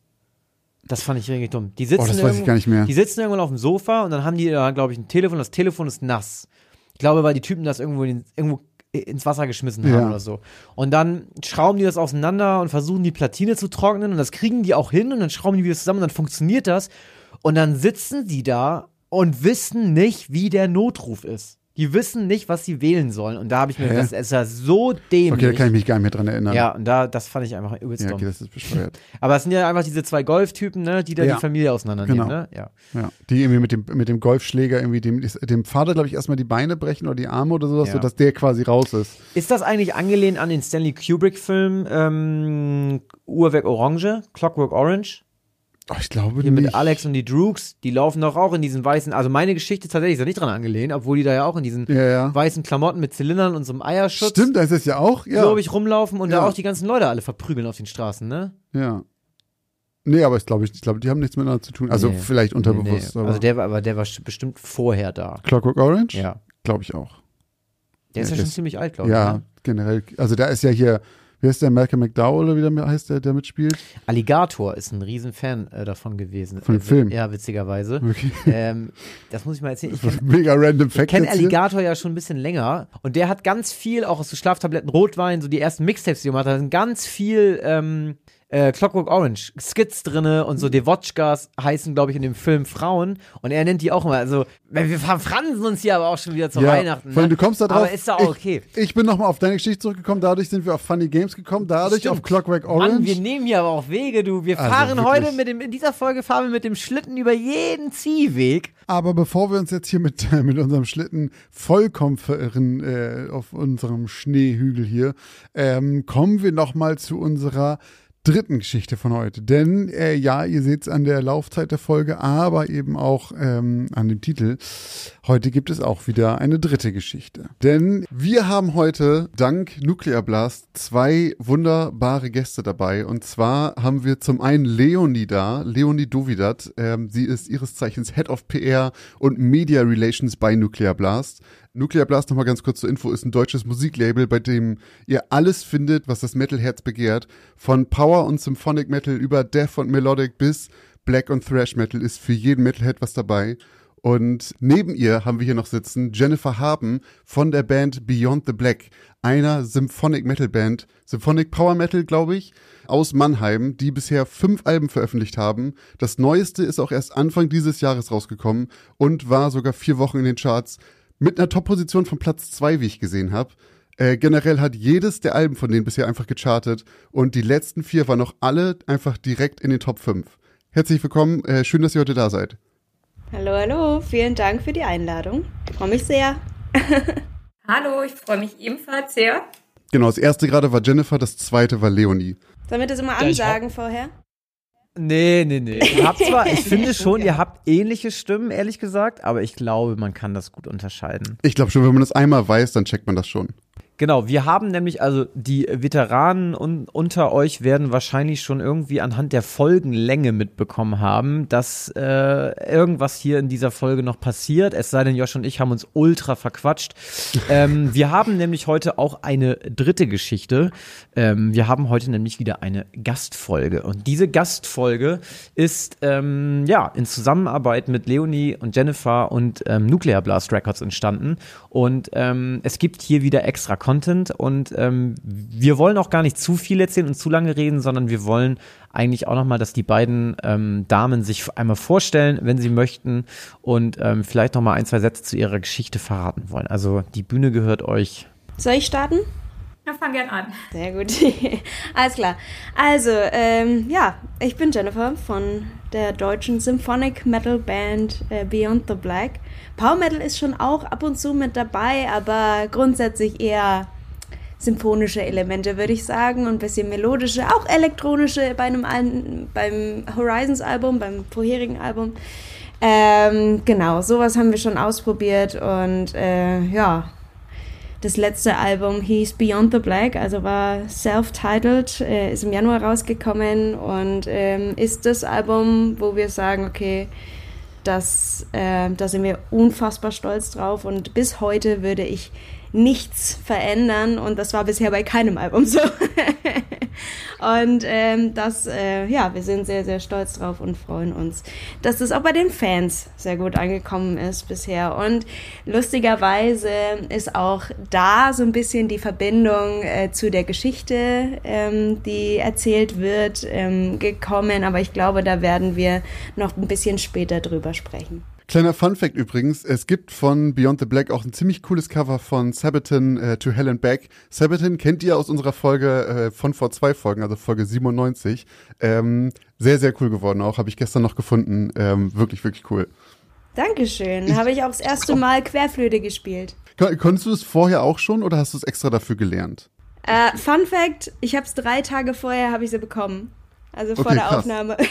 Das fand ich richtig dumm. Die sitzen, Oh, das weiß ich gar nicht mehr. die sitzen irgendwann auf dem Sofa und dann haben die da, glaube ich, ein Telefon. Das Telefon ist nass. Ich glaube, weil die Typen das irgendwo, irgendwo ins Wasser geschmissen haben Ja. oder so. Und dann schrauben die das auseinander und versuchen die Platine zu trocknen und das kriegen die auch hin und dann schrauben die wieder zusammen und dann funktioniert das. Und dann sitzen die da und wissen nicht, wie der Notruf ist. Die wissen nicht, was sie wählen sollen. Und da habe ich mir, Hä? das ist ja so dämlich. Okay, da kann ich mich gar nicht mehr dran erinnern. ja, und da, das fand ich einfach übelst Ja, dumm. okay, das ist bescheuert. <laughs> Aber es sind ja einfach diese zwei Golftypen, ne, die da Ja. die Familie auseinandernehmen, Genau. ne? Ja. Ja, die irgendwie mit dem, mit dem Golfschläger irgendwie dem, dem Vater, glaube ich, erstmal die Beine brechen oder die Arme oder sowas, Ja. sodass der quasi raus ist. Ist das eigentlich angelehnt an den Stanley Kubrick-Film ähm, Uhrwerk Orange, Clockwork Orange? Ich glaube Hier nicht. mit Alex und die Droogs, die laufen doch auch in diesen weißen, also meine Geschichte tatsächlich ist ja nicht dran angelehnt, obwohl die da ja auch in diesen Ja, ja. weißen Klamotten mit Zylindern und so einem Eierschutz, Stimmt, da ist es ja auch. Ja. glaube ich, rumlaufen und Ja. da auch die ganzen Leute alle verprügeln auf den Straßen, ne? Ja. Nee, aber ich glaube, ich, ich glaube, die haben nichts miteinander zu tun. Also Nee. vielleicht unterbewusst. Nee, nee. Aber Also der war, aber der war bestimmt vorher da. Clockwork Orange? Ja. Glaube ich auch. Der ist Ja, schon das- ziemlich alt, glaube ich. Ja, Ne? generell. Also da ist ja hier, wie heißt der, Malcolm McDowell oder wie der heißt, der, der mitspielt? Alligator ist ein Riesenfan äh, davon gewesen. Von dem Äh, Film? Ja, witzigerweise. Okay. ähm, das muss ich mal erzählen. Ich kenn, Mega random Ich Fact kenne jetzt hier. Alligator ja schon ein bisschen länger und der hat ganz viel, auch aus so Schlaftabletten, Rotwein, so die ersten Mixtapes, die er gemacht hat, sind ganz viel ähm, äh, Clockwork Orange, Skits drinne und so Devotchkas heißen, glaube ich, in dem Film Frauen und er nennt die auch immer, also wir verfransen uns hier aber auch schon wieder zu Weihnachten. Vor allem, Ne? du kommst da drauf. Aber ist doch auch okay. Ich, ich bin nochmal auf deine Geschichte zurückgekommen, dadurch sind wir auf Funny Games gekommen, dadurch Stimmt. auf Clockwork Orange. Mann, wir nehmen hier aber auch Wege, du. Wir Also fahren wirklich. heute mit dem, in dieser Folge fahren wir mit dem Schlitten über jeden Ziehweg. Aber bevor wir uns jetzt hier mit, <laughs> mit unserem Schlitten vollkommen verirren äh, auf unserem Schneehügel hier, ähm, kommen wir nochmal zu unserer dritten Geschichte von heute. Denn äh, ja, ihr seht es an der Laufzeit der Folge, aber eben auch ähm, an dem Titel. Heute gibt es auch wieder eine dritte Geschichte. Denn wir haben heute dank Nuclear Blast zwei wunderbare Gäste dabei. Und zwar haben wir zum einen Leonie da, Leonie Dovidat. Ähm, sie ist ihres Zeichens Head of PR und Media Relations bei Nuclear Blast. Nuclear Blast, nochmal ganz kurz zur Info, ist ein deutsches Musiklabel, bei dem ihr alles findet, was das Metalherz begehrt. Von Power und Symphonic Metal über Death und Melodic bis Black und Thrash Metal ist für jeden Metalhead was dabei. Und neben ihr haben wir hier noch sitzen Jennifer Haben von der Band Beyond the Black, einer Symphonic Metal Band, Symphonic Power Metal, glaube ich, aus Mannheim, die bisher fünf Alben veröffentlicht haben. Das neueste ist auch erst Anfang dieses Jahres rausgekommen und war sogar vier Wochen in den Charts mit einer Top-Position von Platz zwei, wie ich gesehen habe. Äh, generell hat jedes der Alben von denen bisher einfach gechartet und die letzten vier waren noch alle einfach direkt in den Top 5. Herzlich willkommen, äh, schön, dass ihr heute da seid. Hallo, hallo, vielen Dank für die Einladung. Ich freue mich sehr. <laughs> Hallo, ich freue mich ebenfalls sehr. Genau, das erste gerade war Jennifer, das zweite war Leonie. Sollen wir das immer Ja, ansagen vorher? Nee, nee, nee. <laughs> Ihr habt zwar, ich finde schon, ihr habt ähnliche Stimmen, ehrlich gesagt, aber ich glaube, man kann das gut unterscheiden. Ich glaube schon, wenn man das einmal weiß, dann checkt man das schon. Genau, wir haben nämlich, also die Veteranen un unter euch werden wahrscheinlich schon irgendwie anhand der Folgenlänge mitbekommen haben, dass äh, irgendwas hier in dieser Folge noch passiert. Es sei denn, Josh und ich haben uns ultra verquatscht. <laughs> ähm, wir haben nämlich heute auch eine dritte Geschichte. Ähm, wir haben heute nämlich wieder eine Gastfolge. Und diese Gastfolge ist ähm, ja in Zusammenarbeit mit Leonie und Jennifer und ähm, Nuclear Blast Records entstanden. Und ähm, es gibt hier wieder extra Content und ähm, wir wollen auch gar nicht zu viel erzählen und zu lange reden, sondern wir wollen eigentlich auch nochmal, dass die beiden ähm, Damen sich einmal vorstellen, wenn sie möchten und ähm, vielleicht nochmal ein, zwei Sätze zu ihrer Geschichte verraten wollen. Also die Bühne gehört euch. Soll ich starten? Ja, fang gern an. Sehr gut. <laughs> Alles klar. Also, ähm, ja, ich bin Jennifer von der deutschen Symphonic Metal Band äh, Beyond the Black. Power Metal ist schon auch ab und zu mit dabei, aber grundsätzlich eher symphonische Elemente, würde ich sagen, und ein bisschen melodische, auch elektronische bei einem beim Horizons Album, beim vorherigen Album. Ähm, genau, sowas haben wir schon ausprobiert und äh, ja, das letzte Album hieß Beyond the Black, also war self-titled, äh, ist im Januar rausgekommen und ähm, ist das Album, wo wir sagen, okay, das, äh, da sind wir unfassbar stolz drauf und bis heute würde ich nichts verändern und das war bisher bei keinem Album so. <laughs> und ähm, das, äh, ja, wir sind sehr, sehr stolz drauf und freuen uns, dass es auch bei den Fans sehr gut angekommen ist bisher. Und lustigerweise ist auch da so ein bisschen die Verbindung äh, zu der Geschichte, ähm, die erzählt wird, ähm, gekommen. Aber ich glaube, da werden wir noch ein bisschen später drüber sprechen. Kleiner Fun Fact übrigens, es gibt von Beyond the Black auch ein ziemlich cooles Cover von Sabaton äh, to Hell and Back. Sabaton kennt ihr aus unserer Folge äh, von vor zwei Folgen, also Folge 97. Ähm, sehr, sehr cool geworden auch, habe ich gestern noch gefunden. Ähm, wirklich, wirklich cool. Dankeschön. Habe ich auch das erste Mal Querflöte gespielt. Kon konntest du es vorher auch schon oder hast du es extra dafür gelernt? Äh, Fun Fact, ich habe es drei Tage vorher, habe ich sie bekommen. Also vor Okay, der krass. Aufnahme. <laughs>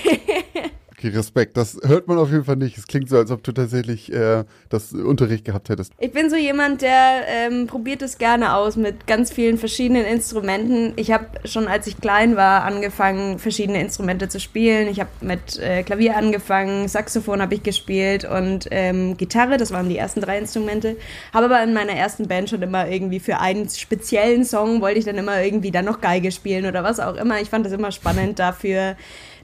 Okay, Respekt. Das hört man auf jeden Fall nicht. Es klingt so, als ob du tatsächlich äh, das Unterricht gehabt hättest. Ich bin so jemand, der ähm, probiert es gerne aus mit ganz vielen verschiedenen Instrumenten. Ich habe schon, als ich klein war, angefangen, verschiedene Instrumente zu spielen. Ich habe mit äh, Klavier angefangen, Saxophon habe ich gespielt und ähm, Gitarre, das waren die ersten drei Instrumente. Habe aber in meiner ersten Band schon immer irgendwie für einen speziellen Song wollte ich dann immer irgendwie dann noch Geige spielen oder was auch immer. Ich fand das immer spannend dafür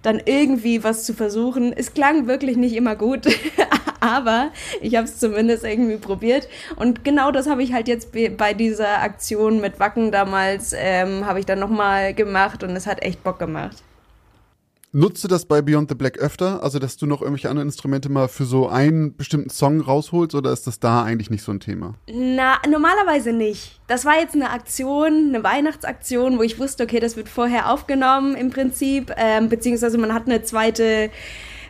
dann irgendwie was zu versuchen. Es klang wirklich nicht immer gut, <laughs> aber ich habe es zumindest irgendwie probiert. Und genau das habe ich halt jetzt be- bei dieser Aktion mit Wacken damals, ähm, habe ich dann nochmal gemacht und es hat echt Bock gemacht. Nutzt du das bei Beyond the Black öfter? Also, dass du noch irgendwelche anderen Instrumente mal für so einen bestimmten Song rausholst oder ist das da eigentlich nicht so ein Thema? Na, normalerweise nicht. Das war jetzt eine Aktion, eine Weihnachtsaktion, wo ich wusste, okay, das wird vorher aufgenommen im Prinzip, ähm, beziehungsweise man hat eine zweite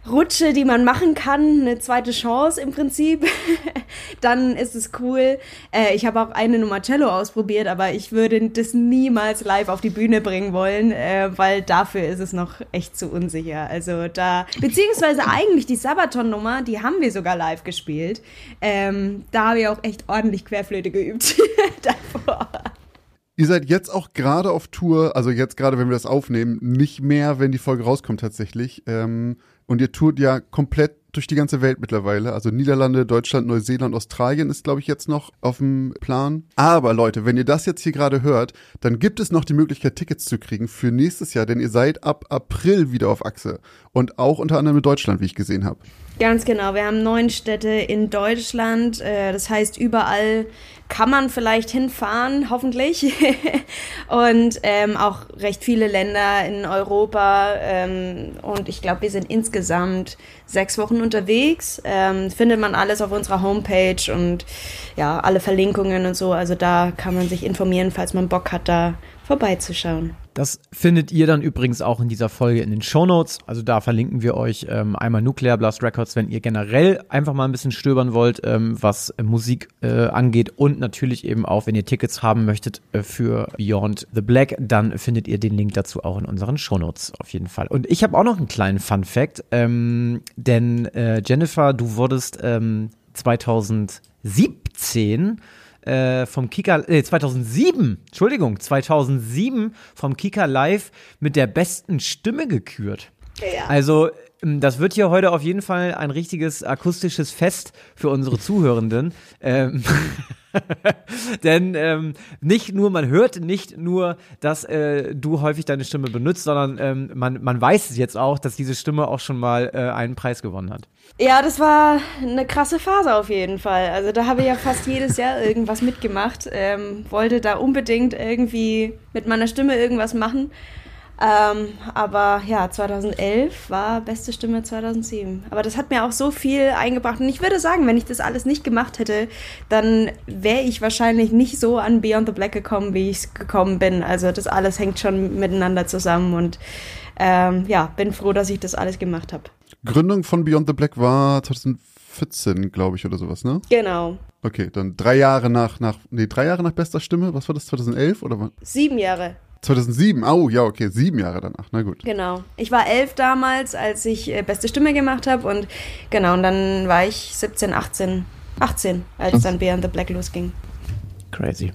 Rutsche, die man machen kann, eine zweite Chance im Prinzip, <laughs> dann ist es cool. Äh, ich habe auch eine Nummer Cello ausprobiert, aber ich würde das niemals live auf die Bühne bringen wollen, äh, weil dafür ist es noch echt zu unsicher. Also da, beziehungsweise eigentlich die Sabaton-Nummer, die haben wir sogar live gespielt. Ähm, da habe ich auch echt ordentlich Querflöte geübt <laughs> davor. Ihr seid jetzt auch gerade auf Tour, also jetzt gerade, wenn wir das aufnehmen, nicht mehr, wenn die Folge rauskommt tatsächlich. Ähm, und ihr tourt ja komplett durch die ganze Welt mittlerweile. Also Niederlande, Deutschland, Neuseeland, Australien ist, glaube ich, jetzt noch auf dem Plan. Aber Leute, wenn ihr das jetzt hier gerade hört, dann gibt es noch die Möglichkeit, Tickets zu kriegen für nächstes Jahr, denn ihr seid ab April wieder auf Achse. Und auch unter anderem in Deutschland, wie ich gesehen habe. Ganz genau, wir haben neun Städte in Deutschland. Äh, das heißt, überall kann man vielleicht hinfahren, hoffentlich. <laughs> und ähm, auch recht viele Länder in Europa. Ähm, und ich glaube, wir sind insgesamt sechs Wochen unterwegs. Ähm, findet man alles auf unserer Homepage und ja, alle Verlinkungen und so. Also da kann man sich informieren, falls man Bock hat, da vorbeizuschauen. Das findet ihr dann übrigens auch in dieser Folge in den Shownotes. Also da verlinken wir euch ähm, einmal Nuclear Blast Records, wenn ihr generell einfach mal ein bisschen stöbern wollt, ähm, was Musik äh, angeht und natürlich eben auch, wenn ihr Tickets haben möchtet äh, für Beyond the Black, dann findet ihr den Link dazu auch in unseren Shownotes auf jeden Fall. Und ich habe auch noch einen kleinen Fun Fact, ähm, denn äh, Jennifer, du wurdest ähm, 2017 äh, vom Kika, äh, 2007, Entschuldigung, 2007 vom Kika Live mit der besten Stimme gekürt. Ja. Also, ähm, das wird hier heute auf jeden Fall ein richtiges akustisches Fest für unsere Zuhörenden. Ähm, <laughs> Denn ähm, nicht nur, man hört nicht nur, dass äh, du häufig deine Stimme benutzt, sondern ähm, man, man weiß es jetzt auch, dass diese Stimme auch schon mal äh, einen Preis gewonnen hat. Ja, das war eine krasse Phase auf jeden Fall. Also da habe ich ja fast jedes Jahr irgendwas mitgemacht, ähm, wollte da unbedingt irgendwie mit meiner Stimme irgendwas machen. Ähm, aber ja, 2011 war beste Stimme 2007. Aber das hat mir auch so viel eingebracht. Und ich würde sagen, wenn ich das alles nicht gemacht hätte, dann wäre ich wahrscheinlich nicht so an Beyond the Black gekommen, wie ich gekommen bin. Also das alles hängt schon miteinander zusammen und ähm, ja, bin froh, dass ich das alles gemacht habe. Gründung von Beyond the Black war 2014, glaube ich, oder sowas, ne? Genau. Okay, dann drei Jahre nach, nach, nee, drei Jahre nach bester Stimme. Was war das, 2011 oder wann? Sieben Jahre. 2007, oh ja, okay, sieben Jahre danach, na gut. Genau. Ich war elf damals, als ich äh, beste Stimme gemacht habe und genau, und dann war ich 17, 18, 18, als dann Beyond the Black losging. Crazy.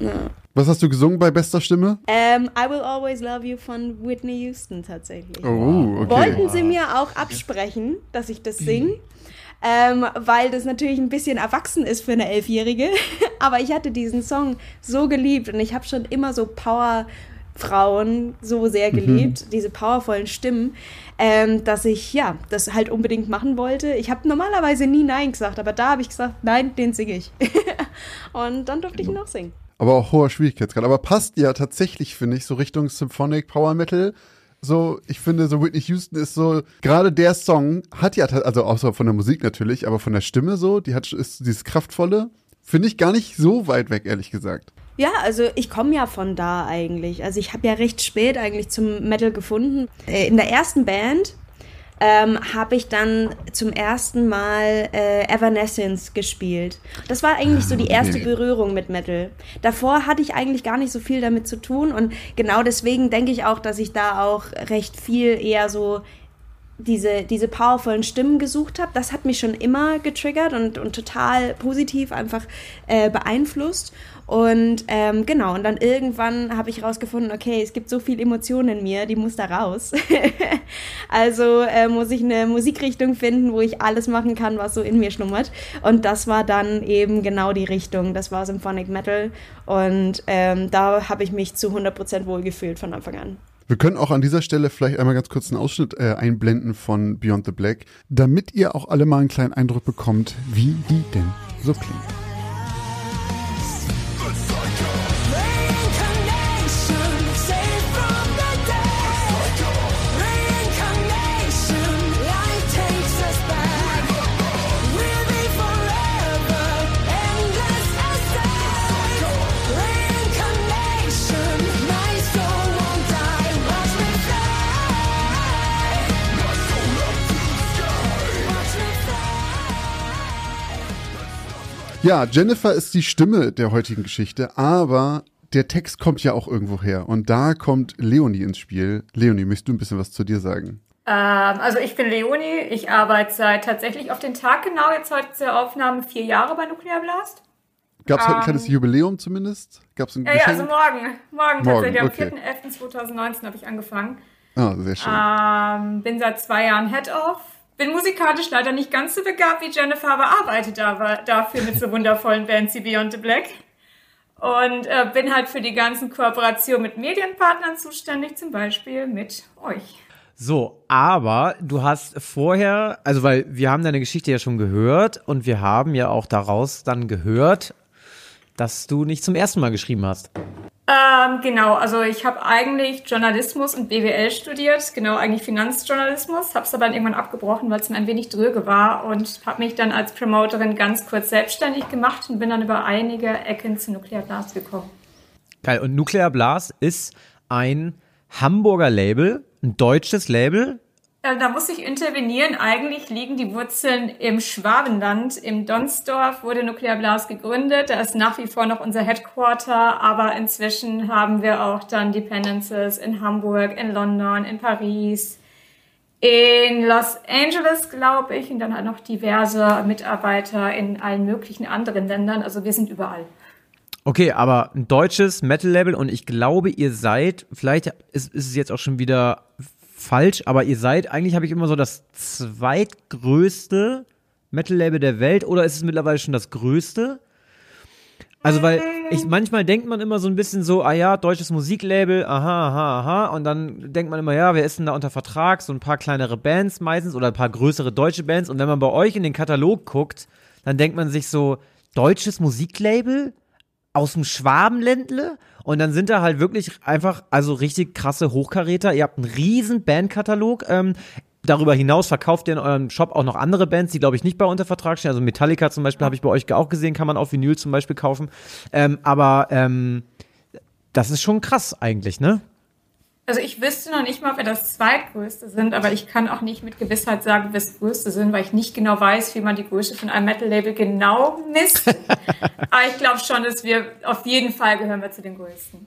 Ja. Was hast du gesungen bei bester Stimme? Ähm, I Will Always Love You von Whitney Houston tatsächlich. Oh, okay. Wollten sie mir auch absprechen, dass ich das singe. Ähm, weil das natürlich ein bisschen erwachsen ist für eine Elfjährige. <laughs> Aber ich hatte diesen Song so geliebt und ich habe schon immer so Power Frauen so sehr Mhm. geliebt, diese powervollen Stimmen, ähm, dass ich ja das halt unbedingt machen wollte. Ich habe normalerweise nie Nein gesagt, aber da habe ich gesagt, nein, den singe ich. <laughs> Und dann durfte ich ihn noch singen. Aber auch hoher Schwierigkeitsgrad. Aber passt ja tatsächlich, finde ich, so Richtung Symphonic Power Metal. So, ich finde, so Whitney Houston ist so, gerade der Song hat ja, also außer von der Musik natürlich, aber von der Stimme so, die hat, ist dieses kraftvolle, finde ich gar nicht so weit weg, ehrlich gesagt. Ja, also ich komme ja von da eigentlich. Also ich habe ja recht spät eigentlich zum Metal gefunden. Äh, In der ersten Band ähm, habe ich dann zum ersten Mal äh, Evanescence gespielt. Das war eigentlich so die erste okay. Berührung mit Metal. Davor hatte ich eigentlich gar nicht so viel damit zu tun und genau deswegen denke ich auch, dass ich da auch recht viel eher so diese, diese powervollen Stimmen gesucht habe. Das hat mich schon immer getriggert und, und total positiv einfach äh, beeinflusst. Und ähm, genau, und dann irgendwann habe ich rausgefunden, okay, es gibt so viel Emotionen in mir, die muss da raus. <laughs> also äh, muss ich eine Musikrichtung finden, wo ich alles machen kann, was so in mir schlummert. Und das war dann eben genau die Richtung. Das war Symphonic Metal. Und ähm, da habe ich mich zu 100% wohlgefühlt von Anfang an. Wir können auch an dieser Stelle vielleicht einmal ganz kurz einen Ausschnitt äh, einblenden von Beyond the Black, damit ihr auch alle mal einen kleinen Eindruck bekommt, wie die denn so klingt. Ja, Jennifer ist die Stimme der heutigen Geschichte, aber der Text kommt ja auch irgendwo her. Und da kommt Leonie ins Spiel. Leonie, möchtest du ein bisschen was zu dir sagen? Ähm, also ich bin Leonie. Ich arbeite seit tatsächlich auf den Tag genau jetzt heute zur Aufnahme vier Jahre bei Nuclear Blast. Gab es heute ein Ähm, kleines Jubiläum zumindest? Gab es ein Ja, ja, Geschenk? also morgen. Morgen, Morgen, tatsächlich. okay. Am 4.11.2019 habe ich angefangen. Ah, sehr schön. Ähm, bin seit zwei Jahren Head-Off. Bin musikalisch leider nicht ganz so begabt wie Jennifer, aber arbeite da, dafür mit so wundervollen Bands wie Beyond the Black. Und äh, bin halt für die ganzen Kooperationen mit Medienpartnern zuständig, zum Beispiel mit euch. So, aber du hast vorher, also weil wir haben deine Geschichte ja schon gehört und wir haben ja auch daraus dann gehört, dass du nicht zum ersten Mal geschrieben hast. Ähm, genau, also ich habe eigentlich Journalismus und BWL studiert, genau eigentlich Finanzjournalismus, habe es aber dann irgendwann abgebrochen, weil es mir ein wenig dröge war und habe mich dann als Promoterin ganz kurz selbstständig gemacht und bin dann über einige Ecken zu Nuclear Blast gekommen. Geil. Und Nuclear Blast ist ein Hamburger Label, ein deutsches Label. Äh, Da muss ich intervenieren. Eigentlich liegen die Wurzeln im Schwabenland. Im Donsdorf wurde Nuclear Blast gegründet. Da ist nach wie vor noch unser Headquarter. Aber inzwischen haben wir auch dann Dependencies in Hamburg, in London, in Paris, in Los Angeles, glaube ich. Und dann halt noch diverse Mitarbeiter in allen möglichen anderen Ländern. Also wir sind überall. Okay, aber ein deutsches Metal-Label und ich glaube, ihr seid, vielleicht ist, ist es jetzt auch schon wieder falsch, aber ihr seid, eigentlich habe ich immer so das zweitgrößte Metal-Label der Welt oder ist es mittlerweile schon das größte? Also, weil ich manchmal denkt man immer so ein bisschen so, ah ja, deutsches Musiklabel, aha, aha, aha, und dann denkt man immer, ja, wer ist denn da unter Vertrag? So ein paar kleinere Bands meistens oder ein paar größere deutsche Bands. Und wenn man bei euch in den Katalog guckt, dann denkt man sich so, deutsches Musiklabel? aus dem Schwabenländle und dann sind da halt wirklich einfach, also richtig krasse Hochkaräter. Ihr habt einen riesen Bandkatalog. Ähm, darüber hinaus verkauft ihr in eurem Shop auch noch andere Bands, die glaube ich nicht bei unter Vertrag stehen. Also Metallica zum Beispiel habe ich bei euch auch gesehen, kann man auf Vinyl zum Beispiel kaufen. Ähm, aber ähm, das ist schon krass eigentlich, ne? Also ich wüsste noch nicht mal, ob wir das zweitgrößte sind, aber ich kann auch nicht mit Gewissheit sagen, wir das größte sind, weil ich nicht genau weiß, wie man die Größe von einem Metal-Label genau misst. <laughs> aber ich glaube schon, dass wir auf jeden Fall gehören wir zu den größten.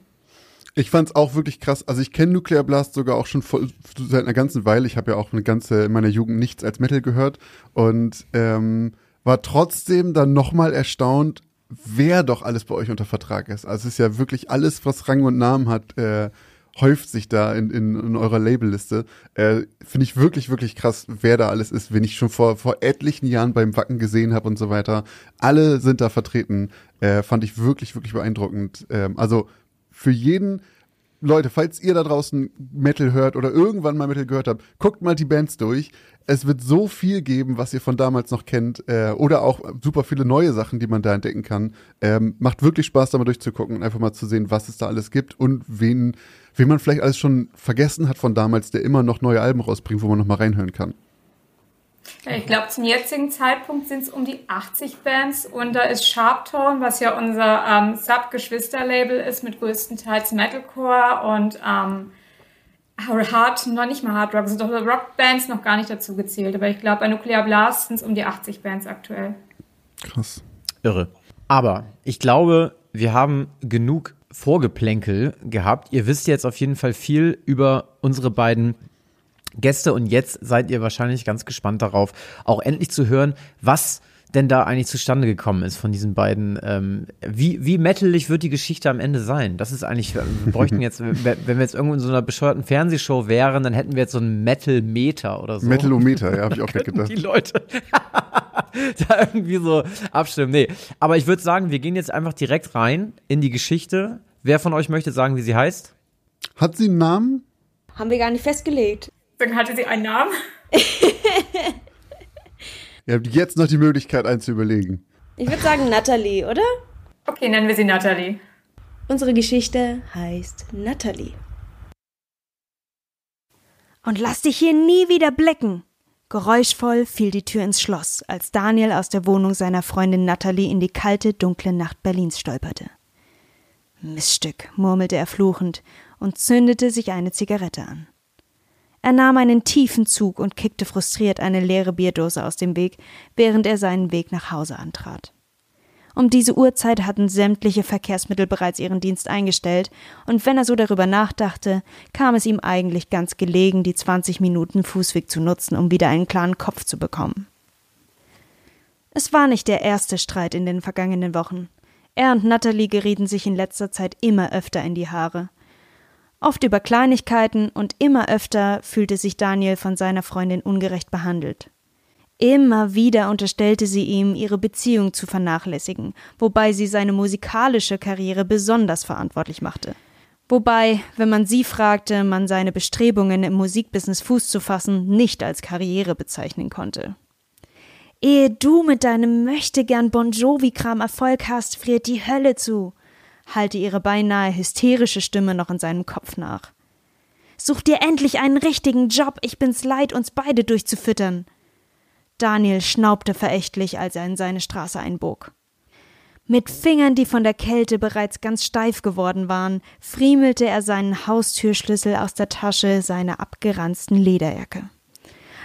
Ich fand's auch wirklich krass. Also ich kenne Nuclear Blast sogar auch schon voll, seit einer ganzen Weile. Ich habe ja auch eine ganze in meiner Jugend nichts als Metal gehört und ähm, war trotzdem dann nochmal erstaunt, wer doch alles bei euch unter Vertrag ist. Also es ist ja wirklich alles, was Rang und Namen hat, äh, häuft sich da in, in, in eurer Labelliste. Äh, Finde ich wirklich, wirklich krass, wer da alles ist, wenn ich schon vor, vor etlichen Jahren beim Wacken gesehen habe und so weiter. Alle sind da vertreten. Äh, fand ich wirklich, wirklich beeindruckend. Ähm, also für jeden Leute, falls ihr da draußen Metal hört oder irgendwann mal Metal gehört habt, guckt mal die Bands durch. Es wird so viel geben, was ihr von damals noch kennt, äh, oder auch super viele neue Sachen, die man da entdecken kann. Ähm, macht wirklich Spaß, da mal durchzugucken und einfach mal zu sehen, was es da alles gibt und wen, wen man vielleicht alles schon vergessen hat von damals, der immer noch neue Alben rausbringt, wo man noch mal reinhören kann. Ich glaube, zum jetzigen Zeitpunkt sind es um die 80 Bands und da ist Sharptone, was ja unser ähm, Sub-Geschwister-Label ist, mit größtenteils Metalcore und ähm, Hard, noch nicht mal Hard Rock, sind doch Rockbands noch gar nicht dazu gezählt. Aber ich glaube, bei Nuclear Blast sind es um die 80 Bands aktuell. Krass. Irre. Aber ich glaube, wir haben genug Vorgeplänkel gehabt. Ihr wisst jetzt auf jeden Fall viel über unsere beiden Gäste und jetzt seid ihr wahrscheinlich ganz gespannt darauf, auch endlich zu hören, was denn da eigentlich zustande gekommen ist von diesen beiden. Ähm, wie, wie metalig wird die Geschichte am Ende sein? Das ist eigentlich, wir bräuchten jetzt, wenn wir jetzt irgendwo in so einer bescheuerten Fernsehshow wären, dann hätten wir jetzt so einen Metal-Meter oder so. Metalometer, ja, habe ich auch <laughs> gedacht. die Leute <laughs> da irgendwie so abstimmen. Nee, aber ich würde sagen, wir gehen jetzt einfach direkt rein in die Geschichte. Wer von euch möchte sagen, wie sie heißt? Hat sie einen Namen? Haben wir gar nicht festgelegt. Dann hatte sie einen Namen. <laughs> Ihr habt jetzt noch die Möglichkeit, einen zu überlegen. Ich würde sagen Natalie, oder? Okay, nennen wir sie Natalie. Unsere Geschichte heißt Natalie. Und lass dich hier nie wieder blicken. Geräuschvoll fiel die Tür ins Schloss, als Daniel aus der Wohnung seiner Freundin Natalie in die kalte, dunkle Nacht Berlins stolperte. Miststück, murmelte er fluchend und zündete sich eine Zigarette an. Er nahm einen tiefen Zug und kickte frustriert eine leere Bierdose aus dem Weg, während er seinen Weg nach Hause antrat. Um diese Uhrzeit hatten sämtliche Verkehrsmittel bereits ihren Dienst eingestellt, und wenn er so darüber nachdachte, kam es ihm eigentlich ganz gelegen, die 20 Minuten Fußweg zu nutzen, um wieder einen klaren Kopf zu bekommen. Es war nicht der erste Streit in den vergangenen Wochen. Er und Natalie gerieten sich in letzter Zeit immer öfter in die Haare. Oft über Kleinigkeiten und immer öfter fühlte sich Daniel von seiner Freundin ungerecht behandelt. Immer wieder unterstellte sie ihm, ihre Beziehung zu vernachlässigen, wobei sie seine musikalische Karriere besonders verantwortlich machte. Wobei, wenn man sie fragte, man seine Bestrebungen im Musikbusiness Fuß zu fassen nicht als Karriere bezeichnen konnte. Ehe du mit deinem Möchtegern Bon Jovi-Kram Erfolg hast, friert die Hölle zu, hallte ihre beinahe hysterische Stimme noch in seinem Kopf nach. Such dir endlich einen richtigen Job, ich bin's leid, uns beide durchzufüttern. Daniel schnaubte verächtlich, als er in seine Straße einbog. Mit Fingern, die von der Kälte bereits ganz steif geworden waren, friemelte er seinen Haustürschlüssel aus der Tasche seiner abgeranzten Lederjacke.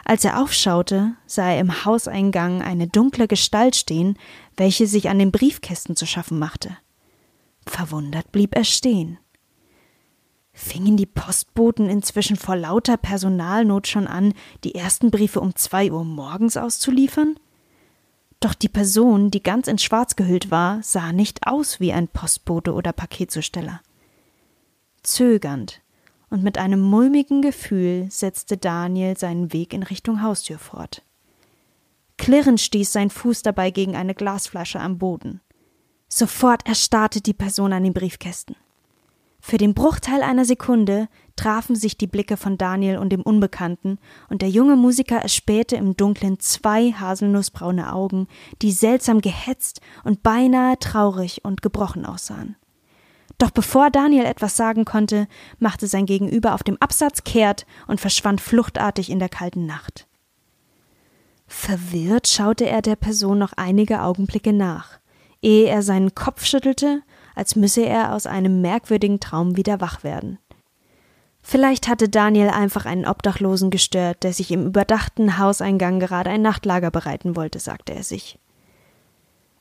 Als er aufschaute, sah er im Hauseingang eine dunkle Gestalt stehen, welche sich an den Briefkästen zu schaffen machte. Verwundert blieb er stehen. Fingen die Postboten inzwischen vor lauter Personalnot schon an, die ersten Briefe um zwei Uhr morgens auszuliefern? Doch die Person, die ganz in Schwarz gehüllt war, sah nicht aus wie ein Postbote oder Paketzusteller. Zögernd und mit einem mulmigen Gefühl setzte Daniel seinen Weg in Richtung Haustür fort. Klirrend stieß sein Fuß dabei gegen eine Glasflasche am Boden. Sofort erstarrte die Person an den Briefkästen. Für den Bruchteil einer Sekunde trafen sich die Blicke von Daniel und dem Unbekannten, und der junge Musiker erspähte im Dunkeln zwei haselnussbraune Augen, die seltsam gehetzt und beinahe traurig und gebrochen aussahen. Doch bevor Daniel etwas sagen konnte, machte sein Gegenüber auf dem Absatz kehrt und verschwand fluchtartig in der kalten Nacht. Verwirrt schaute er der Person noch einige Augenblicke nach, ehe er seinen Kopf schüttelte, als müsse er aus einem merkwürdigen Traum wieder wach werden. Vielleicht hatte Daniel einfach einen Obdachlosen gestört, der sich im überdachten Hauseingang gerade ein Nachtlager bereiten wollte, sagte er sich.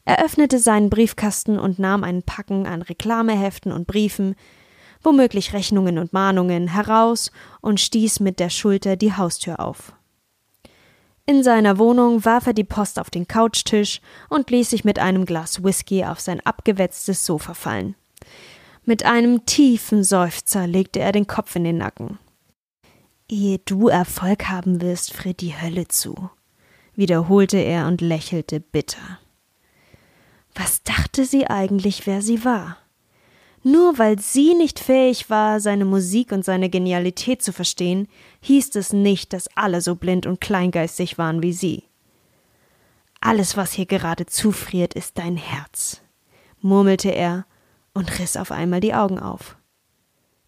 Er öffnete seinen Briefkasten und nahm ein Packen an Reklameheften und Briefen, womöglich Rechnungen und Mahnungen, heraus und stieß mit der Schulter die Haustür auf. In seiner Wohnung warf er die Post auf den Couchtisch und ließ sich mit einem Glas Whisky auf sein abgewetztes Sofa fallen. Mit einem tiefen Seufzer legte er den Kopf in den Nacken. Ehe du Erfolg haben wirst, friert die Hölle zu, wiederholte er und lächelte bitter. Was dachte sie eigentlich, wer sie war? Nur weil sie nicht fähig war, seine Musik und seine Genialität zu verstehen, hieß es nicht, dass alle so blind und kleingeistig waren wie sie. Alles, was hier gerade zufriert, ist dein Herz, murmelte er und riss auf einmal die Augen auf.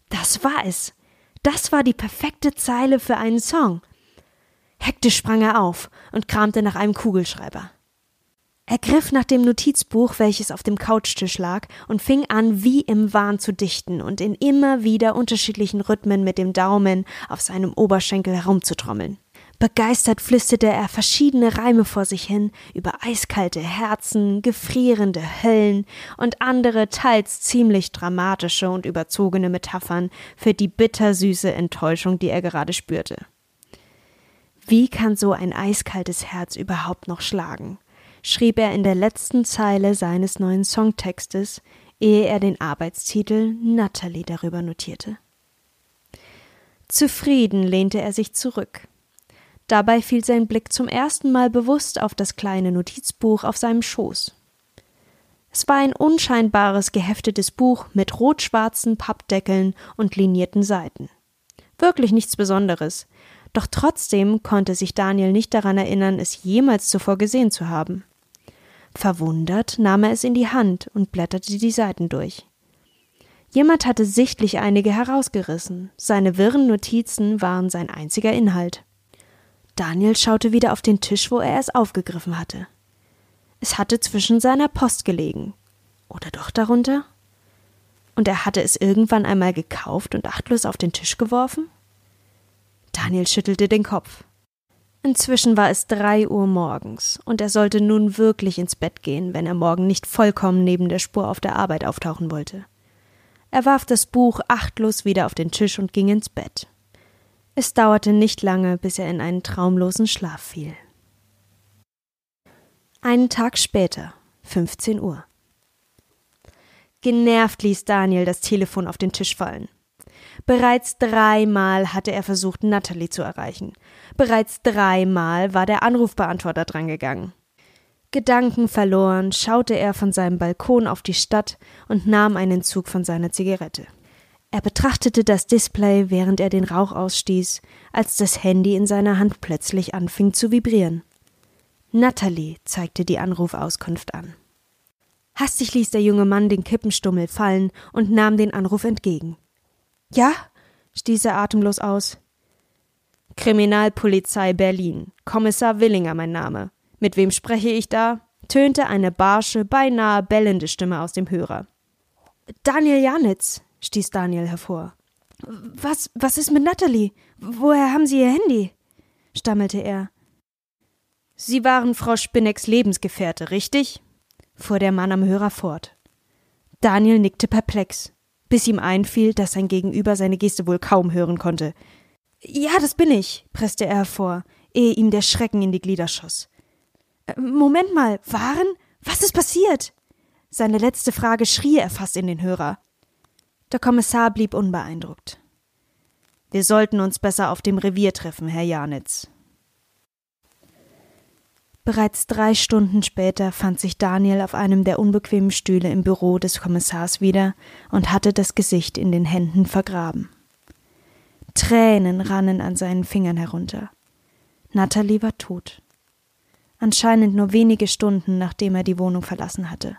Das war es. Das war die perfekte Zeile für einen Song. Hektisch sprang er auf und kramte nach einem Kugelschreiber. Er griff nach dem Notizbuch, welches auf dem Couchtisch lag, und fing an, wie im Wahn zu dichten und in immer wieder unterschiedlichen Rhythmen mit dem Daumen auf seinem Oberschenkel herumzutrommeln. Begeistert flüsterte er verschiedene Reime vor sich hin über eiskalte Herzen, gefrierende Höllen und andere teils ziemlich dramatische und überzogene Metaphern für die bittersüße Enttäuschung, die er gerade spürte. Wie kann so ein eiskaltes Herz überhaupt noch schlagen? Schrieb er in der letzten Zeile seines neuen Songtextes, ehe er den Arbeitstitel Natalie darüber notierte. Zufrieden lehnte er sich zurück. Dabei fiel sein Blick zum ersten Mal bewusst auf das kleine Notizbuch auf seinem Schoß. Es war ein unscheinbares geheftetes Buch mit rot-schwarzen Pappdeckeln und linierten Seiten. Wirklich nichts Besonderes, doch trotzdem konnte sich Daniel nicht daran erinnern, es jemals zuvor gesehen zu haben. Verwundert nahm er es in die Hand und blätterte die Seiten durch. Jemand hatte sichtlich einige herausgerissen, seine wirren Notizen waren sein einziger Inhalt. Daniel schaute wieder auf den Tisch, wo er es aufgegriffen hatte. Es hatte zwischen seiner Post gelegen. Oder doch darunter? Und er hatte es irgendwann einmal gekauft und achtlos auf den Tisch geworfen? Daniel schüttelte den Kopf. Inzwischen war es drei Uhr morgens, und er sollte nun wirklich ins Bett gehen, wenn er morgen nicht vollkommen neben der Spur auf der Arbeit auftauchen wollte. Er warf das Buch achtlos wieder auf den Tisch und ging ins Bett. Es dauerte nicht lange, bis er in einen traumlosen Schlaf fiel. Einen Tag später, 15 Uhr. Genervt ließ Daniel das Telefon auf den Tisch fallen. Bereits dreimal hatte er versucht, Natalie zu erreichen. Bereits dreimal war der Anrufbeantworter drangegangen. Gedankenverloren schaute er von seinem Balkon auf die Stadt und nahm einen Zug von seiner Zigarette. Er betrachtete das Display, während er den Rauch ausstieß, als das Handy in seiner Hand plötzlich anfing zu vibrieren. Natalie zeigte die Anrufauskunft an. Hastig ließ der junge Mann den Kippenstummel fallen und nahm den Anruf entgegen. Ja? stieß er atemlos aus. Kriminalpolizei Berlin. Kommissar Willinger mein Name. Mit wem spreche ich da? tönte eine barsche, beinahe bellende Stimme aus dem Hörer. Daniel Janitz, stieß Daniel hervor. Was, was ist mit Natalie? Woher haben Sie Ihr Handy? stammelte er. Sie waren Frau Spinecks Lebensgefährte, richtig? fuhr der Mann am Hörer fort. Daniel nickte perplex, bis ihm einfiel, dass sein Gegenüber seine Geste wohl kaum hören konnte. Ja, das bin ich, presste er hervor, ehe ihm der Schrecken in die Glieder schoss. Äh, Moment mal, waren? Was ist passiert? Seine letzte Frage schrie er fast in den Hörer. Der Kommissar blieb unbeeindruckt. Wir sollten uns besser auf dem Revier treffen, Herr Janitz. Bereits drei Stunden später fand sich Daniel auf einem der unbequemen Stühle im Büro des Kommissars wieder und hatte das Gesicht in den Händen vergraben. Tränen rannen an seinen Fingern herunter. Natalie war tot. Anscheinend nur wenige Stunden, nachdem er die Wohnung verlassen hatte.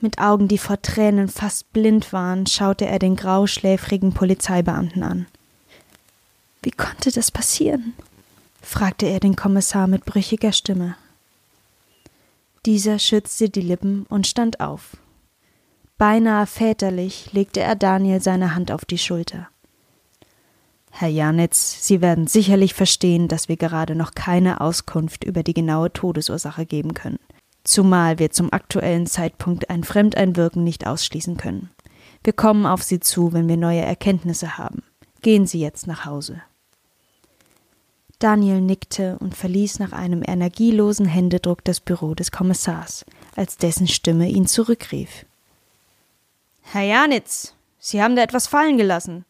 Mit Augen, die vor Tränen fast blind waren, schaute er den grauschläfrigen Polizeibeamten an. Wie konnte das passieren? fragte er den Kommissar mit brüchiger Stimme. Dieser schützte die Lippen und stand auf. Beinahe väterlich legte er Daniel seine Hand auf die Schulter. Herr Janitz, Sie werden sicherlich verstehen, dass wir gerade noch keine Auskunft über die genaue Todesursache geben können, zumal wir zum aktuellen Zeitpunkt ein Fremdeinwirken nicht ausschließen können. Wir kommen auf Sie zu, wenn wir neue Erkenntnisse haben. Gehen Sie jetzt nach Hause. Daniel nickte und verließ nach einem energielosen Händedruck das Büro des Kommissars, als dessen Stimme ihn zurückrief. Herr Janitz, Sie haben da etwas fallen gelassen.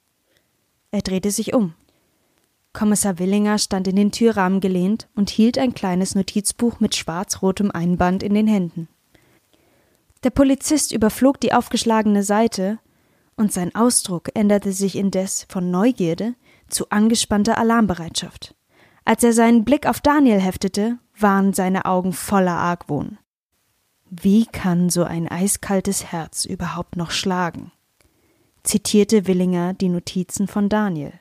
Er drehte sich um. Kommissar Willinger stand in den Türrahmen gelehnt und hielt ein kleines Notizbuch mit schwarz-rotem Einband in den Händen. Der Polizist überflog die aufgeschlagene Seite und sein Ausdruck änderte sich indes von Neugierde zu angespannter Alarmbereitschaft. Als er seinen Blick auf Daniel heftete, waren seine Augen voller Argwohn. Wie kann so ein eiskaltes Herz überhaupt noch schlagen? Zitierte Willinger die Notizen von Daniel.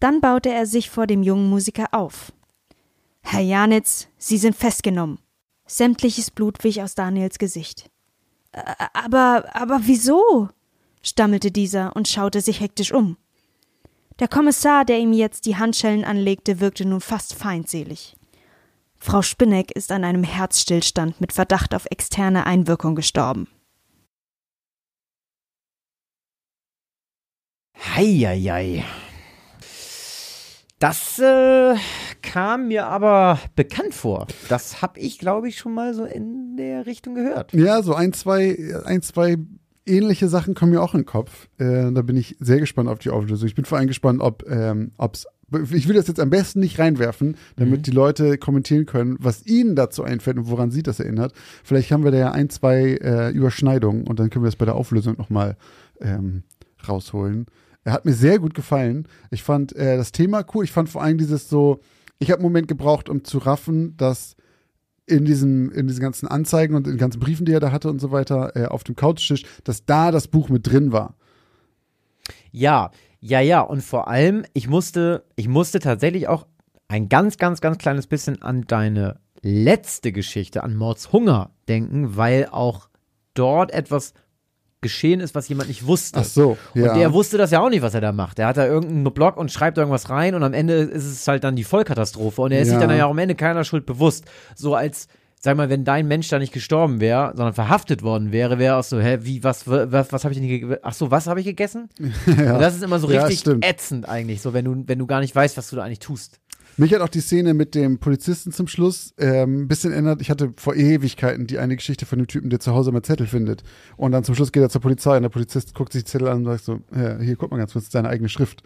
Dann baute er sich vor dem jungen Musiker auf. Herr Janitz, Sie sind festgenommen. Sämtliches Blut wich aus Daniels Gesicht. "Ä- Aber, aber wieso? stammelte dieser und schaute sich hektisch um. Der Kommissar, der ihm jetzt die Handschellen anlegte, wirkte nun fast feindselig. Frau Spinneck ist an einem Herzstillstand mit Verdacht auf externe Einwirkung gestorben. Heieiei. Das äh, kam mir aber bekannt vor. Das habe ich, glaube ich, schon mal so in der Richtung gehört. Ja, so ein, zwei, ein, zwei ähnliche Sachen kommen mir auch in den Kopf. Äh, da bin ich sehr gespannt auf die Auflösung. Ich bin vor allem gespannt, ob ähm, ob's ich will das jetzt am besten nicht reinwerfen, damit die Leute kommentieren können, was ihnen dazu einfällt und woran sie das erinnert. Vielleicht haben wir da ja ein, zwei äh, Überschneidungen und dann können wir das bei der Auflösung nochmal ähm, rausholen. Er hat mir sehr gut gefallen. Ich fand äh, das Thema cool. Ich fand vor allem dieses so, ich habe einen Moment gebraucht, um zu raffen, dass in diesen, in diesen ganzen Anzeigen und in den ganzen Briefen, die er da hatte und so weiter, äh, auf dem Couchtisch, dass da das Buch mit drin war. Ja, ja, ja. Und vor allem, ich musste, ich musste tatsächlich auch ein ganz, ganz, ganz kleines bisschen an deine letzte Geschichte, an Mords Hunger denken, weil auch dort etwas geschehen ist, was jemand nicht wusste. Ach so, ja. Und der wusste das ja auch nicht, was er da macht. Der hat da irgendeinen Blog und schreibt irgendwas rein und am Ende ist es halt dann die Vollkatastrophe. Und er ist sich Ja. dann ja auch am Ende keiner Schuld bewusst. So als, sag mal, wenn dein Mensch da nicht gestorben wäre, sondern verhaftet worden wäre, wäre auch so, hä, wie, was, was, was habe ich denn gegessen? Ach so, was habe ich gegessen? <laughs> Und das ist immer so Ja, richtig stimmt. ätzend eigentlich, so wenn du, wenn du gar nicht weißt, was du da eigentlich tust. Mich hat auch die Szene mit dem Polizisten zum Schluss ähm, ein bisschen erinnert. Ich hatte vor Ewigkeiten die eine Geschichte von dem Typen, der zu Hause immer Zettel findet. Und dann zum Schluss geht er zur Polizei und der Polizist guckt sich die Zettel an und sagt so, ja, hier, guck mal ganz kurz, das ist deine eigene Schrift.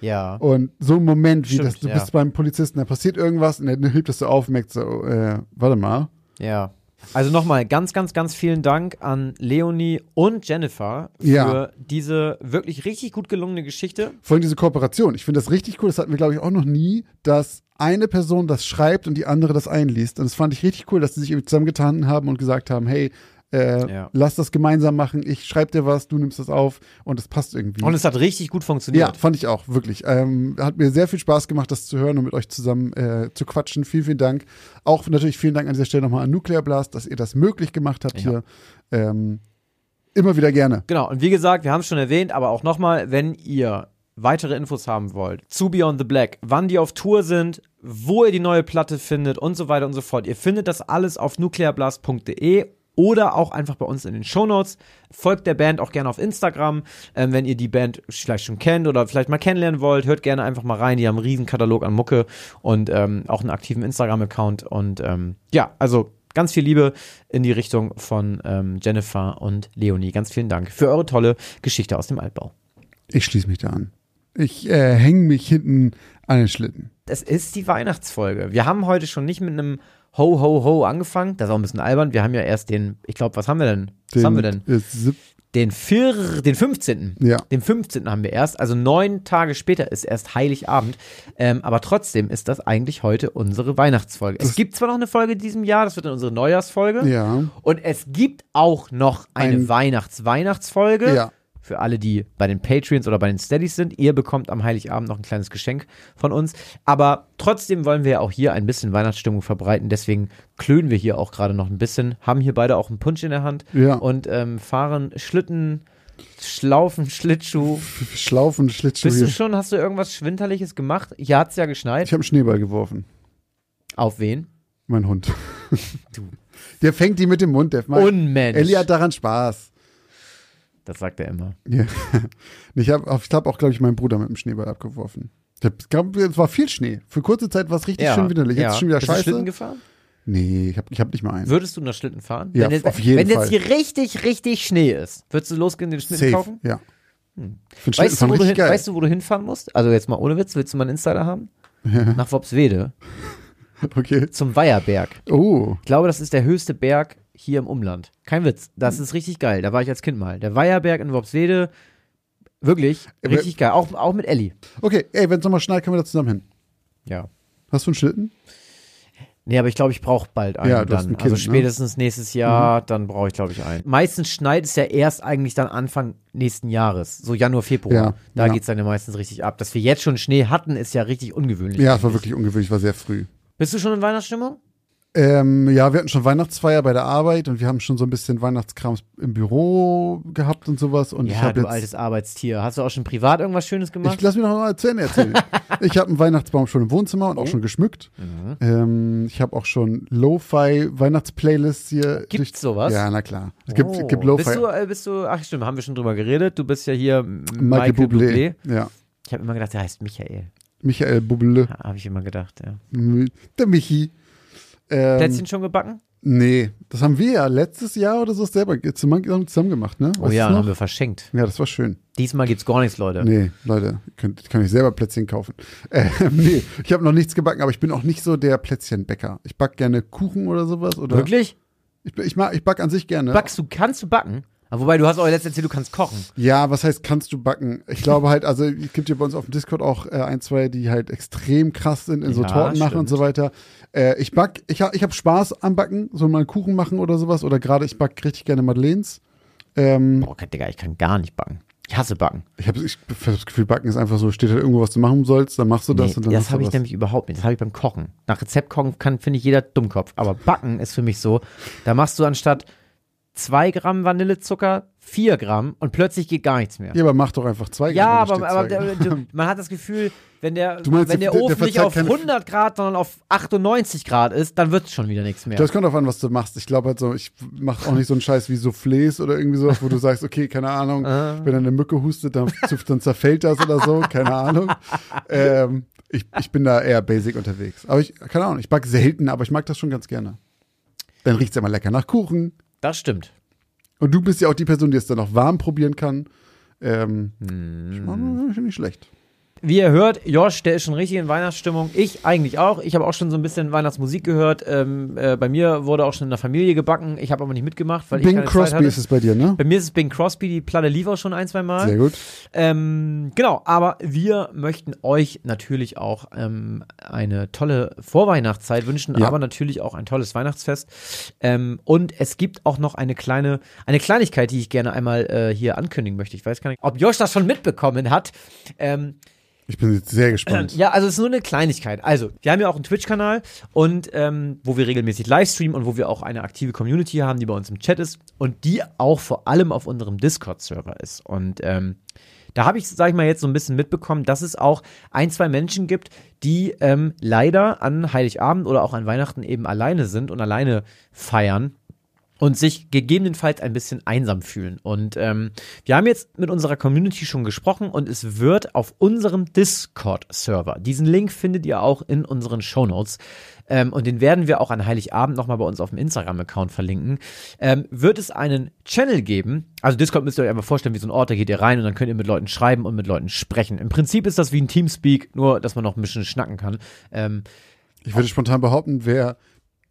Ja. Und so ein Moment, wie Stimmt, das, du ja. bist beim Polizisten, da passiert irgendwas und er hebt das so auf und merkt so, äh, warte mal. Ja. Also nochmal ganz, ganz, ganz vielen Dank an Leonie und Jennifer für Ja. diese wirklich richtig gut gelungene Geschichte. Vor allem diese Kooperation. Ich finde das richtig cool. Das hatten wir, glaube ich, auch noch nie, dass eine Person das schreibt und die andere das einliest. Und das fand ich richtig cool, dass sie sich zusammengetan haben und gesagt haben, hey, äh, Ja. lass das gemeinsam machen. Ich schreibe dir was, du nimmst das auf und es passt irgendwie. Und es hat richtig gut ja, funktioniert. fand ich auch, wirklich. Ähm, hat mir sehr viel Spaß gemacht, das zu hören und mit euch zusammen äh, zu quatschen. Vielen, vielen Dank. Auch natürlich vielen Dank an dieser Stelle nochmal an Nuclear Blast, dass ihr das möglich gemacht habt Ja. hier. Ähm, immer wieder gerne. Genau, und wie gesagt, wir haben es schon erwähnt, aber auch nochmal, wenn ihr weitere Infos haben wollt zu Beyond the Black, wann die auf Tour sind, wo ihr die neue Platte findet und so weiter und so fort. Ihr findet das alles auf nuclearblast.de oder auch einfach bei uns in den Shownotes. Folgt der Band auch gerne auf Instagram, ähm, wenn ihr die Band vielleicht schon kennt oder vielleicht mal kennenlernen wollt. Hört gerne einfach mal rein. Die haben einen riesen Katalog an Mucke und ähm, auch einen aktiven Instagram-Account. Und ähm, ja, also ganz viel Liebe in die Richtung von ähm, Jennifer und Leonie. Ganz vielen Dank für eure tolle Geschichte aus dem Altbau. Ich schließe mich da an. Ich äh, hänge mich hinten an den Schlitten. Es ist die Weihnachtsfolge. Wir haben heute schon nicht mit einem Ho, Ho, Ho angefangen. Das ist auch ein bisschen albern. Wir haben ja erst den, ich glaube, was haben wir denn? Was haben wir denn? Den, vier, den 15. Ja. Den 15. haben wir erst. Also neun Tage später ist erst Heiligabend. Ähm, aber trotzdem ist das eigentlich heute unsere Weihnachtsfolge. Es gibt zwar noch eine Folge in diesem Jahr, das wird dann unsere Neujahrsfolge. Ja. Und es gibt auch noch eine Ein- Weihnachts-Weihnachtsfolge. Ja. Für alle, die bei den Patreons oder bei den Steadies sind. Ihr bekommt am Heiligabend noch ein kleines Geschenk von uns. Aber trotzdem wollen wir ja auch hier ein bisschen Weihnachtsstimmung verbreiten. Deswegen klönen wir hier auch gerade noch ein bisschen. Haben hier beide auch einen Punsch in der Hand. Ja. Und ähm, fahren Schlitten, Schlaufen, Schlittschuh. <laughs> Schlaufen, Schlittschuh Bist du schon, hast du irgendwas Schwinterliches gemacht? Hier hat's ja geschneit. Ich habe einen Schneeball geworfen. Auf wen? Mein Hund. <laughs> Der fängt die mit dem Mund, der Unmensch. Ellie hat daran Spaß. Das sagt er immer. Ja. <laughs> Ich habe ich hab auch, glaube ich, meinen Bruder mit dem Schneeball abgeworfen. Ich hab, es war viel Schnee. Für kurze Zeit war es richtig schön widerlich. Jetzt ist schon wieder Bist du Schlitten scheiße. gefahren? Nee, ich habe ich hab nicht mal einen. Würdest du noch Schlitten fahren? Ja, wenn jetzt, auf jeden wenn Fall. jetzt hier richtig, richtig Schnee ist, würdest du losgehen, den Schlitten Safe, kaufen? ja. Finde Weißt du, wo du hin, geil. weißt du, wo du hinfahren musst? Also jetzt mal ohne Witz, willst du mal einen Insider haben? <laughs> Nach Wopswede, okay. zum Weiherberg. Oh, Ich glaube, das ist der höchste Berg hier im Umland. Kein Witz. Das ist richtig geil. Da war ich als Kind mal. Der Weiherberg in Worpswede. Wirklich Aber- richtig geil. Auch, auch mit Elli. Okay, ey, wenn es nochmal schneit, können wir da zusammen hin. Ja. Hast du einen Schlitten? Nee, aber ich glaube, ich brauche bald einen Ja, dann. ein Kind, also ne? spätestens nächstes Jahr, dann brauche ich, glaube ich, einen. Meistens schneit es ja erst eigentlich dann Anfang nächsten Jahres, so Januar, Februar. Ja, da ja. geht's dann ja meistens richtig ab. Dass wir jetzt schon Schnee hatten, ist ja richtig ungewöhnlich. Ja, es war wirklich ungewöhnlich, war sehr früh. Bist du schon in Weihnachtsstimmung? Ähm, ja, wir hatten schon Weihnachtsfeier bei der Arbeit und wir haben schon so ein bisschen Weihnachtskrams im Büro gehabt und sowas. Und ich Ja, habe du jetzt. altes Arbeitstier. Hast du auch schon privat irgendwas Schönes gemacht? Ich lass mich noch mal zu Ende erzählen. <laughs> ich habe einen Weihnachtsbaum schon im Wohnzimmer Oh. und auch schon geschmückt. Mhm. Ähm, ich habe auch schon Lo-Fi Weihnachtsplaylists hier. Gibt's sowas? Ja, na klar. Es gibt, Oh. gibt Lo-Fi. Bist du, äh, bist du, ach stimmt, haben wir schon drüber geredet. Du bist ja hier Michael, Michael, Bublé. Bublé. Ja. Ich habe immer gedacht, der heißt Michael. Michael Bublé. Habe ich immer gedacht, ja. Der Michi. Ähm, Plätzchen schon gebacken? Nee, das haben wir ja letztes Jahr oder so selber zusammen, zusammen gemacht, ne? Oh Weißt ja, du's noch? haben wir verschenkt. Ja, das war schön. Diesmal gibt's gar nichts, Leute. Nee, Leute, könnt, kann ich selber Plätzchen kaufen. <laughs> Ähm, nee, ich habe noch nichts gebacken, aber ich bin auch nicht so der Plätzchenbäcker. Ich back gerne Kuchen oder sowas. Oder Wirklich? Ich, ich, mag, ich back an sich gerne. Backst du, kannst du backen? Aber wobei, du hast auch letztens erzählt, du kannst kochen. Ja, was heißt, kannst du backen? Ich glaube halt, also es gibt ja bei uns auf dem Discord auch äh, ein, zwei, die halt extrem krass sind in so Ja, Torten machen und so weiter. Äh, ich back, ich, ich habe Spaß am Backen, so mal einen Kuchen machen oder sowas. Oder gerade ich back richtig gerne Madeleines. Ähm, Boah, Digga, ich kann gar nicht backen. Ich hasse backen. ich habe ich hab das Gefühl, Backen ist einfach so, steht halt irgendwo, was du machen sollst, dann machst du das Nee, und dann das habe ich nämlich überhaupt nicht. Das habe ich beim Kochen. Nach Rezept kochen kann, finde ich, jeder Dummkopf. Aber Backen ist für mich so, da machst du anstatt zwei Gramm Vanillezucker vier Gramm und plötzlich geht gar nichts mehr. Ja, aber mach doch einfach zwei Ja, Gramm, wenn aber, aber der, du, man hat das Gefühl, wenn der, meinst, wenn der der- der Ofen nicht verzeiht auf keine- 100 Grad, sondern auf 98 Grad ist, dann wird es schon wieder nichts mehr. Das kommt darauf an, was du machst. Ich glaube halt so, ich mache auch nicht so einen Scheiß wie Soufflés oder irgendwie sowas, wo du sagst, okay, keine Ahnung, Ah. wenn eine Mücke hustet, dann, dann zerfällt das oder so, keine Ahnung. Ähm, ich, ich bin da eher basic unterwegs. Aber ich, keine Ahnung, ich back selten, aber ich mag das schon ganz gerne. Dann riecht's immer lecker nach Kuchen. Das stimmt. Und du bist ja auch die Person, die es dann auch warm probieren kann. Ähm, Hm. schon nicht schlecht. Wie ihr hört, Josh, der ist schon richtig in Weihnachtsstimmung. Ich eigentlich auch. Ich habe auch schon so ein bisschen Weihnachtsmusik gehört. Ähm, äh, bei mir wurde auch schon in der Familie gebacken. Ich habe aber nicht mitgemacht, weil ich Bing keine Zeit Crosby hatte. ist es bei dir, ne? Bei mir ist es Bing Crosby, die Platte lief auch schon ein, zwei Mal. Sehr gut. Ähm, genau, aber wir möchten euch natürlich auch ähm, eine tolle Vorweihnachtszeit wünschen, Ja. aber natürlich auch ein tolles Weihnachtsfest. Ähm, und es gibt auch noch eine kleine, eine Kleinigkeit, die ich gerne einmal äh, hier ankündigen möchte. Ich weiß gar nicht, ob Josh das schon mitbekommen hat. Ich bin sehr gespannt. ja, also es ist nur eine Kleinigkeit. Also, wir haben ja auch einen Twitch-Kanal und ähm, wo wir regelmäßig livestreamen und wo wir auch eine aktive Community haben, die bei uns im Chat ist und die auch vor allem auf unserem Discord-Server ist. Und ähm, da habe ich, sag ich mal, jetzt so ein bisschen mitbekommen, dass es auch ein, zwei Menschen gibt, die ähm, leider an Heiligabend oder auch an Weihnachten eben alleine sind und alleine feiern und sich gegebenenfalls ein bisschen einsam fühlen. Und ähm, wir haben jetzt mit unserer Community schon gesprochen und es wird auf unserem Discord-Server, diesen Link findet ihr auch in unseren Shownotes, ähm, und den werden wir auch an Heiligabend nochmal bei uns auf dem Instagram-Account verlinken, ähm, wird es einen Channel geben. Also Discord müsst ihr euch einfach vorstellen, wie so ein Ort, da geht ihr rein und dann könnt ihr mit Leuten schreiben und mit Leuten sprechen. Im Prinzip ist das wie ein Teamspeak, nur dass man noch ein bisschen schnacken kann. Ähm, Ich würde spontan behaupten, wer,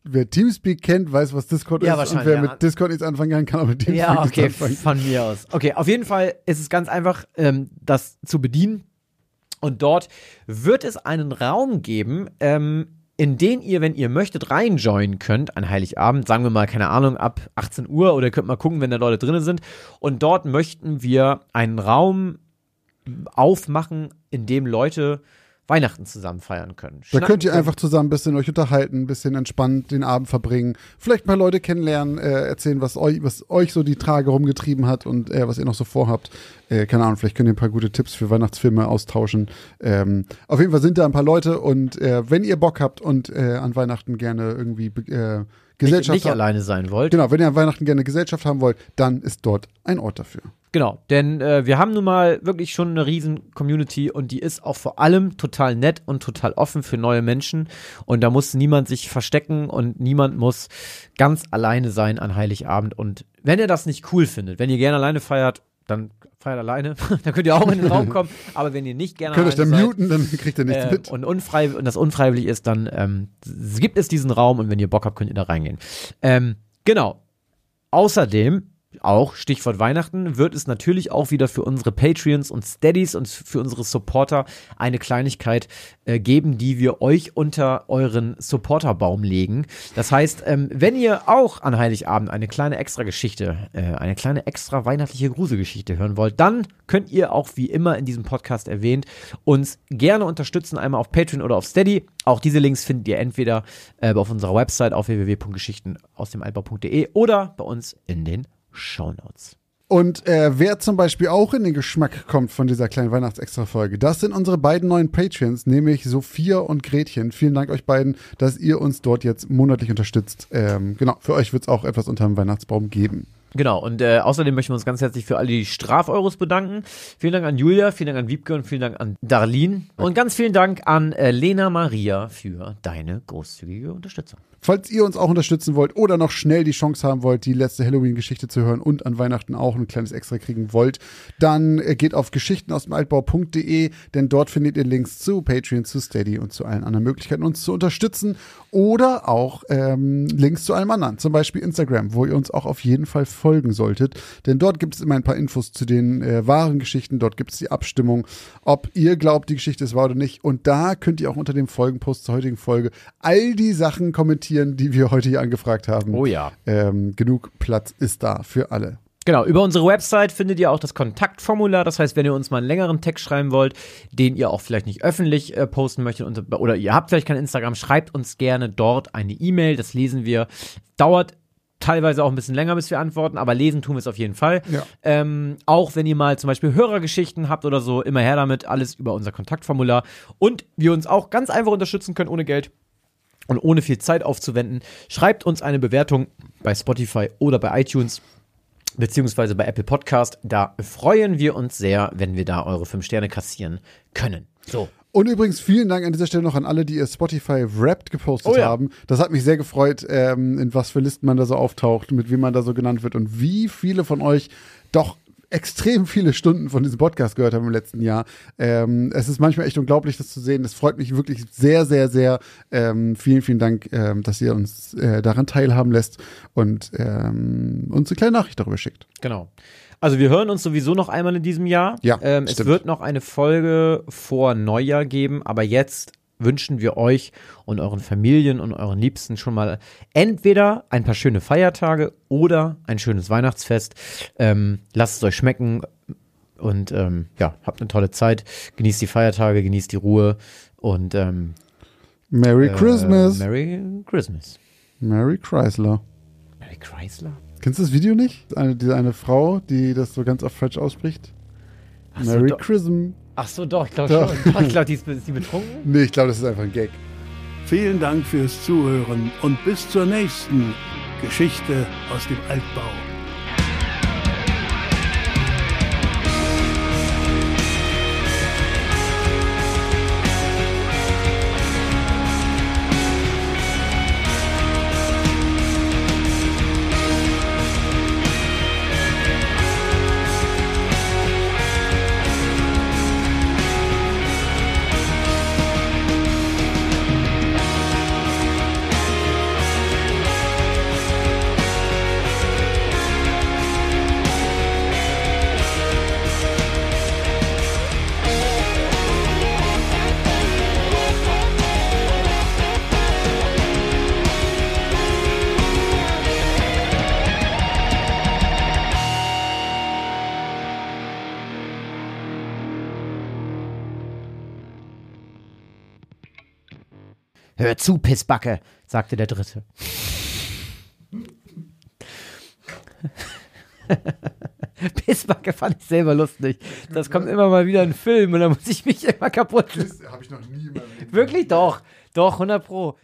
wer Teamspeak kennt, weiß, was Discord Ja, ist. Und wer ja. mit Discord nichts anfangen kann, kann auch mit Teamspeak Ja, okay, nichts anfangen. von mir aus. Okay, auf jeden Fall ist es ganz einfach, ähm, das zu bedienen. Und dort wird es einen Raum geben, ähm, in den ihr, wenn ihr möchtet, reinjoinen könnt an Heiligabend. Sagen wir mal, keine Ahnung, ab 18 Uhr oder ihr könnt mal gucken, wenn da Leute drin sind. Und dort möchten wir einen Raum aufmachen, in dem Leute Weihnachten zusammen feiern können. Da könnt ihr einfach zusammen ein bisschen euch unterhalten, ein bisschen entspannt den Abend verbringen, vielleicht mal Leute kennenlernen, äh, erzählen, was euch, was euch so die Tage rumgetrieben hat und äh, was ihr noch so vorhabt. Äh, keine Ahnung, vielleicht könnt ihr ein paar gute Tipps für Weihnachtsfilme austauschen. Ähm, auf jeden Fall sind da ein paar Leute und äh, wenn ihr Bock habt und äh, an Weihnachten gerne irgendwie äh, nicht, Gesellschaft nicht habt, alleine sein wollt. genau, wenn ihr an Weihnachten gerne Gesellschaft haben wollt, dann ist dort ein Ort dafür. Genau, denn äh, wir haben nun mal wirklich schon eine riesen Community und die ist auch vor allem total nett und total offen für neue Menschen und da muss niemand sich verstecken und niemand muss ganz alleine sein an Heiligabend und wenn ihr das nicht cool findet, wenn ihr gerne alleine feiert, dann feiert alleine, <laughs> dann könnt ihr auch in den Raum <laughs> kommen, aber wenn ihr nicht gerne Könnt euch dann alleine seid, muten, dann kriegt ihr nichts äh, mit. und, unfrei und das unfreiwillig ist, dann ähm, gibt es diesen Raum und wenn ihr Bock habt, könnt ihr da reingehen. Ähm, genau. Außerdem, auch Stichwort Weihnachten, wird es natürlich auch wieder für unsere Patreons und Steadies und für unsere Supporter eine Kleinigkeit äh, geben, die wir euch unter euren Supporterbaum legen. Das heißt, ähm, wenn ihr auch an Heiligabend eine kleine extra Geschichte, äh, eine kleine extra weihnachtliche Gruselgeschichte hören wollt, dann könnt ihr auch wie immer in diesem Podcast erwähnt uns gerne unterstützen, einmal auf Patreon oder auf Steady. Auch diese Links findet ihr entweder äh, auf unserer Website auf www.geschichten aus dem Altbau.de oder bei uns in den Shownotes. Und äh, wer zum Beispiel auch in den Geschmack kommt von dieser kleinen Weihnachtsextra-Folge, das sind unsere beiden neuen Patreons, nämlich Sophia und Gretchen. Vielen Dank euch beiden, dass ihr uns dort jetzt monatlich unterstützt. Ähm, genau, für euch wird es auch etwas unter dem Weihnachtsbaum geben. Genau, und äh, außerdem möchten wir uns ganz herzlich für alle die Strafeuros bedanken. Vielen Dank an Julia, vielen Dank an Wiebke und vielen Dank an Darlene. Und ganz vielen Dank an äh, Lena Maria für deine großzügige Unterstützung. Falls ihr uns auch unterstützen wollt oder noch schnell die Chance haben wollt, die letzte Halloween-Geschichte zu hören und an Weihnachten auch ein kleines Extra kriegen wollt, dann äh, geht auf Geschichten aus dem Altbau.de, denn dort findet ihr Links zu Patreon, zu Steady und zu allen anderen Möglichkeiten, uns zu unterstützen oder auch ähm, Links zu allem anderen, zum Beispiel Instagram, wo ihr uns auch auf jeden Fall folgen solltet, denn dort gibt es immer ein paar Infos zu den äh, wahren Geschichten, dort gibt es die Abstimmung, ob ihr glaubt, die Geschichte ist wahr oder nicht und da könnt ihr auch unter dem Folgenpost zur heutigen Folge all die Sachen kommentieren, die wir heute hier angefragt haben. Oh ja. Ähm, genug Platz ist da für alle. Genau, über unsere Website findet ihr auch das Kontaktformular. Das heißt, wenn ihr uns mal einen längeren Text schreiben wollt, den ihr auch vielleicht nicht öffentlich äh, posten möchtet und, oder ihr habt vielleicht kein Instagram, schreibt uns gerne dort eine E-Mail. Das lesen wir. Dauert teilweise auch ein bisschen länger, bis wir antworten, aber lesen tun wir es auf jeden Fall. Ja. Ähm, auch wenn ihr mal zum Beispiel Hörergeschichten habt oder so, immer her damit, alles über unser Kontaktformular. Und wir uns auch ganz einfach unterstützen können ohne Geld und ohne viel Zeit aufzuwenden. Schreibt uns eine Bewertung bei Spotify oder bei iTunes beziehungsweise bei Apple Podcast. Da freuen wir uns sehr, wenn wir da eure fünf Sterne kassieren können. So. Und übrigens vielen Dank an dieser Stelle noch an alle, die ihr Spotify Wrapped gepostet Oh ja. haben. Das hat mich sehr gefreut, ähm, in was für Listen man da so auftaucht, mit wem man da so genannt wird und wie viele von euch doch extrem viele Stunden von diesem Podcast gehört haben im letzten Jahr. Ähm, es ist manchmal echt unglaublich, das zu sehen. Das freut mich wirklich sehr, sehr, sehr. Ähm, vielen, vielen Dank, ähm, dass ihr uns äh, daran teilhaben lässt und ähm, uns eine kleine Nachricht darüber schickt. Genau. Also wir hören uns sowieso noch einmal in diesem Jahr. Ja, ähm, es wird noch eine Folge vor Neujahr geben, aber jetzt wünschen wir euch und euren Familien und euren Liebsten schon mal entweder ein paar schöne Feiertage oder ein schönes Weihnachtsfest. Ähm, lasst es euch schmecken und ähm, ja, habt eine tolle Zeit. Genießt die Feiertage, genießt die Ruhe und ähm, Merry äh, Christmas. Merry Christmas. Mary Chrysler. Merry Chrysler? Kennst du das Video nicht? Eine, diese eine Frau, die das so ganz oft falsch ausspricht. Ach so, Merry doch. Chrism. Ach so, doch, ich glaube schon. Doch, ich glaube, die ist, ist die <laughs> betrunken? Nee, ich glaube, das ist einfach ein Gag. Vielen Dank fürs Zuhören und bis zur nächsten Geschichte aus dem Altbau. Hör zu, Pissbacke, sagte der Dritte. <laughs> Pissbacke fand ich selber lustig. Das kommt immer mal wieder in Film und da muss ich mich immer kaputt. Habe ich noch nie in. Wirklich? Doch. Doch, 100 Pro.